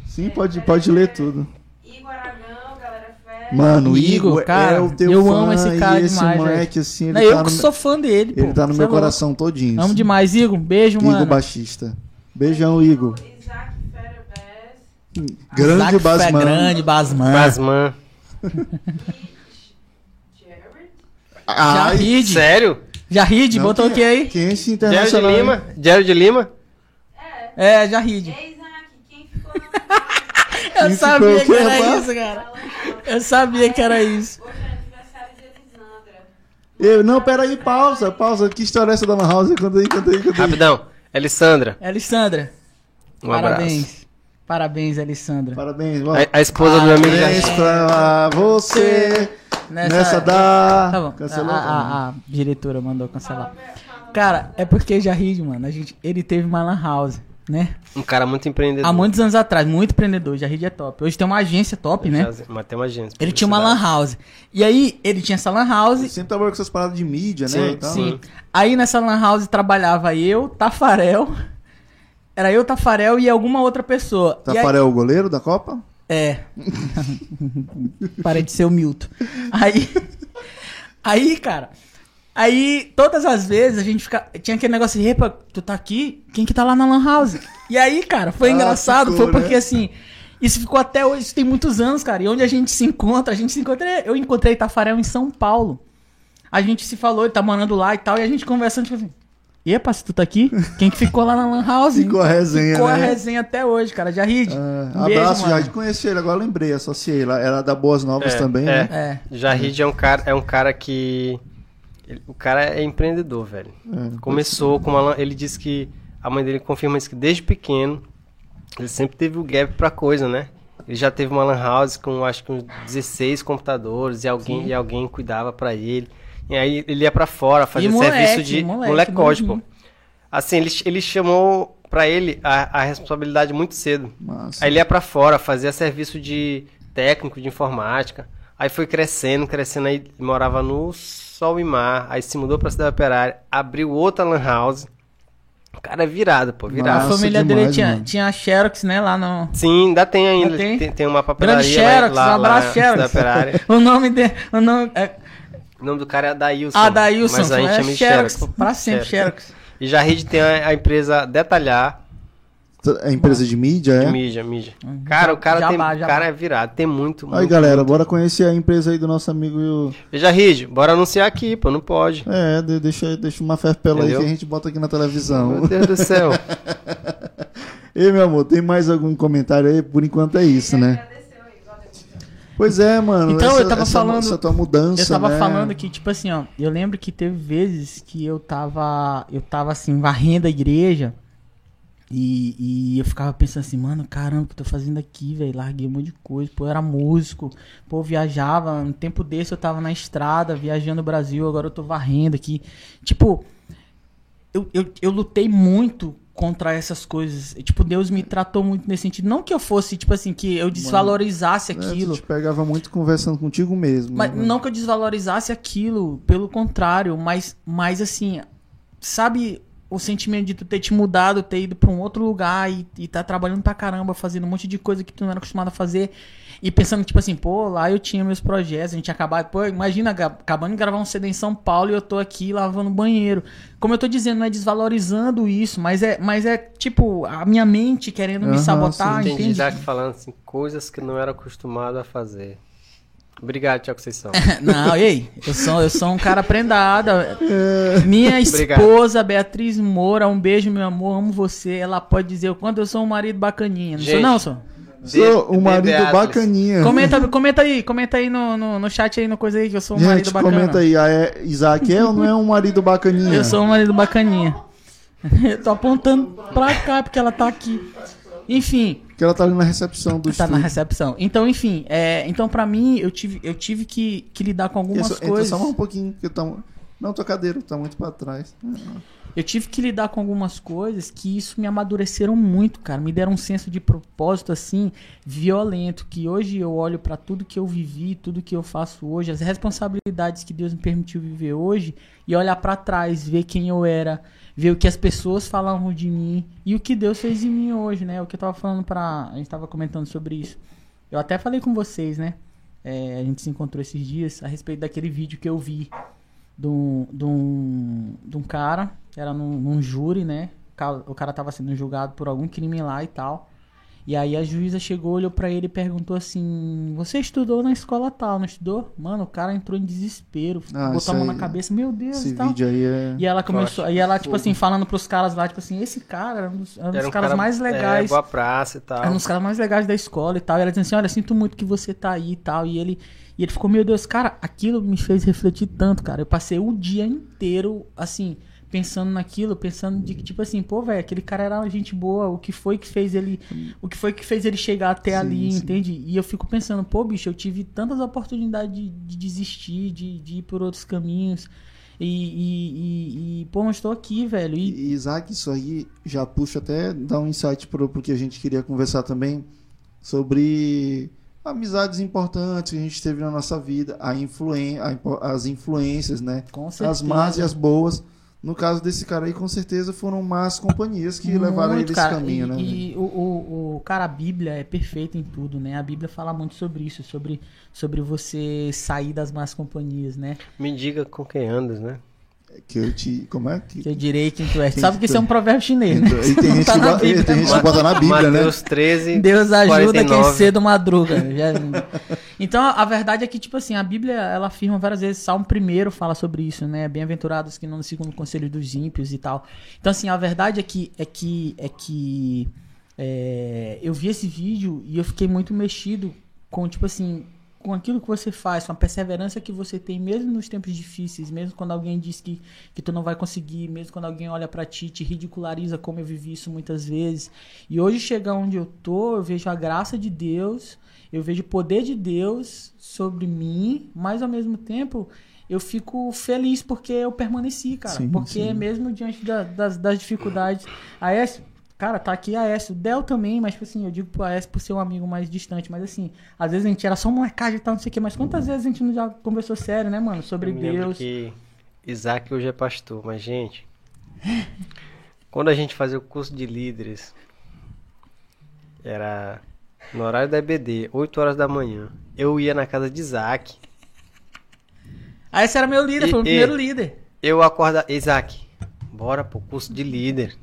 Sim, pode, pode ler tudo. Igor Aragão, galera fé. Mano, o Igor, Igor cara, é o teu eu fã amo esse cara esse demais, moleque, assim, ele Não, tá eu no, que sou fã dele, pô. ele tá no meu é louco. coração todinho. Amo demais, Igor. Beijo, Igor mano. Baixista. Beijão, Igor. Isaac Fera. Grande Basman. Grande Basman. Basman. Ai. Sério? Jarrid, não, botou o quem- que aí? Quem é esse internacional? hein? Lima? Jared Lima? É. É, Jarrid. Ei, Isaac, quem ficou na Eu Quem sabia que era rapaz? isso, cara. Eu sabia que era isso. Hoje é de. Eu, não, peraí, pausa, pausa. Que história é essa da Lan House? Conta aí, conta aí, conta aí. Rapidão. Alessandra. Alessandra, Um abraço. parabéns. Parabéns, Alessandra. Parabéns. A, a esposa do meu amigo Parabéns pra você nessa, da... Tá bom. Cancelou? A, a- a diretora mandou cancelar. Cara, é porque Jarrid, mano, a gente, ele teve uma lan house, né? Um cara muito empreendedor. Há muitos anos atrás, muito empreendedor. Jarrid é top. Hoje tem uma agência top, né? Mas tem uma agência. Ele tinha uma lan house. E aí, ele tinha essa lan house. Sempre trabalhou com essas paradas de mídia, né? Sim, e tal. Sim. Aí nessa lan house trabalhava eu, Tafarel. Era eu, Tafarel e alguma outra pessoa. E aí- Tafarel, o goleiro da Copa? É. Parei de ser o Milton. Aí. Aí, cara. Aí, todas as vezes a gente fica. Tinha aquele negócio de, repa, tu tá aqui? Quem que tá lá na Lan House? E aí, cara, foi Ah, engraçado, ficou, foi porque né? assim. Isso ficou até hoje, isso tem muitos anos, cara. E onde a gente se encontra, a gente se encontra. Eu encontrei Tafarel em São Paulo. A gente se falou, ele tá morando lá e tal, e a gente conversando, tipo assim. Epa, se tu tá aqui? Quem que ficou lá na Lan House? Ficou a resenha, Ficou a né? resenha até hoje, cara. Jarid. Ah, um abraço, já conheci ele, agora lembrei, associei lá. Era da Boas Novas É, também, é. né? É. Jahid é um cara, é um cara que. ele- o cara é empreendedor, velho. É, Começou com uma. lan- Ele disse que. A mãe dele confirma isso que desde pequeno ele sempre teve o gap pra coisa, né? Ele já teve uma lan house com acho que uns 16 computadores e alguém, e alguém cuidava pra ele. E aí ele ia pra fora fazer moleque, serviço de moleque, molecote, pô. Assim, ele, ele chamou pra ele a, a responsabilidade muito cedo. Massa. Aí ele ia pra fora, fazia serviço de técnico de informática. Aí foi crescendo, crescendo, aí morava no Sol e Mar. Aí se mudou pra cidade operária, abriu outra lan house. O cara é virado, pô, A virado. Nossa, família demais, dele tinha, mano. tinha a Xerox, né, lá no. Sim, ainda tem ainda. Ainda tem? Tem, tem uma Grande papelaria Xerox, lá, um lá, abraço, lá Xerox. na cidade operária. O nome dele. O nome. É, O nome do cara é Adailson. Adailson, Mas a gente é chama Xerox, Xerox. pra sempre Xerox. E Jarrid tem a, a empresa Detalhar, É empresa de mídia, de é? mídia, mídia. Cara, o cara, Jabá, tem, cara é virado, tem muito, Aí, muito, galera, muito. bora conhecer a empresa aí do nosso amigo. e o- E Jarrid, bora anunciar aqui, pô, não pode. É, de- deixa, deixa uma ferpela aí que a gente bota aqui na televisão. Meu Deus do céu. Ei, meu amor, tem mais algum comentário aí? Por enquanto é isso, né? Pois é, mano. Então, essa, eu tava essa- falando- Essa tua mudança. Eu tava né? falando que, tipo assim, ó, eu lembro que teve vezes que eu tava, eu tava assim, varrendo a igreja e, e eu ficava pensando assim, mano, caramba, o que eu tô fazendo aqui, velho? Larguei um monte de coisa, pô, eu era músico, pô, eu viajava, no tempo desse eu tava na estrada, viajando o Brasil, agora eu tô varrendo aqui. Tipo, eu, eu, eu lutei muito contra essas coisas. E, Tipo, Deus me tratou muito nesse sentido. Não que eu fosse, tipo assim, que eu desvalorizasse É, tu aquilo. te pegava muito conversando contigo mesmo. Mas né? não que eu desvalorizasse aquilo, pelo contrário, mas, mas assim, sabe o sentimento de tu ter te mudado, ter ido pra um outro lugar e, e tá trabalhando pra caramba, fazendo um monte de coisa que tu não era acostumado a fazer e pensando, tipo assim, pô, lá eu tinha meus projetos, a gente acabava, pô, imagina, acabando de gravar um CD em São Paulo e eu tô aqui lavando banheiro. Como eu tô dizendo, não é desvalorizando isso, mas é, mas é tipo, a minha mente querendo me Aham, sabotar, sim. Entendi entende? Isaac falando assim, coisas que não era acostumado a fazer. Obrigado, Tiago Conceição. Não, ei, eu sou, eu sou um cara prendado. Minha Obrigado. esposa, Beatriz Moura, um beijo, meu amor, amo você. Ela pode dizer o quanto eu sou um marido bacaninha. Não sou, Gente. não, sou? Sou um marido Beatriz. bacaninha. Comenta, comenta aí, comenta aí no, no, no chat aí, no coisa aí, que eu sou um marido Gente, bacana. comenta aí. ah, é- Isaac é ou não é um marido bacaninha? Eu sou um marido bacaninha. Eu tô apontando pra cá, porque ela tá aqui. Enfim, Que ela tá ali na recepção do tá na estúdio. recepção. Então, enfim, é, então pra mim, eu tive, eu tive que, que lidar com algumas Isso, coisas. só um pouquinho, que tá... Não, tua cadeira tá muito pra trás. Eu tive que lidar com algumas coisas que isso me amadureceram muito, cara. Me deram um senso de propósito assim violento, que hoje eu olho pra tudo que eu vivi, tudo que eu faço hoje, as responsabilidades que Deus me permitiu viver hoje e olhar pra trás, ver quem eu era, ver o que as pessoas falavam de mim e o que Deus fez em mim hoje, né? O que eu tava falando pra. a gente tava comentando sobre isso. Eu até falei com vocês, né? É, a gente se encontrou esses dias a respeito daquele vídeo que eu vi de um, de um, de um cara, era num, num júri, né? O cara- tava sendo julgado por algum crime lá e tal. E aí a juíza chegou, olhou pra ele e perguntou assim: Você estudou na escola tal, não estudou? Mano, o cara entrou em desespero, Ah, botou a mão aí- na cabeça, meu Deus Esse e tal. vídeo aí é... E ela começou, e ela, tipo assim, falando pros caras lá, tipo assim, esse cara era um dos, era um dos Era um caras cara, mais É, legais. boa praça e tal. Era um dos caras mais legais da escola e tal. E ela dizia assim: Olha, sinto muito que você tá aí e tal. E ele, e ele ficou, meu Deus, cara, aquilo me fez refletir tanto, cara. Eu passei o dia inteiro, assim, pensando naquilo, pensando de que, tipo assim, pô, velho, aquele cara era uma gente boa. O que foi que fez ele. O que foi que fez ele chegar até Sim, ali, sim. entende? E eu fico pensando, pô, bicho, eu tive tantas oportunidades de, de desistir, de, de ir por outros caminhos. E, e, e, e, pô, mas estou aqui, velho. E, Isaac, isso aí já puxa até dar um insight pro, pro que a gente queria conversar também sobre amizades importantes que a gente teve na nossa vida, a influen a as influências, né? com certeza. As más e as boas. No caso desse cara aí, com certeza foram más companhias que levaram ele Muito, esse caminho, e, né? E o, o, o- cara, a Bíblia é perfeita em tudo, né? A Bíblia fala muito sobre isso, sobre, sobre você sair das más companhias, né? Me diga com quem andas, né? Que eu te. Como é? Que, Que eu direi quem tu és. Quem Sabe que tu isso é um provérbio chinês, né? E tem gente, Tá que, na bo- Bíblia, tem gente que bota na Bíblia, né? Mateus 13. Deus ajuda quem 49. cedo madruga. Já- Então, a verdade é que, tipo assim, a Bíblia, ela afirma várias vezes, Salmo primeiro fala sobre isso, né? Bem-aventurados que não segundo o conselho dos ímpios e tal. Então, assim, a verdade é que, é que, é que é, eu vi esse vídeo e eu fiquei muito mexido com, tipo assim, com aquilo que você faz, com a perseverança que você tem, mesmo nos tempos difíceis, mesmo quando alguém diz que, que tu não vai conseguir, mesmo quando alguém olha pra ti, te ridiculariza, como eu vivi isso muitas vezes. E hoje chegar onde eu tô, eu vejo a graça de Deus, eu vejo o poder de Deus sobre mim, mas ao mesmo tempo eu fico feliz porque eu permaneci, cara. Sim, porque sim. mesmo diante da- das, das dificuldades. A Aécio, cara, tá aqui a Aécio, o Del também, mas tipo assim, eu digo pro Aécio por ser um amigo mais distante, mas assim, às vezes a gente era só molecagem e tal, não sei o quê, mas quantas vezes a gente não já conversou sério, né, mano, sobre Eu me Deus. que Isaac hoje é pastor, mas gente, quando a gente fazia o curso de líderes, era no horário da EBD, 8 horas da manhã. Eu ia na casa de Isaac, Aécio era meu líder, E- foi o e- primeiro líder. eu acordava, Isaac, bora pro curso de líder.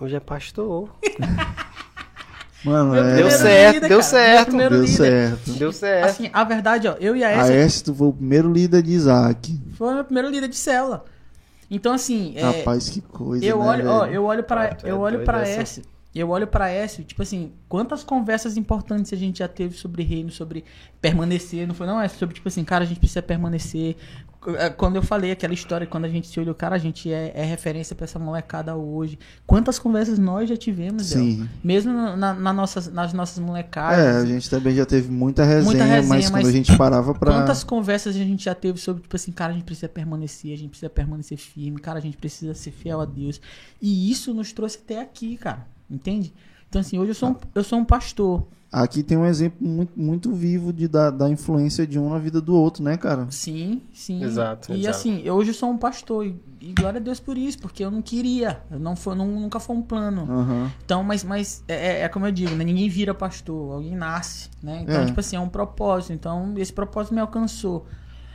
Hoje é pastor. Mano, é. Deu certo, líder, deu certo. Deu líder. certo. Deu certo. Assim, a verdade, ó, eu e a A Aécio Este tu foi o primeiro líder de Isaac. foi o meu primeiro líder de cela. Então, assim, é, Rapaz, que coisa. eu né, olho, ó, eu olho para Ah, é eu olho doido para essa. Écio, eu olho para Écio, tipo assim, quantas conversas importantes a gente já teve sobre reino, sobre permanecer, não foi não é sobre tipo assim, cara, a gente precisa permanecer. É, Quando eu falei aquela história, quando a gente se olhou, cara, a gente é, é referência pra essa molecada hoje. Quantas conversas nós já tivemos, Del? Sim. Mesmo na, na nossas, nas nossas É, molecadas. a gente também já teve muita resenha, resenha, mas quando mas a gente parava pra. Quantas conversas a gente já teve sobre, tipo assim, cara, a gente precisa permanecer, a gente precisa permanecer firme, cara, a gente precisa ser fiel a Deus. E isso nos trouxe até aqui, cara. Entende? Então, assim, hoje eu sou um, eu sou um pastor. Aqui tem um exemplo muito, muito vivo de, da, da influência de um na vida do outro, né, cara? Sim, sim. Exato, E exato. assim, eu hoje sou um pastor. E, e glória a Deus por isso, porque eu não queria. Eu não foi, não, nunca foi um plano. Aham. Então, mas, mas é, é- é como eu digo, né? Ninguém vira pastor, alguém nasce, né? Então, É. tipo assim, é um propósito. Então, esse propósito me alcançou.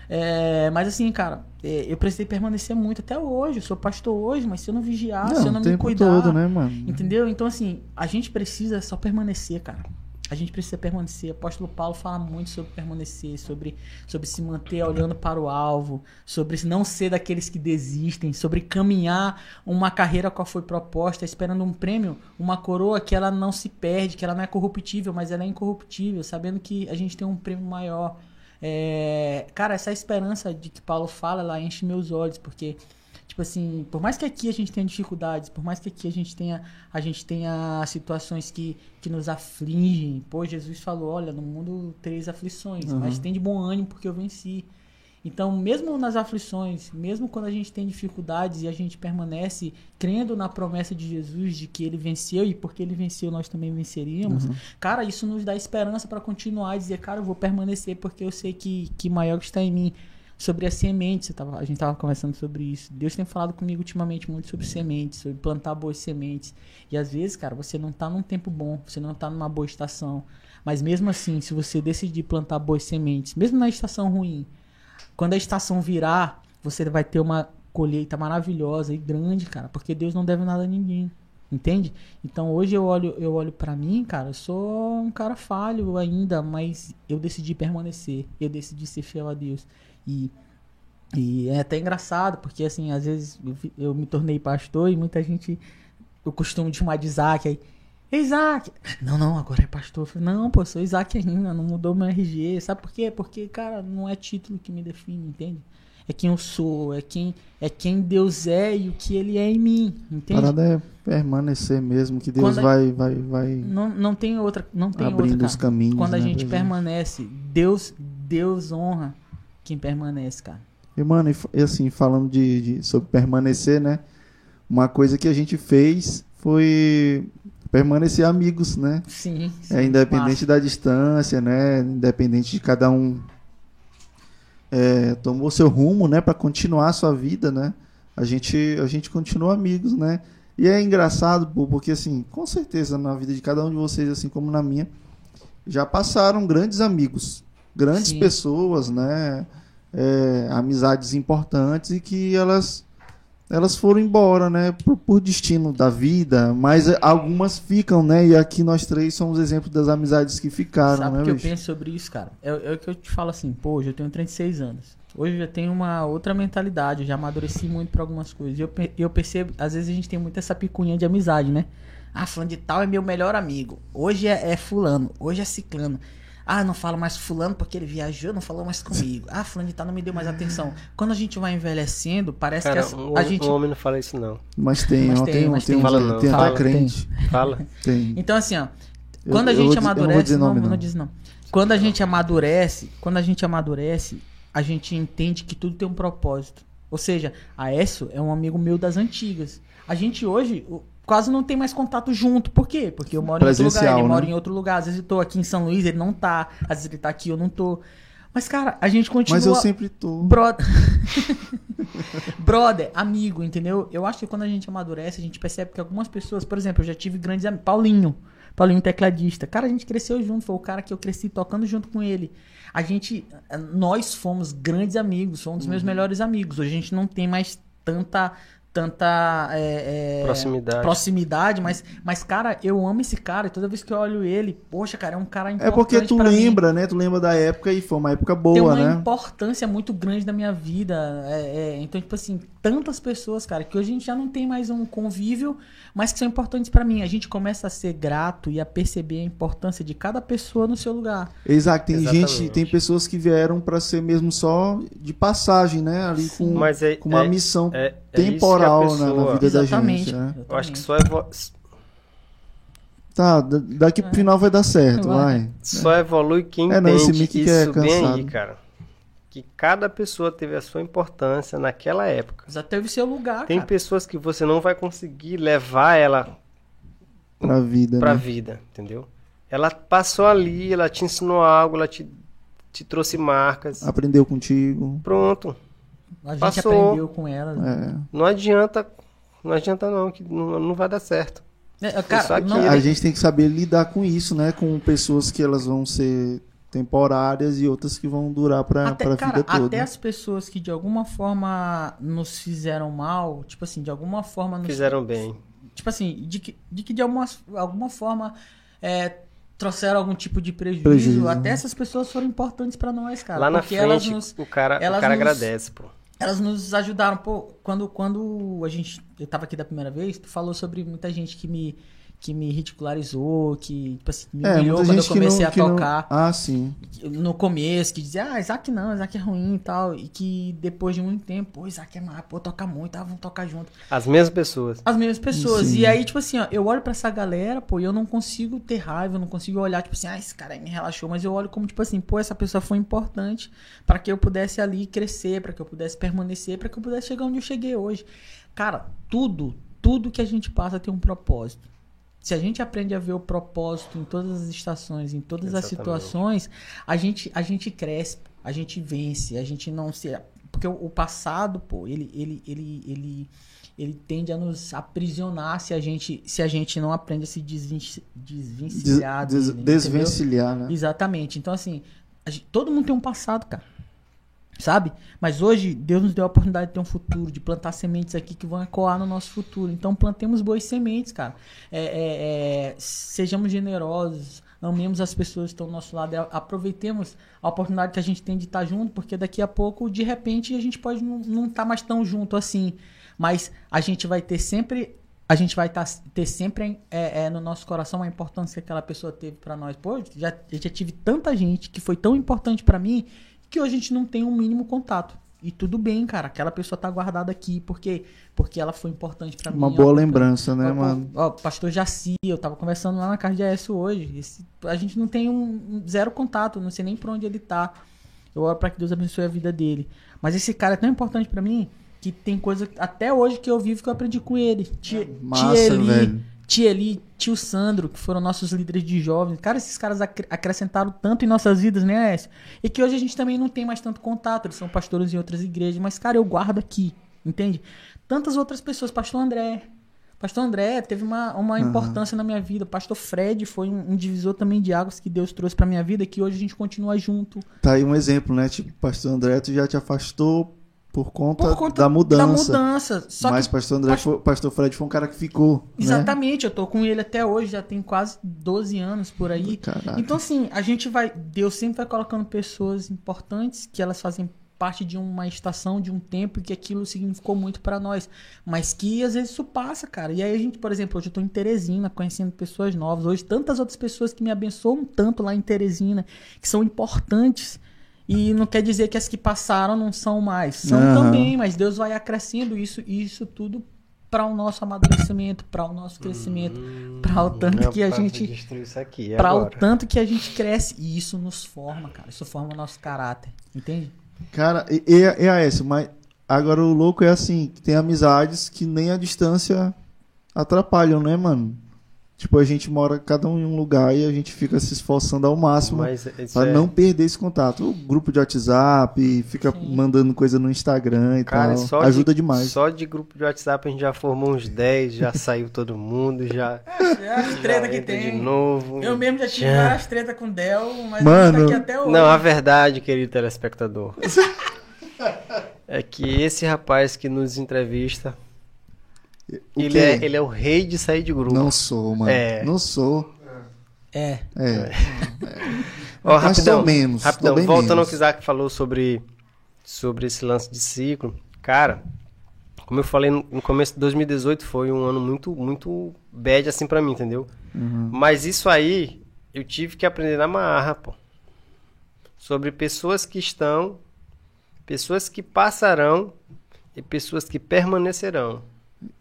É, mas assim, cara, eu precisei permanecer muito até hoje. Eu sou pastor hoje, mas se eu não vigiar, se eu não me cuidar. todo, né, mano? Entendeu? Então, assim, a gente precisa só permanecer, cara. A gente precisa permanecer. O apóstolo Paulo fala muito sobre permanecer, sobre, sobre se manter olhando para o alvo, sobre não ser daqueles que desistem, sobre caminhar uma carreira qual foi proposta, esperando um prêmio, uma coroa que ela não se perde, que ela não é corruptível, mas ela é incorruptível, sabendo que a gente tem um prêmio maior. É, cara, essa esperança de que Paulo fala, ela enche meus olhos, porque Tipo assim, por mais que aqui a gente tenha dificuldades, por mais que aqui a gente tenha, a gente tenha situações que, que nos afligem, pô, Jesus falou, olha, no mundo três aflições, Uhum. mas tem de bom ânimo porque eu venci. Então, mesmo nas aflições, mesmo quando a gente tem dificuldades e a gente permanece crendo na promessa de Jesus de que ele venceu e porque ele venceu nós também venceríamos, cara, isso nos dá esperança para continuar e dizer, cara, eu vou permanecer porque eu sei que, que maior está em mim sobre as sementes. tava- a gente tava conversando sobre isso. Deus tem falado comigo ultimamente muito sobre sementes, sobre plantar boas sementes. E às vezes, cara, você não tá num tempo bom, você não tá numa boa estação. Mas mesmo assim, se você decidir plantar boas sementes, mesmo na estação ruim, quando a estação virar, você vai ter uma colheita maravilhosa e grande, cara, porque Deus não deve nada a ninguém. Entende? Então hoje eu olho, eu olho para mim, cara, eu sou um cara falho ainda, mas eu decidi permanecer, eu decidi ser fiel a Deus. E, e é até engraçado, porque assim, às vezes eu, eu me tornei pastor e muita gente, eu costumo chamar de Isaac, aí, "Ei, Isaac! Não, não, agora é pastor. Falei, não, pô, sou Isaac ainda, não mudou meu RG. Sabe por quê? Porque, cara, não é título que me define, entende? É quem eu sou, é quem, é quem Deus é e o que Ele é em mim, A entende? parada é permanecer mesmo, que Deus Quando a- vai, vai, vai Não, não tem outra, não tem abrindo outra, os caminhos. Quando a né, gente permanece, Deus, Deus honra quem permanece, cara. E, mano, e, e assim, falando de, de- sobre permanecer, né? Uma coisa que a gente fez foi permanecer amigos, né? Sim. sim É independente da distância, né? Independente de cada um é, tomou seu rumo, né? Para continuar a sua vida, né? A gente, a gente continua amigos, né? E é engraçado, porque assim, com certeza na vida de cada um de vocês, assim como na minha, já passaram grandes amigos, grandes Sim. pessoas, né? é, amizades importantes e que elas elas foram embora, né, por, por destino da vida, mas é, algumas ficam, né, e aqui nós três somos exemplos das amizades que ficaram, Sabe o né, que eu bicho? penso sobre isso, cara? É, é o que eu te falo assim, pô, hoje eu tenho 36 anos. Hoje eu já tenho uma outra mentalidade, eu já amadureci muito pra algumas coisas. E eu, eu percebo, às vezes a gente tem muito essa picunha de amizade, né? Ah, fulano de tal é meu melhor amigo. Hoje é, é fulano, hoje é ciclano. Ah, não falo mais fulano porque ele viajou, não falou mais comigo. Ah, fulano de tal não me deu mais atenção. Quando a gente vai envelhecendo, parece Cara, que essa- um, a gente... um homem não fala isso, não. Mas tem, Mas tem, tem, um- mas tem, tem. Fala não, tem até fala. crente. Fala. Tem. Então, assim, ó. Eu- Quando a eu gente vou dizer- eu não vou amadurece. dizer não, nome, não, não. diz não. Quando a gente amadurece, quando a gente amadurece, a gente entende que tudo tem um propósito. Ou seja, a Écio é um amigo meu das antigas. A gente hoje o- quase não tem mais contato junto. Por quê? Porque eu moro em outro lugar, ele né? mora em outro lugar. Às vezes eu tô aqui em São Luís, ele não tá. Às vezes ele tá aqui, eu não tô. Mas, cara, a gente continua. Mas eu sempre tô. Brother. Brother, amigo, entendeu? Eu acho que quando a gente amadurece, a gente percebe que algumas pessoas, por exemplo, eu já tive grandes amigos. Paulinho. Paulinho tecladista. Cara, a gente cresceu junto, foi o cara que eu cresci tocando junto com ele. A gente. Nós fomos grandes amigos, foi um dos Uhum. meus melhores amigos. Hoje a gente não tem mais tanta. Tanta é, é, Proximidade. proximidade, mas, mas, cara, eu amo esse cara e toda vez que eu olho ele, poxa, cara, é um cara É importante porque tu pra mim lembra, né? Tu lembra da época e foi uma época tem boa, uma né? importância muito grande na minha vida. é, é, então, tipo assim, tantas pessoas, cara, que hoje a gente já não tem mais um convívio, mas que são importantes pra mim. A gente começa a ser grato e a perceber a importância de cada pessoa no seu lugar. Exato, tem Exatamente. gente, tem pessoas que vieram pra ser mesmo só de passagem, né? Ali com, Mas é, com uma é- missão é- é isso que a temporal na- na, pessoa- vida da Exatamente. gente, né? Eu acho que só, evo- Tá, da- daqui pro final vai dar certo, Vai. vai. só evolui quem É, não, esse entende Mickey que é isso bem aí, cansado. cara. Que cada pessoa teve a sua importância naquela época. Já teve seu lugar, Tem cara. pessoas que você não vai conseguir levar ela Pra vida, pra né? vida, entendeu? Ela passou ali, ela te ensinou algo, ela te, te trouxe marcas. Aprendeu contigo. Pronto. A gente Passou. aprendeu com ela. É. Não adianta, não adianta não, que não, não vai dar certo. É, cara, que não, A gente tem que saber lidar com isso, né? Com pessoas que elas vão ser temporárias e outras que vão durar pra, até, pra cara, vida toda. até as pessoas que de alguma forma nos fizeram mal, tipo assim, de alguma forma nos Fizeram bem. tipo assim, de que de, que de alguma, alguma forma é, trouxeram algum tipo de prejuízo, Prejuízo, até né? essas pessoas foram importantes pra nós, cara. Lá na frente, nos, o cara, elas o cara nos- agradece, pô. elas nos ajudaram. Pô, quando, quando a gente. Eu tava aqui da primeira vez, tu falou sobre muita gente que me, que me ridicularizou, que, tipo assim, me É, humilhou quando eu comecei não, a que não... tocar Ah, sim. no começo, que dizia, ah, Isaac não, Isaac é ruim e tal. E que depois de muito tempo, pô, Isaac é má, pô, toca muito, ah, vamos tocar junto. As mesmas pessoas. As mesmas pessoas. Sim. E aí, tipo assim, ó, eu olho pra essa galera, pô, e eu não consigo ter raiva, eu não consigo olhar, tipo assim, ah, esse cara aí me relaxou, mas eu olho como, tipo assim, pô, essa pessoa foi importante pra que eu pudesse ali crescer, pra que eu pudesse permanecer, pra que eu pudesse chegar onde eu cheguei hoje. Cara, tudo, tudo que a gente passa tem um propósito. Se a gente aprende a ver o propósito em todas as estações, em todas as Exatamente. situações, a gente, a gente cresce, a gente vence, a gente não se. Porque o, o passado, pô, ele, ele, ele, ele, ele tende a nos aprisionar se a gente, se a gente não aprende a se Des- desvencilhar des- dele, entendeu? desvencilhar, né? Exatamente. Então, assim, a gente- todo mundo tem um passado, cara. Sabe? Mas hoje, Deus nos deu a oportunidade de ter um futuro, de plantar sementes aqui que vão ecoar no nosso futuro. Então, plantemos boas sementes, cara. É, é, é, sejamos generosos, amemos as pessoas que estão do nosso lado, a- aproveitemos a oportunidade que a gente tem de estar junto, porque daqui a pouco, de repente, a gente pode não- estar mais tão junto assim. Mas a gente vai ter sempre a gente vai tá, ter sempre é, é, no nosso coração a importância que aquela pessoa teve pra nós. Pô, já, já tive tanta gente que foi tão importante pra mim que hoje a gente não tem um mínimo contato. E tudo bem, cara. Aquela pessoa tá guardada aqui porque porque ela foi importante pra mim. Uma ó, boa porque- lembrança, né, Ó, mano? Ó, pastor Jaci, eu tava conversando lá na casa de AS hoje. Esse- a gente não tem um, zero contato, não sei nem pra onde ele tá. Eu oro pra que Deus abençoe a vida dele. Mas esse cara é tão importante pra mim que tem coisa até hoje que eu vivo que eu aprendi com ele. Tia, Massa, tia Eli, velho. Tia Eli, tio Sandro, que foram nossos líderes de jovens. Cara, esses caras acre- acrescentaram tanto em nossas vidas, né, Aécio? E que hoje a gente também não tem mais tanto contato. Eles são pastores em outras igrejas. Mas, cara, eu guardo aqui, entende? Tantas outras pessoas. Pastor André. Pastor André teve uma, uma Aham. importância na minha vida. Pastor Fred foi um, um divisor também de águas que Deus trouxe pra minha vida, que hoje a gente continua junto. Tá aí um exemplo, né? Tipo, pastor André, tu já te afastou por conta, Por conta da mudança. Da mudança. Só Mas que, pastor André, foi- pastor Fred foi um cara que ficou, né? exatamente, eu tô com ele até hoje, já tem quase 12 anos por aí. Caraca. Então, assim, a gente vai. Deus sempre vai colocando pessoas importantes que elas fazem parte de uma estação, de um tempo, e que aquilo significou muito pra nós. Mas que às vezes isso passa, cara. E aí a gente, por exemplo, hoje eu tô em Teresina, conhecendo pessoas novas. Hoje, tantas outras pessoas que me abençoam tanto lá em Teresina, que são importantes. E não quer dizer que as que passaram não são mais. São Aham. também, mas Deus vai acrescendo isso, e isso tudo para o nosso amadurecimento, para o nosso crescimento, para o tanto que a gente destruiu isso aqui Pra o tanto que a gente cresce. E isso nos forma, cara. Isso forma o nosso caráter. Entende? Cara, e, e, e a essa, mas agora o louco é assim, que tem amizades que nem a distância atrapalham, né, mano? Tipo, a gente mora cada um em um lugar e a gente fica se esforçando ao máximo pra é- não perder esse contato. O grupo de WhatsApp, fica Sim. mandando coisa no Instagram e Cara, tal. só Ajuda de, demais. Só de grupo de WhatsApp a gente já formou uns 10, já saiu todo mundo, já. É as já entra De novo. Eu mesmo já tive Já. várias tretas com o Del, mas Mano. tá aqui até hoje. Não, a verdade, querido telespectador, é que esse rapaz que nos entrevista, O ele é, ele é o rei de sair de grupo. Não sou, mano. É. Não sou. É. É. Ó, Mas rapidão, menos, rapidão, voltando ao menos. que o Isaac falou sobre, sobre esse lance de ciclo. Cara, como eu falei no, começo de 2018, foi um ano muito, muito bad assim pra mim, entendeu? Uhum. Mas isso aí, eu tive que aprender na marra, pô. Sobre pessoas que estão, pessoas que passarão e pessoas que permanecerão.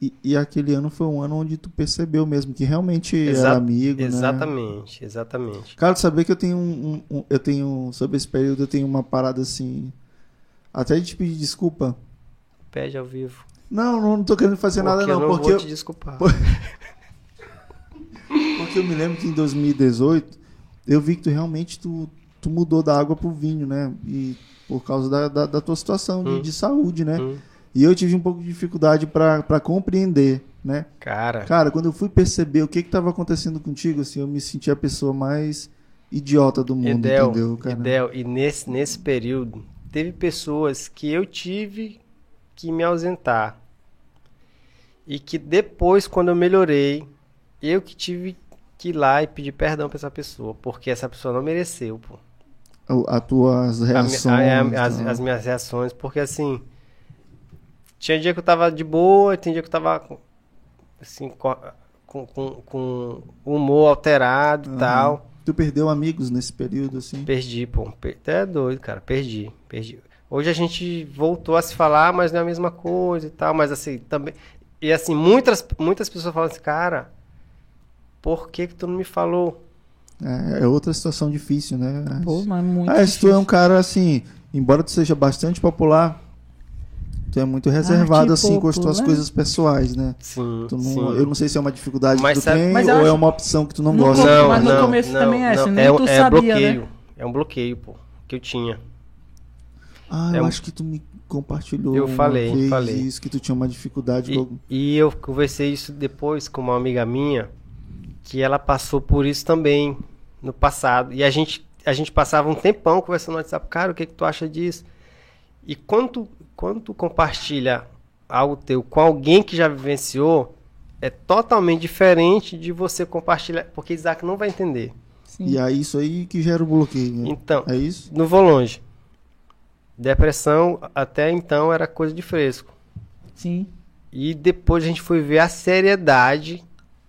E, e aquele ano foi um ano onde tu percebeu mesmo que realmente Exa- era amigo, né? Exatamente, exatamente. Cara, sabia que eu tenho um, um- eu tenho sobre esse período eu tenho uma parada assim, até de te pedir desculpa. Pede ao vivo. Não, não, não tô querendo fazer nada Porque eu não, não porque vou eu, te desculpar. porque eu me lembro que em 2018 eu vi que tu realmente tu, tu mudou da água pro vinho, né? E por causa da, da, da tua situação de, Hum. de saúde, né? Hum, E eu tive um pouco de dificuldade pra pra compreender, né? Cara, Cara, quando eu fui perceber o que que tava acontecendo contigo, assim, eu me senti a pessoa mais idiota do mundo, Edel, entendeu, cara? Edel, e nesse, nesse período, teve pessoas que eu tive que me ausentar. E que depois, quando eu melhorei, eu que tive que ir lá e pedir perdão pra essa pessoa. Porque essa pessoa não mereceu, pô. As tuas A reações. a- a- as, tal. as minhas reações, porque assim. Tinha dia que eu tava de boa, tinha dia que eu tava com- assim, com, com, com, humor alterado e Aham. tal. Tu perdeu amigos nesse período, assim? Perdi, pô. Até é doido, cara. Perdi, perdi. Hoje a gente voltou a se falar, mas não é a mesma coisa e tal. Mas assim, também. E assim, muitas, muitas pessoas falam assim, cara, por que que tu não me falou? É, é outra situação difícil, né? Pô, mas muito. ah, se tu é um cara assim, embora tu seja bastante popular, tu é muito reservado assim com as tuas popular. coisas pessoais, né? Sim, Tu não- sim. eu não sei se é uma dificuldade Mas que tu sabe- tem ou é acho- uma opção que tu não gosta. Não, mas no não, começo não, também é não, assim, nem é, tu é sabia, bloqueio. né? É um bloqueio, pô, que eu tinha. Ah, É eu um- acho que tu me compartilhou. Eu uma falei, vez falei. Isso, que tu tinha uma dificuldade. E, com- e eu conversei isso depois com uma amiga minha, que ela passou por isso também no passado. E a gente, a gente passava um tempão conversando no WhatsApp, cara, o que, que tu acha disso? E quando quando tu compartilha algo teu com alguém que já vivenciou, é totalmente diferente de você compartilhar, porque Isaac não vai entender. Sim. E é isso aí que gera o bloqueio. né? Então, É isso? não vou longe. Depressão, até então, era coisa de fresco. Sim. E depois a gente foi ver a seriedade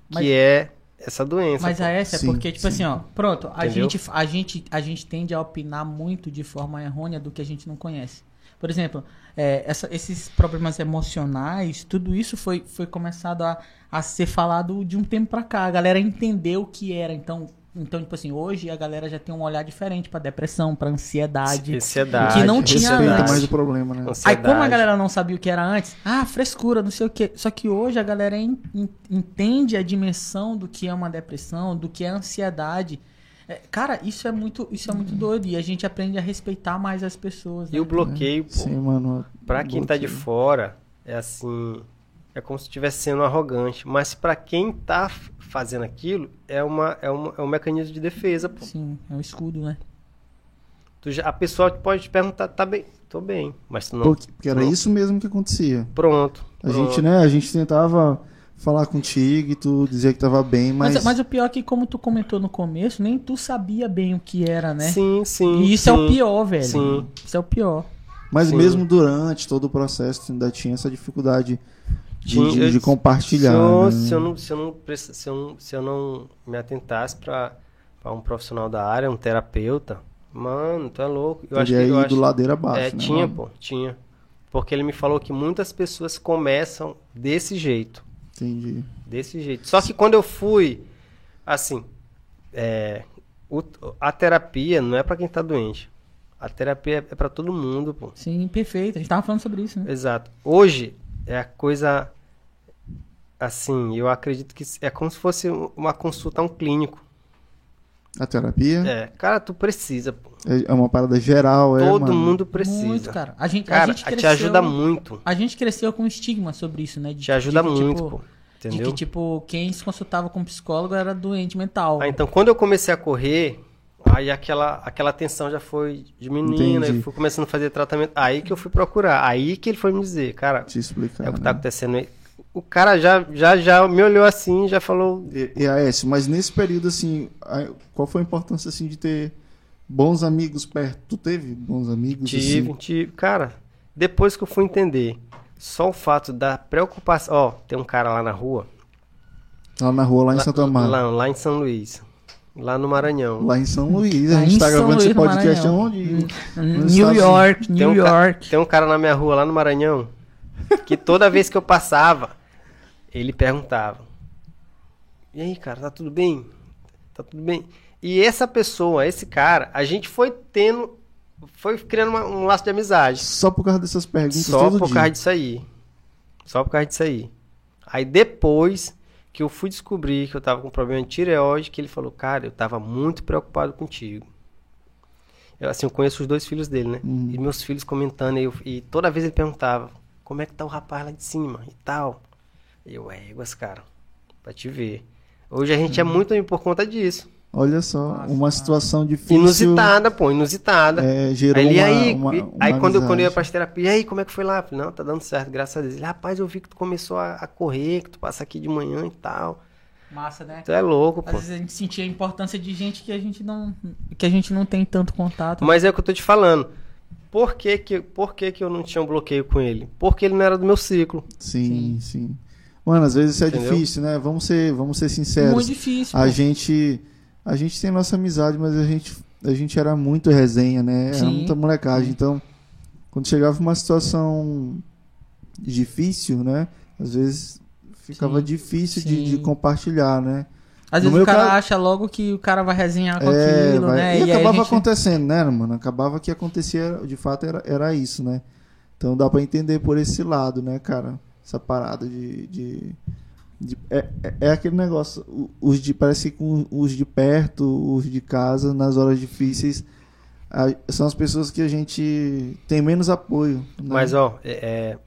que Mas- é essa doença. Mas a essa Sim, é porque, tipo sim. assim, ó, pronto, a Entendeu? gente, a, gente, a gente tende a opinar muito de forma errônea do que a gente não conhece. Por exemplo, é, essa- esses problemas emocionais, tudo isso foi, foi começado a, a ser falado de um tempo pra cá. A galera entendeu o que era. Então, então, tipo assim, hoje a galera já tem um olhar diferente pra depressão, pra ansiedade. Ansiedade. que não tinha antes. mais o problema, né? Aí, como a ansiedade. galera não sabia o que era antes, ah, frescura, não sei o quê. Só que hoje a galera en- en- entende a dimensão do que é uma depressão, do que é ansiedade. É, cara, isso é muito, isso é muito doido. E a gente aprende a respeitar mais as pessoas. E né? o bloqueio, pô, Sim, mano. pra quem tá de fora, é assim. é como se estivesse sendo arrogante. Mas pra quem tá fazendo aquilo, é, uma, é, uma, é um mecanismo de defesa, pô. Sim, é um escudo, né? Tu já- a pessoa pode te perguntar, tá bem, tô bem, mas tu não. Porque, porque era não. isso mesmo que acontecia. Pronto. A pronto. gente, né, a gente tentava falar contigo e tu dizia que tava bem, mas, Mas, mas o pior é que, como tu comentou no começo, nem tu sabia bem o que era, né? Sim, sim. E isso é o sim. pior, velho. Sim. Isso é o pior. mas sim. mesmo durante todo o processo tu ainda tinha essa dificuldade de, Tinha- de- eu- de compartilhar. Se eu, né? se eu não, se eu não, se eu não, se eu não me atentasse pra, pra um profissional da área, um terapeuta, mano, tu é louco. Eu acho Teria que eu ido acho, ladeira abaixo, é, né, tinha, mano? pô, tinha. Porque ele me falou que muitas pessoas começam desse jeito. Entendi. Desse jeito. Só que quando eu fui, assim, é, o- a terapia não é pra quem tá doente. A terapia é pra todo mundo, pô. Sim, perfeito. A gente tava falando sobre isso, né? Exato. Hoje é a coisa assim, eu acredito que é como se fosse uma consulta a um clínico. A terapia É, cara, tu precisa, pô. é, é uma parada geral, é, Todo mano. mundo precisa. Muito, cara. A gente, a Cara, gente te cresceu, ajuda muito. A gente cresceu com estigma sobre isso, né? De- Te ajuda de muito, tipo, pô. De Entendeu? que, tipo, quem se consultava com psicólogo era doente mental. Ah, então quando eu comecei a correr, aí aquela, aquela tensão já foi diminuindo, eu fui começando a fazer tratamento. Aí que eu fui procurar. Aí que ele foi me dizer, cara, Te explicar. é o que né? tá acontecendo aí. O cara já, já, já me olhou assim, já falou. E, e AS, mas nesse período, assim, a- qual foi a importância, assim, de ter bons amigos perto? Tu teve bons amigos, Tive, assim? tive. Cara, depois que eu fui entender, só o fato da preocupação. Ó, tem um cara lá na rua. Lá na rua, lá em lá, Santo Amaro. Lá, Lá, lá em São Luís. Lá no Maranhão. em São Luís. Lá a gente em tá São gravando esse Luís, podcast Maranhão. Nos New York, New um, ca- York. tem um cara na minha rua lá no Maranhão que toda vez que eu passava, ele perguntava: E aí, cara, tá tudo bem? Tá tudo bem? E essa pessoa, esse cara, a gente foi tendo. Foi criando uma- um laço de amizade. Só por causa dessas perguntas Só por dia. causa disso aí. Só por causa disso aí. Aí depois que eu fui descobrir que eu tava com problema de tireoide, que ele falou, cara, eu tava muito preocupado contigo. Eu, assim, eu conheço os dois filhos dele, né? Uhum. E meus filhos comentando, e, eu- e toda vez ele perguntava, como é que tá o rapaz lá de cima e tal. E eu, éguas, cara, pra te ver. Hoje a gente é muito amigo por conta disso. Olha só, uma situação difícil. Inusitada, pô, inusitada. É, gerou Aí, uma, aí, uma, uma aí quando, eu- quando eu ia pra terapia, e aí, como é que foi lá? Falei, não, tá dando certo, graças a Deus. Ele, rapaz, eu vi que tu começou a, a correr, que tu passa aqui de manhã e tal. Massa, né? Tu é louco, Às pô. vezes a gente sentia a importância de gente que a gente não, que a gente não tem tanto contato. Mas é o que eu tô te falando. Por que que, por que que eu não tinha um bloqueio com ele? Porque ele não era do meu ciclo. Sim, sim. Mano, às vezes isso é Entendeu? difícil, né? Vamos ser, vamos ser sinceros. Muito difícil. A pô. gente, a gente tem nossa amizade, mas a gente, a gente era muito resenha, né? Era Sim. muita molecagem. Então, quando chegava uma situação difícil, né? Às vezes ficava Sim, difícil de, sim. de compartilhar, né? Às no vezes o cara caso- acha logo que o cara vai resenhar com É, aquilo, vai- né? E, a acabava gente- acontecendo, né, mano? Acabava que acontecia, de fato, era, era isso, né? Então dá pra entender por esse lado, né, cara? Essa parada de. de, de- é, é- é aquele negócio, os de. Parece que com os de perto, os de casa, nas horas difíceis, a- são as pessoas que a gente tem menos apoio. né? Mas, ó, é,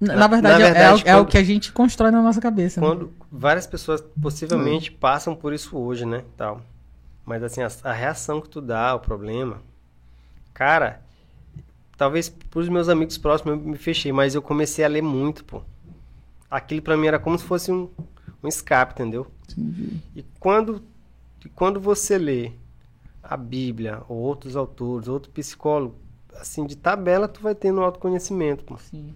Na, Na- na verdade, na é- verdade, é, o- é o quando- que a gente constrói na nossa cabeça. né? Várias pessoas possivelmente Hum. passam por isso hoje, né? Tal. Mas, assim, a, a reação que tu dá ao problema, cara, talvez pros meus amigos próximos eu me fechei, mas eu comecei a ler muito, pô. Aquilo pra mim era como se fosse um, um escape, entendeu? Entendi. E quando, e quando você lê a Bíblia, ou outros autores, outro psicólogo, assim, de tabela, tu vai tendo autoconhecimento, pô, Sim.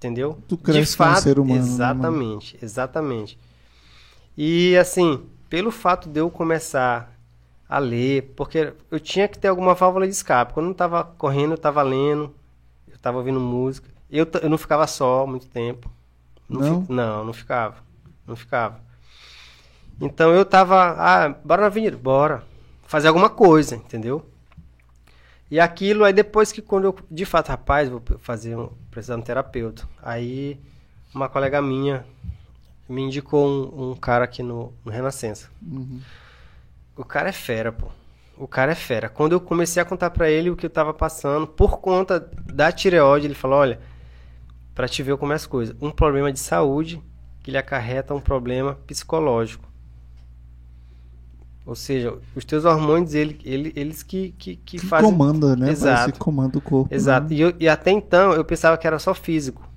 Entendeu? Tu cresce como ser humano, né? Exatamente, exatamente. E assim, pelo fato de eu começar a ler, porque eu tinha que ter alguma válvula de escape. Quando eu não tava correndo, eu tava lendo, eu tava ouvindo música. Eu, eu não ficava só muito tempo. Não? fi- não, não ficava. Não ficava. Então eu tava, ah, bora na avenida, bora. Fazer alguma coisa, entendeu? E aquilo, aí depois que quando eu, de fato, rapaz, vou fazer um, precisar de um terapeuta. Aí uma colega minha me indicou um, um cara aqui no, no Renascença. Uhum. O cara é fera, pô. O cara é fera. Quando eu comecei a contar pra ele o que eu tava passando, por conta da tireoide, ele falou, olha, Pra te ver como é as coisas. Um problema de saúde que lhe acarreta um problema psicológico. Ou seja, os teus hormônios, ele, ele- eles que, que, que Que fazem. comanda, né? Exato. Parece que comanda o corpo. Exato. né? E, eu- e até então eu pensava que era só físico.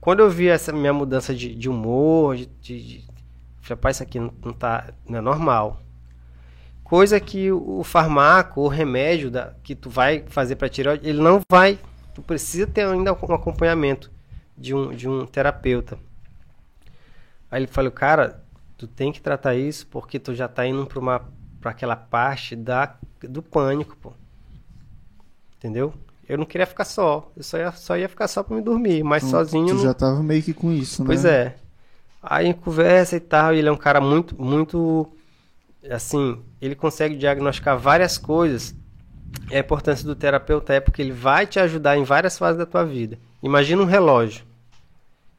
Quando eu vi essa minha mudança de, de humor, de, de, de... falei, rapaz, isso aqui não, não tá, não é normal. Coisa que o, o farmaco, o remédio da, que tu vai fazer para tireoide, ele não vai. Tu precisa ter ainda um acompanhamento de um, de um terapeuta. Aí ele falou, cara, tu tem que tratar isso porque tu já tá indo para uma para aquela parte da do pânico, pô. Entendeu? Eu não queria ficar só. Eu só ia, só ia ficar só pra me dormir. Mas sozinho. Tu não- já tava meio que com isso, né? Pois é. Aí conversa e tal. E ele é um cara muito, muito. Assim, ele consegue diagnosticar várias coisas. E a importância do terapeuta é porque ele vai te ajudar em várias fases da tua vida. Imagina um relógio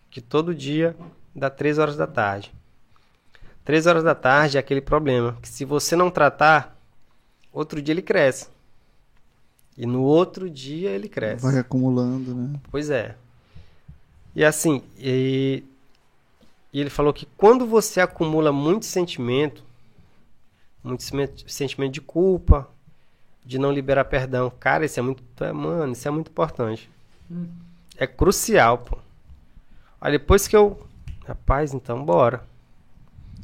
que todo dia dá 3 horas da tarde. 3 horas da tarde é aquele problema que se você não tratar, outro dia ele cresce. E no outro dia ele cresce. Vai acumulando, né? Pois é. E assim, e, e ele falou que quando você acumula muito sentimento, muito sentimento de culpa, de não liberar perdão, cara, isso é muito, é, mano, isso é muito importante. É crucial, pô. Aí depois que eu, rapaz, então bora.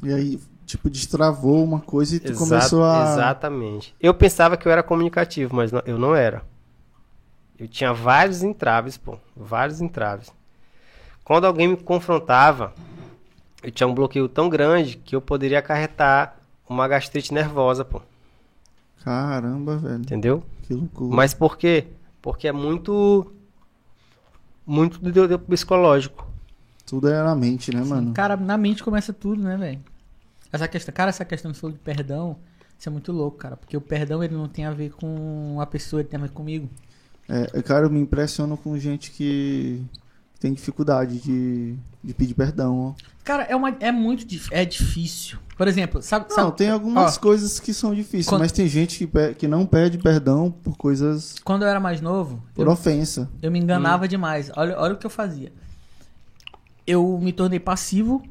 E aí, tipo, destravou uma coisa e tu Exa- começou a. Exatamente. Eu pensava que eu era comunicativo, mas não- eu não era. Eu tinha vários entraves, pô. Vários entraves. Quando alguém me confrontava, eu tinha um bloqueio tão grande que eu poderia acarretar uma gastrite nervosa, pô. Caramba, velho. Entendeu? Que loucura. Mas por quê? Porque é muito. Muito do, psicológico. Tudo é na mente, né, mano? Cara, na mente começa tudo, né, velho? Essa questão, cara, essa questão de perdão, isso é muito louco, cara. Porque o perdão, ele não tem a ver com a pessoa, ele tem a ver comigo. É, cara, eu me impressiono com gente que tem dificuldade de, de pedir perdão, ó. Cara, é, uma, é muito é difícil. Por exemplo, sabe... Não, sabe tem algumas ó. coisas que são difíceis, Quando- mas tem gente que, pe- que não pede perdão por coisas. quando eu era mais novo, por eu, ofensa. eu me enganava demais. Olha, olha o que eu fazia. Eu me tornei passivo,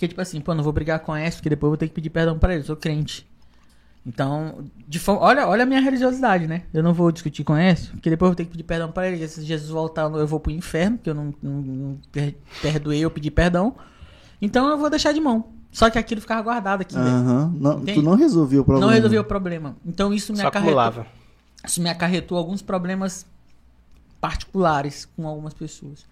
porque, tipo assim, pô, não vou brigar com essa, porque depois eu vou ter que pedir perdão pra ele, eu sou crente. Então, de forma, olha, olha a minha religiosidade, né? Eu não vou discutir com esse, porque depois eu vou ter que pedir perdão pra ele. Se Jesus voltar, eu vou pro inferno, porque eu não, não, não per- perdoei, eu pedi perdão. Então eu vou deixar de mão. Só que aquilo ficava guardado aqui. Aham. Não, tu não resolveu o problema. Não resolvi o problema. Então isso me Só acarretou. acumulava. Isso me acarretou alguns problemas particulares com algumas pessoas.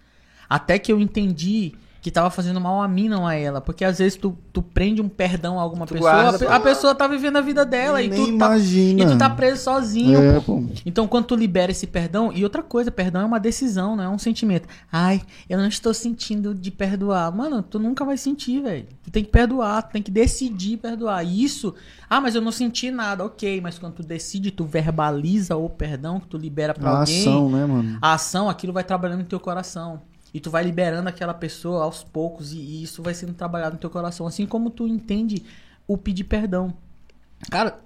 Até que eu entendi que tava fazendo mal a mim, não a ela. Porque às vezes tu, tu prende um perdão a alguma Tu pessoa, guarda, a, a pessoa tá vivendo a vida dela e, tu tá, imagina. e tu tá preso sozinho. É, pô. Então, quando tu libera esse perdão, e outra coisa, perdão é uma decisão, não é um sentimento. Ai, eu não estou sentindo de perdoar. Mano, tu nunca vai sentir, velho. Tu tem que perdoar, tu tem que decidir perdoar. E isso, ah, mas eu não senti nada, ok. Mas quando tu decide, tu verbaliza o perdão que tu libera pra A alguém. ação, né, mano? A ação, aquilo vai trabalhando no teu coração. E tu vai liberando aquela pessoa aos poucos. E, e isso vai sendo trabalhado no teu coração. Assim como tu entende o pedir perdão. Cara,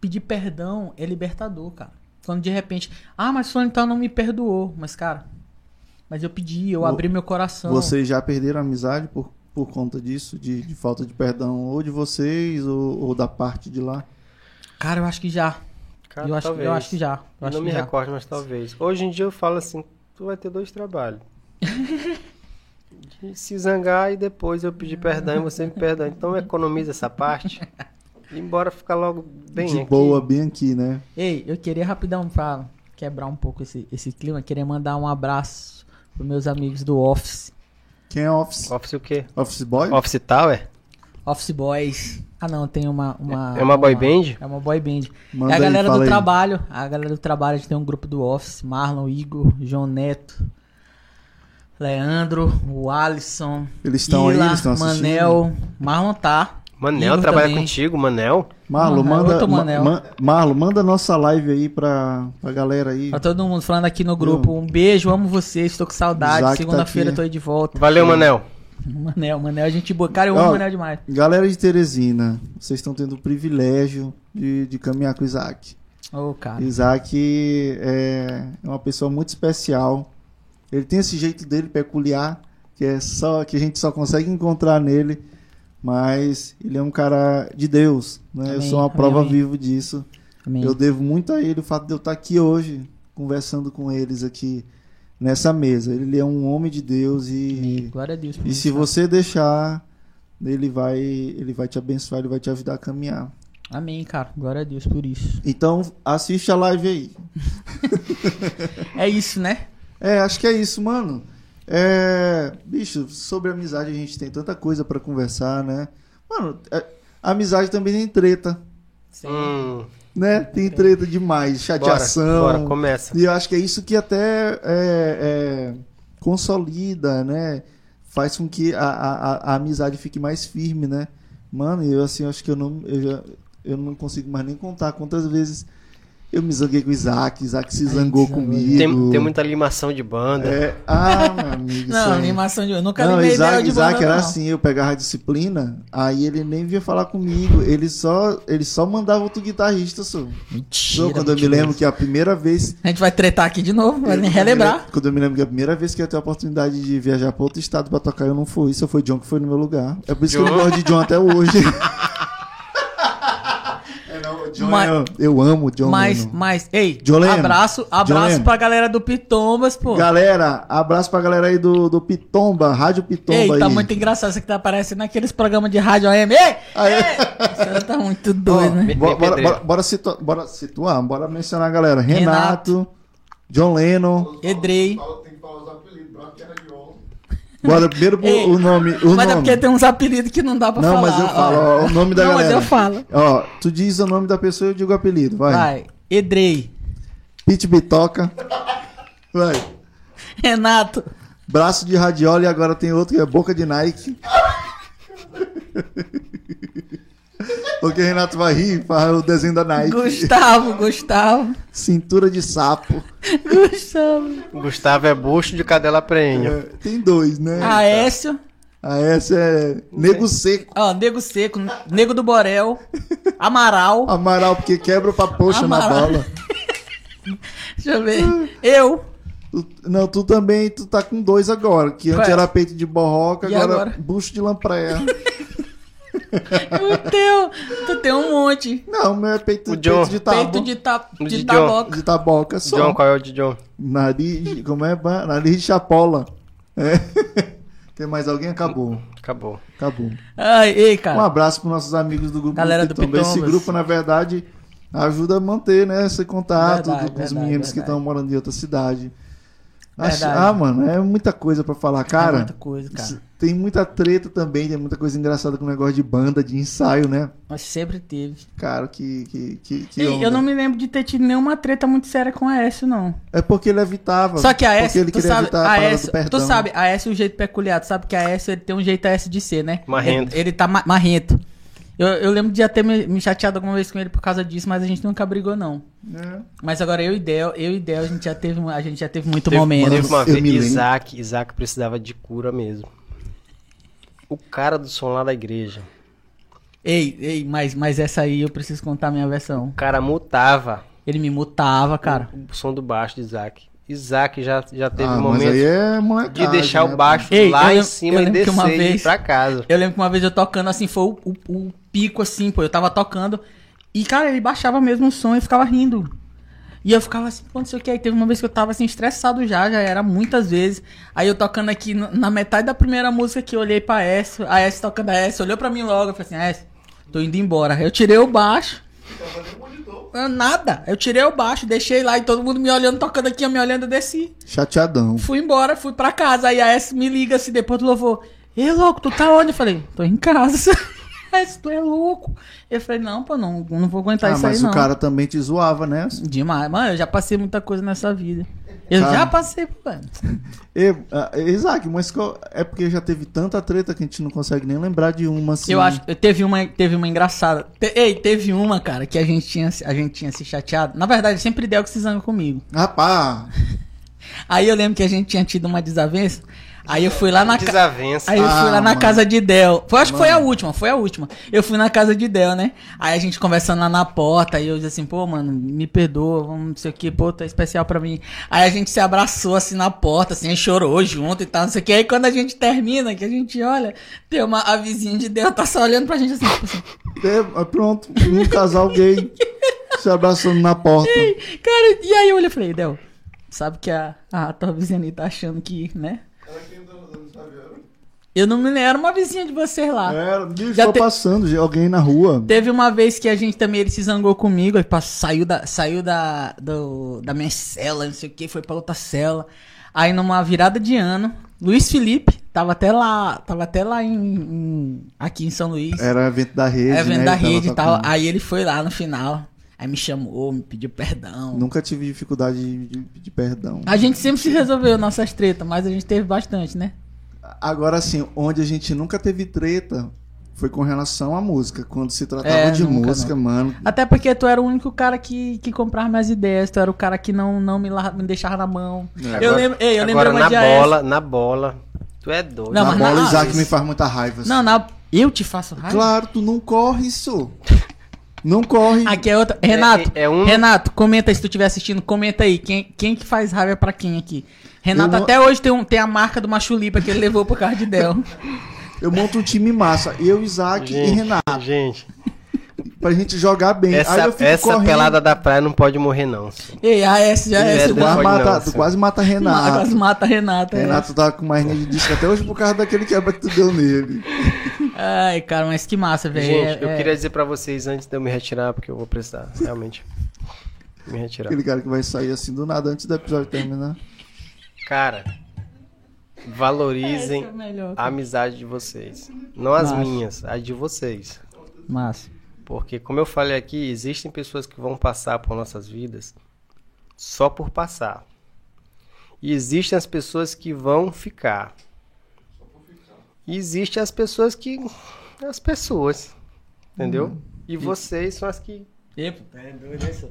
pedir perdão é libertador, cara. Quando de repente, ah, mas fulano então não me perdoou. Mas, cara, mas eu pedi, eu abri meu coração. Vocês já perderam a amizade por, por conta disso? De, de falta de perdão? Ou de vocês, ou, ou da parte de lá? Cara, eu acho que já. Cara, eu, acho, talvez. eu acho que já. Eu Eu acho não que me já. recordo, mas talvez. Hoje em dia eu falo assim, tu vai ter dois trabalhos. De se zangar e depois eu pedir perdão e você me perdoar. Então economiza essa parte. E embora ficar logo bem de aqui. boa, bem aqui, né? Ei, eu queria rapidão pra quebrar um pouco esse, esse clima, queria mandar um abraço pros meus amigos do Office. Quem é Office? Office o quê? Office Boy? Office Tower? Office Boys. Ah não, tem uma. uma É uma boy band? É uma boy band. Manda é a aí, galera fala do aí. trabalho. A galera do trabalho, a gente tem um grupo do Office. Marlon, Igor, João Neto, Leandro, o Alisson, Eles estão aí, eles estão assistindo? Manel. Marlon tá. Manel Igor trabalha também. contigo, Manel? Marlo, é manda, Manel. ma- Marlo, manda nossa live aí pra, pra galera aí. Pra todo mundo falando aqui no grupo. Um beijo, amo vocês, estou com saudade. Tá Segunda-feira aqui. tô aí de volta. Valeu, Manel. Manel, Manel, a gente boa. Cara, eu amo Ó, o Manel demais. Galera de Teresina, vocês estão tendo o privilégio de, de caminhar com o Isaac. Ô, cara. Isaac é uma pessoa muito especial. Ele tem esse jeito dele peculiar, que é só que a gente só consegue encontrar nele, mas ele é um cara de Deus, né? eu Amém, sou uma amém, prova amém. viva disso. Eu devo muito a ele o fato de eu estar aqui hoje, conversando com eles aqui nessa mesa. Ele é um homem de Deus e, Glória a Deus. e se cara. você deixar, ele vai, ele vai te abençoar, ele vai te ajudar a caminhar. Amém, cara. Glória a Deus por isso. Então, assiste a live aí. É isso, né? É, acho que é isso, mano. É, bicho, sobre amizade a gente tem tanta coisa pra conversar, né? Mano, é, amizade também tem treta, Hum, né? Tem treta demais, bora, chateação. bora, começa. E eu acho que é isso que até é, é, consolida, né? Faz com que a, a, a- amizade fique mais firme, né? Mano, eu assim, acho que eu não, eu, já- eu não consigo mais nem contar quantas vezes eu me zanguei com o Isaac, Isaac se Ai, zangou zangou. comigo. Tem, tem muita limação de banda. É, ah, meu amigo. Não, aí. animação de. Eu nunca Não, Isaac, dela de Isaac banda, era não. assim, eu pegava a disciplina, aí ele nem vinha falar comigo, ele só, ele só mandava outro guitarrista, só. Mentira. Só quando eu me mentira. lembro que a primeira vez A gente vai tretar aqui de novo, vai eu- nem relembrar. Quando eu me lembro que a primeira vez que eu tenho a oportunidade de viajar para outro estado pra tocar, eu não fui. Isso foi John que foi no meu lugar. É por isso que eu John? gosto de John até hoje. Mas- eu, eu amo John. Mas, Lennon. mas, ei, John Lennon. abraço, abraço Lennon. pra galera do Pitombas, pô. Galera, abraço pra galera aí do, do Pitomba, Rádio Pitomba Ei, aí. tá muito engraçado isso que tá aparecendo naqueles programas de rádio AM. Ei! Esse cara tá muito Ó, doido, né? Bora, bora, bora, bora situa- bora situar, bora mencionar a galera. Renato, John Lennon. Edrei. Tem que falar os apelidos, Branco era de ouro. Bora primeiro pro- Ei, o nome. O Mas é nome. porque tem uns apelidos que não dá pra Não, falar. mas eu falo, ó, o nome da não, galera. mas eu falo. Ó, tu diz o nome da pessoa e eu digo o apelido, vai. Vai. Edrei. Pete Bitoca. Vai. Renato. Braço de radiola e agora tem outro que é boca de Nike. Porque Renato vai rir, faz o desenho da Nike. Gustavo, Gustavo. Cintura de sapo. Gustavo. Gustavo é bucho de cadela prenha. É, tem dois, né? Aécio. Ah, essa é Nego Seco. Ó, Nego Seco. Nego do Borel. Amaral. Amaral, porque quebra pra poxa na Amaral. bola. Deixa eu ver. Eu. Tu- não, tu também, tu tá com dois agora. Que antes é? era peito de borroca, agora, agora? bucho de lampreia. O teu. Tu tem um monte. não, meu é peito, O John. peito de tábua. Peito de, ta... De de taboca. de taboca só. John, qual é o de John? Nariz, como é? Nariz de chapola. É. Tem mais alguém? Acabou. Acabou. Acabou. Ai, ei, Um cara. abraço para nossos amigos do grupo Galera do Pitomba. Esse Pitombas. grupo, na verdade, ajuda a manter né, esse contato Verdade, do- com os verdade, meninos que verdade. estão morando em outra cidade. Acho- ah, mano, é muita coisa para falar. É Cara, muita coisa, cara. tem muita treta também, tem muita coisa engraçada com o negócio de banda, de ensaio, né? Mas sempre teve. Cara, que. que, que, que onda. eu não me lembro de ter tido nenhuma treta muito séria com a Aécio, não. É porque ele evitava. Só que a Porque Aécio, ele tu queria sabe, evitar a a perdão. tu sabe, a Aécio é um jeito peculiar. Tu sabe que a Aécio, ele tem um jeito Aécio de ser, né? Marrento. Ele, ele tá ma- marrento. Eu, eu lembro de já ter me, me chateado alguma vez com ele por causa disso, mas a gente nunca brigou, não. É. Mas agora eu e Del, eu e Del, a gente já teve, a gente já teve muito Teve, momento. teve uma vez. Isaac, Isaac precisava de cura mesmo. O cara do som lá da igreja, Ei, ei, mas, mas essa aí eu preciso contar a minha versão. o cara mutava Ele me mutava, cara. o som do baixo de Isaac. Isaac já, já teve Ah, mas momentos aí é de deixar né, o baixo Ei, lá em cima e descer uma e ir vez- pra casa. Eu lembro que uma vez eu tocando assim, foi o, o- o pico assim, pô. Eu tava tocando. E, cara, ele baixava mesmo o som e ficava rindo. E eu ficava assim, pô, não sei o que. Aí teve uma vez que eu tava assim, estressado já, já era muitas vezes. Aí eu tocando aqui na metade da primeira música que eu olhei pra S, a S tocando a S, olhou pra mim logo, eu falei assim, S, tô indo embora. Eu tirei o baixo. Eu, Nada. Eu tirei o baixo, deixei lá e todo mundo me olhando, tocando aqui, me olhando, eu desci. Chateadão. Fui embora, fui pra casa. Aí a S me liga assim, depois do louvor. Ei, louco, tu tá onde? Eu falei, tô em casa. S, tu é louco. Eu falei, não, pô, não, não vou aguentar Ah, isso mas aí, não. o cara também te zoava, né? Demais. Mano, eu já passei muita coisa nessa vida. Eu Cara. já passei, mano. E, ah, Isaac, mas qual- é porque já teve tanta treta que a gente não consegue nem lembrar de uma assim. Eu acho que teve uma, teve uma engraçada. Te- ei, teve uma, cara, que a gente tinha, a gente tinha se chateado. Na verdade, sempre deu que se zanga comigo. Rapaz, Aí eu lembro que a gente tinha tido uma desavença. Aí eu fui lá na casa. Desavença. Aí eu fui Ah, lá na mano. casa de Del. Foi, acho que foi a última, foi a última. Eu fui na casa de Del, né? Aí a gente conversando lá na porta, aí eu disse assim, pô, mano, me perdoa, vamos não sei o que, pô, tá especial pra mim. Aí a gente se abraçou assim na porta, assim, aí chorou junto e tal, não sei o que. Aí quando a gente termina, que a gente olha, tem uma a vizinha de Del, tá só olhando pra gente assim, tipo assim. É, pronto, um casal gay se abraçando na porta. Cara, e aí eu olhei e falei, Del, sabe que a, a tua vizinha ali tá achando que, né? Eu não me lembro, era uma vizinha de vocês lá. Era, bicho, Já te- passando, de alguém na rua. Teve uma vez que a gente também, ele se zangou comigo, saiu da, saiu da, do- da minha cela, não sei o que, foi pra outra cela. Aí numa virada de ano, Luiz Felipe, tava até lá, tava até lá em, em- aqui em São Luís, Era evento da rede, é, vendo né? da ele rede e tal. tocando. Aí ele foi lá no final, aí me chamou, me pediu perdão. Nunca tive dificuldade de, de pedir perdão. A gente sempre se resolveu nossas tretas, mas a gente teve bastante, né? Agora, assim, onde a gente nunca teve treta foi com relação à música. Quando se tratava É, de nunca, música, mano. Até porque tu era o único cara que, que comprava minhas ideias, tu era o cara que não, não me, me deixava na mão. É. eu lembro, ei, eu lembro Agora uma na bola, na bola. Tu é doido. Não, na mas bola, na- o Isaac me faz muita raiva. assim. Não, na, eu te faço raiva. Claro, tu não corre isso. Não corre. Aqui é outra. Renato, é um- Renato, comenta aí se tu estiver assistindo, comenta aí. Quem, quem que faz raiva pra quem aqui? Renato não- até hoje tem, um, tem a marca do machulipa que ele levou pro carro de Del. Eu monto um time massa. Eu, Isaac e Gente, Renato. gente, Pra gente jogar bem. Aí essa, eu fico essa correndo. pelada da praia não pode morrer, não. Ei, a S já é. É, Tu quase, mata, não, tu quase mata Renato. Quase mata Renato. é. Renato tá com mais de disco até hoje por causa daquele quebra que tu deu nele. Ai, cara, mas que massa, velho. Gente, É- eu é- queria dizer pra vocês antes de eu me retirar, porque eu vou precisar, realmente. Me retirar. Aquele cara que vai sair assim do nada antes do episódio terminar. Cara, valorizem é a amizade de vocês. Não as Massa. minhas, as de vocês. Massa. Porque, como eu falei aqui, existem pessoas que vão passar por nossas vidas só por passar. E existem as pessoas que vão ficar. E existem as pessoas que. As pessoas. Entendeu? E vocês são as que. Epa, é doido isso.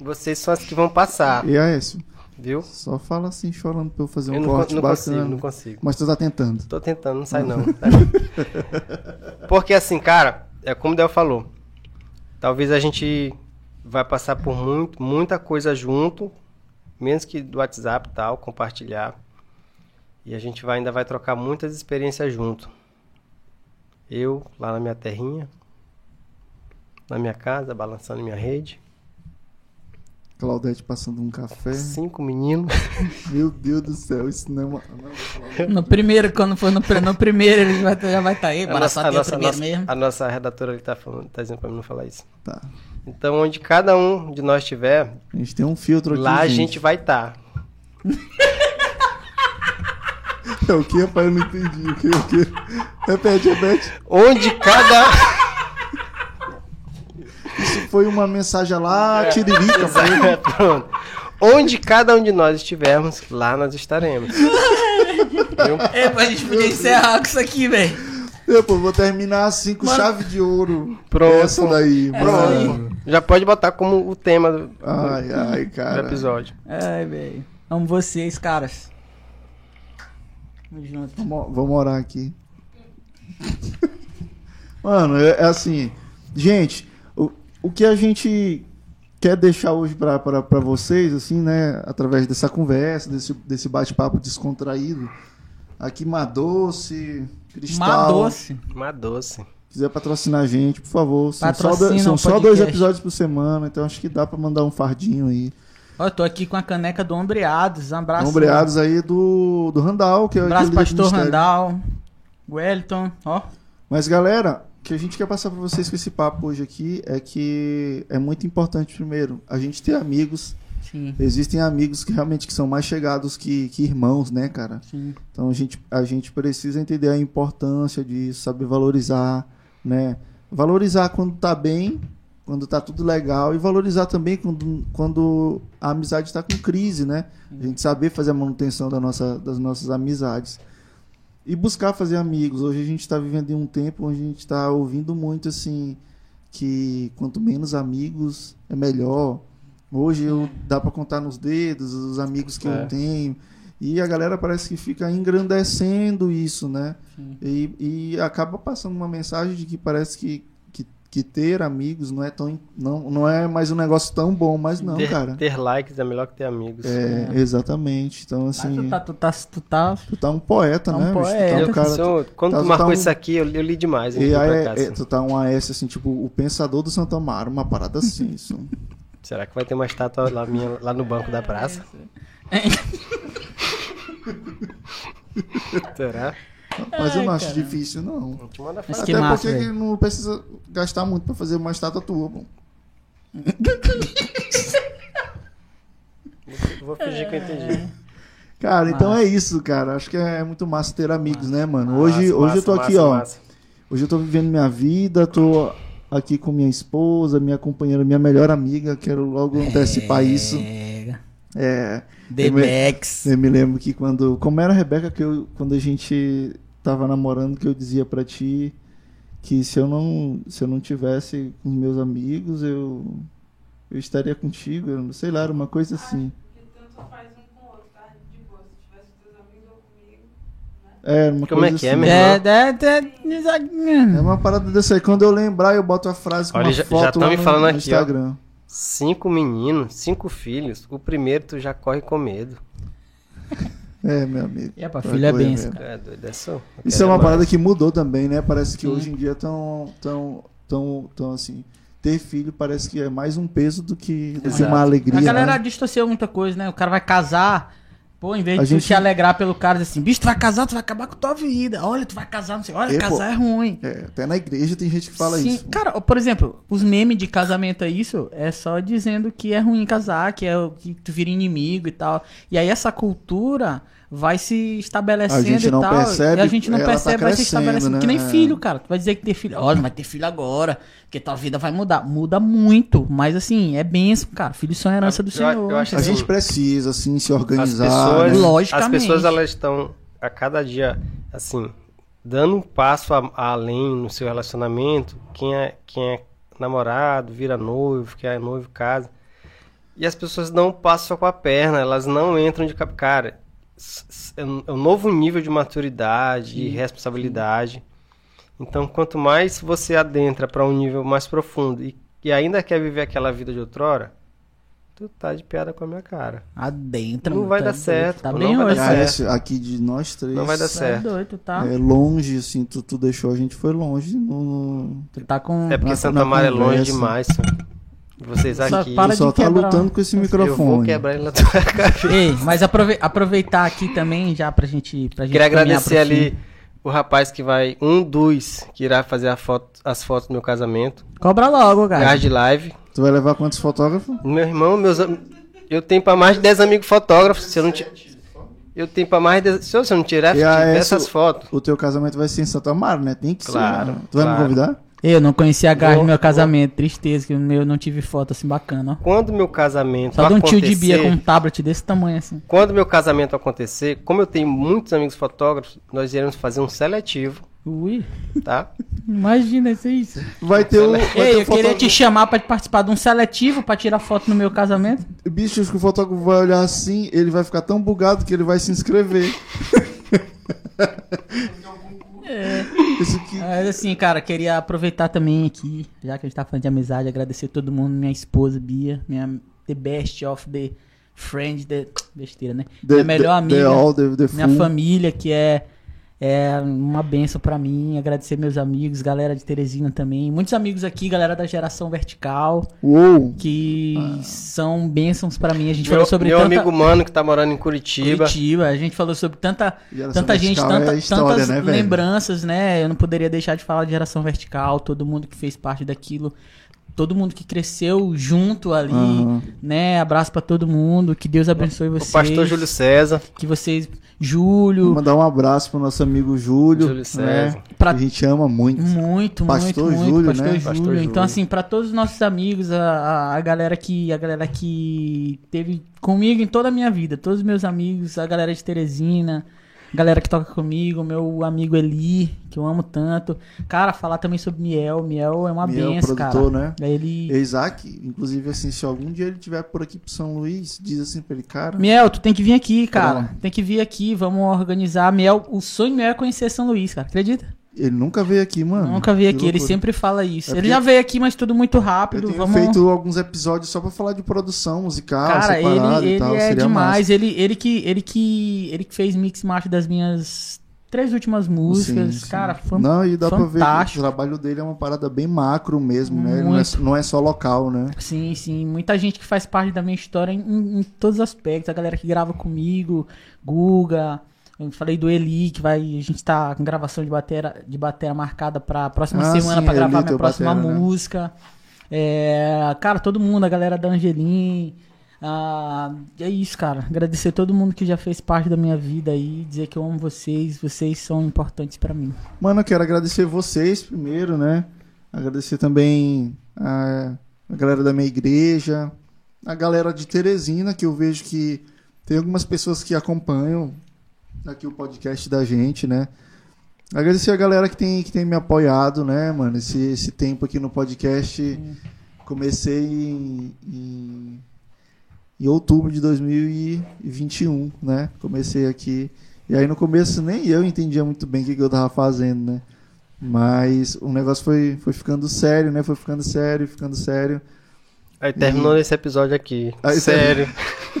Vocês são as que vão passar. E é isso. Viu? Só fala assim, chorando pra eu fazer um Eu não, corte não bacana. consigo, não consigo. Mas tu tá tentando. Tô tentando, não sai não. Porque assim, cara, é como o Del falou. Talvez a gente vai passar por muito, muita coisa junto, menos que do WhatsApp e tal, compartilhar. E a gente vai, ainda vai trocar muitas experiências junto. Eu lá na minha terrinha, na minha casa, balançando minha rede. Claudete passando um café. Cinco meninos. Meu Deus do céu, isso não é uma. não. No primeiro, quando for no, no primeiro, ele vai, já vai estar aí. Bora só ter o primeiro nossa, mesmo. a nossa redatora ali tá, falando, tá dizendo pra mim não falar isso. Tá. Então, onde cada um de nós estiver, A gente tem um filtro aqui. lá a gente vai estar. É o que, rapaz? Eu não entendi. O que? O que? Repete, repete. Onde cada. Foi uma mensagem lá, tiririca. foi. Pronto. Onde cada um de nós estivermos, lá nós estaremos. Viu? Epa, a gente podia encerrar com isso aqui, velho. Eu, pô, vou terminar assim com Mano. chave de ouro. Pronto. Essa daí, mano. Pronto. Já pode botar como o tema do, Ai, ai, do cara. episódio. Ai, velho. Amo vocês, caras. Vamos, vamos orar aqui. Mano, é, é assim. Gente, o, o que a gente quer deixar hoje pra vocês, assim, né? Através dessa conversa, desse, desse bate-papo descontraído. Aqui, Madoce, Cristal. Má doce. Uma doce. quiser patrocinar a gente, por favor. São só, Patrocina dois, são o só dois episódios por semana, então acho que dá pra mandar um fardinho aí. Ó, eu tô aqui com a caneca do Ombreados. Um abraço. Ombreados aí do, do Randall, que é o Abraço, do Pastor. Randall. Wellington, ó. Mas galera, o que a gente quer passar para vocês com esse papo hoje aqui é que é muito importante primeiro a gente ter amigos. Sim, Existem amigos que realmente que são mais chegados que, que irmãos, né, cara? sim. Então a gente, a gente precisa entender a importância disso, saber valorizar, né? Valorizar quando tá bem, quando tá tudo legal, e valorizar também quando, quando a amizade está com crise, né? A gente saber fazer a manutenção da nossa, das nossas amizades. E buscar fazer amigos. Hoje a gente está vivendo em um tempo onde a gente está ouvindo muito assim que quanto menos amigos é melhor. Hoje eu dá pra contar nos dedos os amigos que É. eu tenho. E a galera parece que fica engrandecendo isso, né? E, e acaba passando uma mensagem de que parece que, que, ter amigos não é tão não, não é mais um negócio tão bom, mas não, ter, cara. ter likes é melhor que ter amigos. É, exatamente. Então, Ah, assim, tu, tá, tu, tá, tu tá. tu tá um poeta, Tá um né? Tu poeta. tá um cara, sou- quando tá- tu tu marcou tá um- isso aqui, eu, eu li demais. hein, E aí, é, assim. tu tá um AS assim, tipo, o pensador do Santa Mara, uma parada assim. Isso. Será que vai ter uma estátua lá, minha, lá no banco da praça? Será? Mas eu não acho cara. difícil, não. Mas que Até massa, porque velho. não precisa gastar muito pra fazer uma estátua tua, pô. Vou fingir que eu entendi. Cara, então Massa. é isso, cara. Acho que é muito massa ter amigos, né, mano? Massa, Hoje, hoje eu tô massa, aqui, massa, ó. massa. Hoje eu tô vivendo minha vida, tô aqui com minha esposa, minha companheira, minha melhor amiga. Quero logo antecipar isso. É, É. The Eu me- Max. Eu me lembro que quando. Como era a Rebeca, que eu, quando a gente tava namorando, que eu dizia pra ti que se eu não, se eu não tivesse com meus amigos, eu, eu estaria contigo. Eu, não sei lá, era uma coisa assim. Que tanto faz um com o outro, tá? De boa. Se tivesse com teus amigos ou comigo. É, uma Como é coisa que é, assim. meu É, é, é, É uma parada dessa aí. Quando eu lembrar, eu boto a frase com Olha, uma já- já foto tão lá me no, falando no aqui, ó. Cinco meninos, cinco filhos. O primeiro tu já corre com medo. É, meu amigo. É, pra Vai filho é benção. É doido, é só. Isso é uma parada que mudou também, né? Parece que Sim. hoje em dia tão, tão, tão, tão assim. Ter filho parece que é mais um peso do que, do que uma alegria. A galera né? distorceu muita coisa, né? O cara vai casar, pô, em vez A de gente- te alegrar pelo cara, diz assim, bicho, tu vai casar, tu vai acabar com tua vida. Olha, tu vai casar, não sei. Olha, pô, casar é ruim. É, até na igreja tem gente que fala Sim, isso. Cara, por exemplo, os memes de casamento é isso, é só dizendo que é ruim casar, que é que tu vira inimigo e tal. E aí essa cultura vai se estabelecendo A gente e não tal. percebe, e a gente não tá percebe, vai se estabelecendo. né? Que nem É. filho, cara. Tu vai dizer que ter filho. Olha, não vai ter filho agora, porque tua vida vai mudar. Muda muito, mas assim, é benção, cara. Filhos são herança do Eu- Senhor. eu acho A assim, gente precisa, assim, se As organizar. pessoas, né? Logicamente. as pessoas elas estão a cada dia assim dando um passo a- além no seu relacionamento. Quem é quem é namorado vira noivo, quem é noivo casa. E as pessoas não passam com a perna, elas não entram de cap- cara. É um é um novo nível de maturidade e responsabilidade. Então, quanto mais você adentra para um nível mais profundo e, e ainda quer viver aquela vida de outrora, tu tá de piada com a minha cara. Adentra, Não vai tá dar doido. certo, Tá pô, bem não vai hoje, dar esse aqui de nós três. Não vai dar Tá certo. doido, tu tá. É longe, assim, tu, tu deixou a gente foi longe. No, no- Tu tá com. É porque na- Santa na Mara é longe demais. senhor. Vocês Só aqui. para só de tá quebrar. lutando com esse Eu vou microfone. quebrar ele na tua cabeça. Ei, mas aprove- aproveitar aqui também, já pra gente. Pra gente Queria agradecer ali o rapaz que vai. Um dos que irá fazer a foto- as fotos do meu casamento. Cobra logo, cara. Gás de live. Tu vai levar quantos fotógrafos? Meu irmão, meus Eu tenho pra mais de 10 amigos fotógrafos. Se eu não ti- Eu tenho pra mais de 10. Se eu não tirar tiver essa- essas fotos. O teu casamento vai ser em Santa Mara, né? Tem que Claro, ser. né? Tu vai claro. me convidar? Eu não conhecia a gás no meu casamento. Tristeza, que o meu não tive foto assim bacana, ó. Quando meu casamento Só de um tio de Bia com um tablet desse tamanho assim. Quando meu casamento acontecer, como eu tenho muitos amigos fotógrafos, nós iremos fazer um seletivo, Ui, tá? imagina isso. isso. Vai ter o. Vai Ei, ter eu o queria fotógrafo- te chamar pra participar de um seletivo pra tirar foto no meu casamento. Bicho, acho que o fotógrafo vai olhar assim, ele vai ficar tão bugado que ele vai se inscrever. É. Mas assim, cara, queria aproveitar também aqui, já que a gente tá falando de amizade, agradecer todo mundo, minha esposa Bia, minha the best of the friend, the besteira, né? The- minha melhor the- amiga, the all, minha família, que é, é uma benção pra mim, agradecer meus amigos, galera de Teresina também, muitos amigos aqui, galera da geração vertical, Uou! que são bênçãos pra mim. A gente Meu, falou sobre meu tanta amigo mano que tá morando em Curitiba. Curitiba, a gente falou sobre tanta Geração tanta gente, tanta- é história, tantas né, lembranças, né? Eu não poderia deixar de falar de geração vertical, todo mundo que fez parte daquilo, todo mundo que cresceu junto ali, Aham. né? Abraço pra todo mundo, que Deus abençoe O vocês. pastor Júlio César. que vocês, Vou Júlio, mandar um abraço pro nosso amigo Júlio. Júlio né? Pra a gente ama muito. muito, Pastor muito, muito, Júlio, pastor, né? Júlio. Pastor Então Júlio. assim, pra todos os nossos amigos, a, a, a galera que a galera que teve comigo em toda a minha vida, todos os meus amigos, a galera de Teresina, galera que toca comigo, meu amigo Eli, que eu amo tanto. Cara, falar também sobre Miel. Miel é uma Miel, benção, cara. produtor, né? Ele. Isaac, inclusive, assim, se algum dia ele estiver por aqui pro São Luís, diz assim pra ele, cara. Miel, tu tem que vir aqui, cara. Tem que vir aqui, vamos organizar. Miel, o sonho meu é conhecer São Luís, cara. Acredita? Ele nunca veio aqui, mano. Nunca veio Que aqui, ele loucura. sempre fala isso. É ele já veio aqui, mas tudo muito Eu rápido. tenho Vamos. feito alguns episódios só pra falar de produção musical, Cara, ele, e ele tal. é demais. massa. Ele, ele, que, ele, que, ele que fez mix master das minhas três últimas músicas. Sim, sim. Cara, Não, e dá pra ver o fantástico. trabalho dele é uma parada bem macro mesmo, né? Ele não é, não é só local, né? Sim, sim. Muita gente que faz parte da minha história em, em todos os aspectos. A galera que grava comigo, Guga. Eu falei do Eli, que vai. A gente tá com gravação de bateria, de bateria marcada pra próxima Ah, semana sim, pra Eli, gravar minha próxima batera, né? música. É, cara, todo mundo, a galera da Angelim. Ah, é isso, cara. Agradecer todo mundo que já fez parte da minha vida aí. Dizer que eu amo vocês. Vocês são importantes pra mim. Mano, eu quero agradecer vocês primeiro, né? Agradecer também a, a galera da minha igreja, a galera de Teresina, que eu vejo que tem algumas pessoas que acompanham aqui o podcast da gente, né? Agradecer a galera que tem, que tem me apoiado, né, mano? Esse, esse tempo aqui no podcast. Comecei em, em, em outubro de 2021, né? Comecei aqui. E aí no começo nem eu entendia muito bem o que, que eu tava fazendo, né? Mas o negócio foi, foi ficando sério, né? Foi ficando sério, ficando sério. Aí terminou esse episódio aqui. Aí Sério.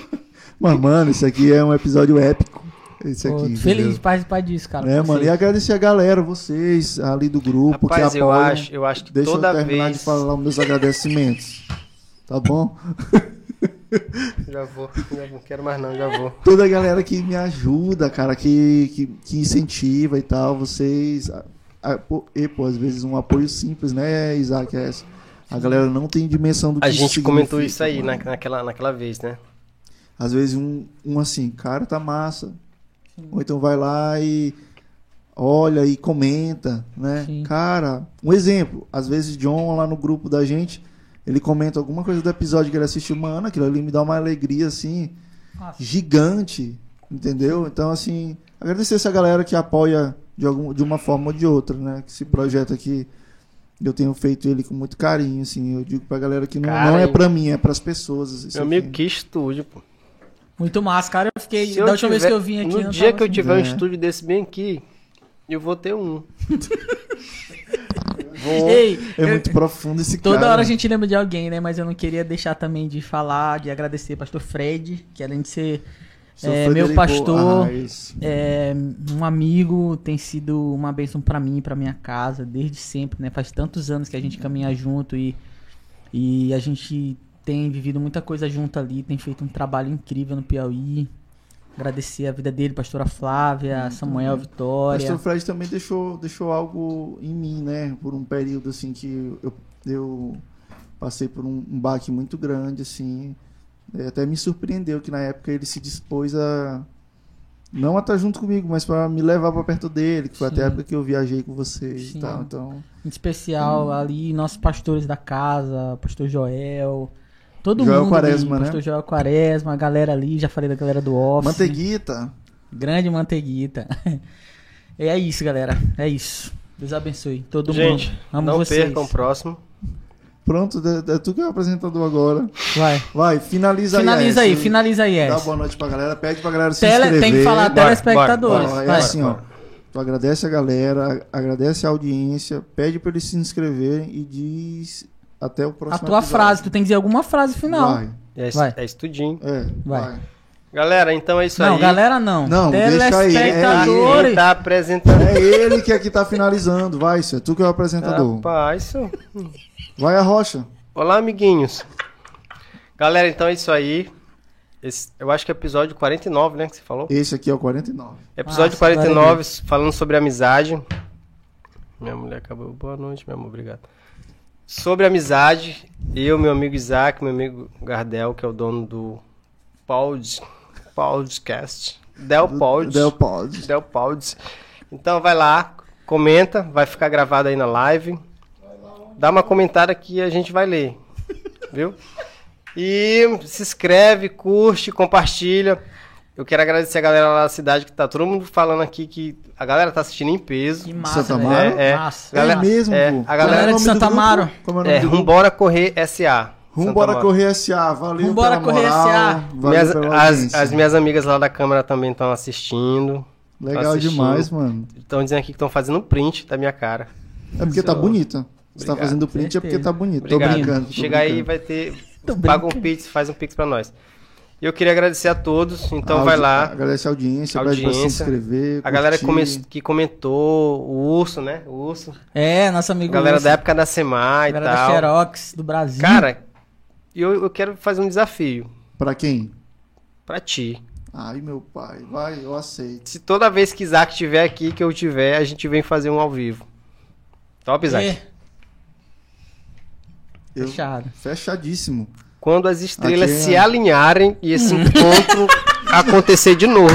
Mas, mano, isso aqui é um episódio épico. Esse Pô, aqui. feliz entendeu? de participar disso, cara. É, mano, e vocês. agradecer a galera, vocês ali do grupo Rapaz, que eu apoiam. acho, eu acho que Deixa toda eu terminar vez. de falar os meus agradecimentos. Tá bom? Já vou, já não quero mais não, já vou. Toda a galera que me ajuda, cara, que, que, que incentiva e tal, vocês. a- a- pô, e, pô, às vezes um apoio simples, né, Isaac? É, a galera não tem dimensão do que A gente comentou isso aí mano. na, naquela, naquela vez, né? Às vezes um, um assim, cara, tá massa. Ou então vai lá e olha e comenta, né? Sim. Cara, um exemplo, às vezes John lá no grupo da gente, ele comenta alguma coisa do episódio que ele assistiu, mano, aquilo ali me dá uma alegria assim, Nossa. gigante, entendeu? Então assim, agradecer essa galera que apoia de algum de uma forma ou de outra, né? Que esse projeto aqui eu tenho feito ele com muito carinho, assim. Eu digo pra galera que não, Cara, não é pra mim, é pras pessoas. isso Meu amigo, aqui. que estúdio, pô. Muito massa, cara. Eu fiquei. Se da eu última vez tiver- que eu vim aqui. No dia tava que eu assim. tiver um É. estúdio desse bem aqui, eu vou ter um. vou. Ei, É muito profundo esse Toda cara. hora a gente lembra de alguém, né? Mas eu não queria deixar também de falar, de agradecer pastor Fred, que além de ser é, meu pastor, Arraes. é, um amigo, tem sido uma bênção pra mim, pra minha casa, desde sempre, né? Faz tantos anos que a gente caminha junto e, e a gente tem vivido muita coisa junto ali, tem feito um trabalho incrível no Piauí. Agradecer a vida dele, pastora Flávia, Samuel, Vitória. Pastor Fred também deixou, deixou algo em mim, né? Por um período assim que eu, eu passei por um, um baque muito grande, assim. É, até me surpreendeu que na época ele se dispôs a não a estar junto comigo, mas para me levar para perto dele, que foi até a Sim. época que eu viajei com vocês Sim. e tal. Então, Em especial ali, nossos pastores da casa, pastor Joel, todo Joel mundo Quaresma, ali, né? pastor Joel Quaresma, a galera ali, já falei da galera do Office. Manteiguita, Grande Manteiguita. é isso, galera, é isso. Deus abençoe todo Gente, mundo. Amo não vocês. percam o próximo. pronto, é, é tu que é o apresentador agora. Vai. Vai, finaliza, Finaliza aí. aí, finaliza aí, Dá boa noite pra galera, pede pra galera se Tele, inscrever. tem que falar Bora, telespectadores. bora, é vai. assim, ó. Tu agradece a galera, agradece a audiência, pede pra eles se inscreverem e diz até o A próximo tua episódio. frase, tu tem que dizer alguma frase final. Vai. É, Vai. é estudinho. É, Vai. vai. Galera, então é isso não, aí. galera não. Não, deixa aí, é. Quem tá apresentando. É ele que aqui tá finalizando, vai, isso é tu que é o apresentador. Rapaz, isso. Vai a rocha. Olá, amiguinhos. Galera, então é isso aí. Esse- eu acho que é episódio 49, né? Que você falou? Esse aqui é o 49. Episódio Nossa, 49, falando sobre amizade. Minha mulher acabou. Boa noite, meu amor, obrigado. Sobre amizade, eu, meu amigo Isaac, meu amigo Gardel, que é o dono do Pod, Podcast. Del Pod. Del Pod. Del Pods. Então vai lá, comenta, vai ficar gravado aí na live. Dá uma comentada que a gente vai ler. Viu? E se inscreve, curte, compartilha. Eu quero agradecer a galera lá da cidade que tá todo mundo falando aqui que a galera tá assistindo em peso. Que massa, Santa. Amaro? É, é. Massa. Galera- é mesmo, é, pô. a galera é o de do Santa? Amaro. É É? Rumbora Correr SA. Rumbora. Correr SA. Valeu Rumbora pela Correr moral, SA. Valeu Minhas- pela as, as minhas amigas lá da câmera também estão assistindo. Legal assistindo. demais, mano. Estão dizendo aqui que estão fazendo um print da minha cara. É porque tá bonita. Você tá fazendo print é porque tá bonito. Obrigado. Tô brincando. tô Chega aí vai ter. Paga um pix, faz um pix pra nós. E eu queria agradecer a todos. Então A vai lá. Agradecer a audiência, pede pra se Audiência. inscrever. A galera curtir. come- que comentou, o Urso, né? O Urso. É, nosso amigo. A galera Lúcio, da época da Semai e galera da tal. Xerox do Brasil. Cara, eu, eu quero fazer um desafio Pra quem? pra ti. Ai, meu pai. Vai, eu aceito. Se toda vez que Isaac estiver aqui, que eu tiver, a gente vem fazer um ao vivo. Top, Isaac? Eu- fechado. Fechadíssimo. Quando as estrelas Aqui é- se alinharem e esse encontro acontecer de novo.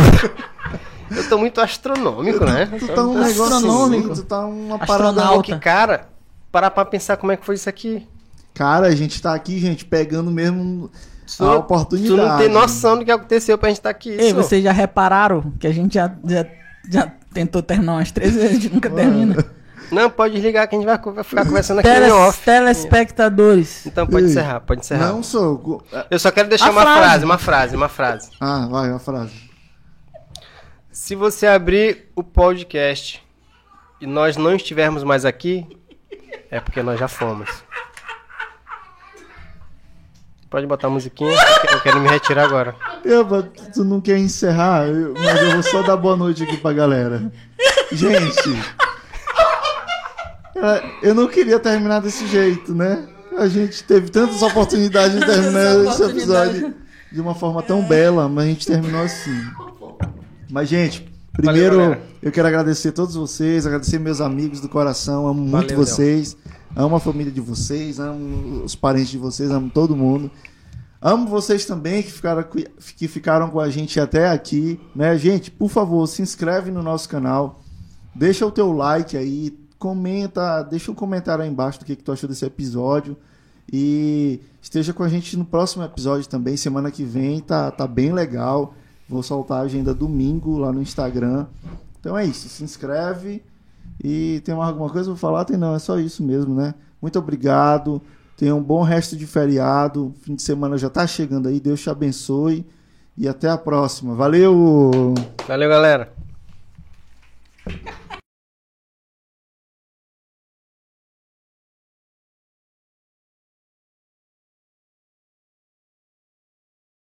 Eu tô muito astronômico, né? Tu tá um negócio Astronômico. assim, tu tá uma parada... Que, cara, parar pra pensar como é que foi isso aqui. Cara, a gente tá aqui, gente, pegando mesmo Tu a não- oportunidade. Tu não tem noção do que aconteceu pra gente estar aqui. Ei, vocês já repararam que a gente já, já, já tentou terminar umas três vezes, a gente nunca termina. Não, pode desligar que a gente vai ficar conversando aqui em Teles, off. telespectadores. Então pode Ei, encerrar, pode encerrar. Não sou... Eu só quero deixar A uma frase. frase, uma frase, uma frase. Ah, vai, a frase. Se você abrir o podcast e nós não estivermos mais aqui, é porque nós já fomos. Pode botar a musiquinha, eu que- eu quero me retirar agora. Eu, tu não quer encerrar, mas eu vou só dar boa noite aqui pra galera. Gente, eu não queria terminar desse jeito, né? A gente teve tantas oportunidades de terminar esse episódio de uma forma tão bela, mas a gente terminou assim. Mas, gente, primeiro galera. eu quero agradecer a todos vocês, agradecer meus amigos do coração, amo muito Valeu, vocês, amo a família de vocês, amo os parentes de vocês, amo todo mundo. Amo vocês também que ficaram, que ficaram com a gente até aqui, né? Gente, por favor, se inscreve no nosso canal, deixa o teu like aí, comenta, deixa um comentário aí embaixo do que, que tu achou desse episódio e esteja com a gente no próximo episódio também, semana que vem, tá, tá bem legal. Vou soltar a agenda domingo lá no Instagram. Então é isso, se inscreve e tem mais alguma coisa pra falar? Tem não, é só isso mesmo, né? Muito obrigado. Tenha um bom resto de feriado. Fim de semana já tá chegando aí. Deus te abençoe. E até a próxima. Valeu! Valeu, galera.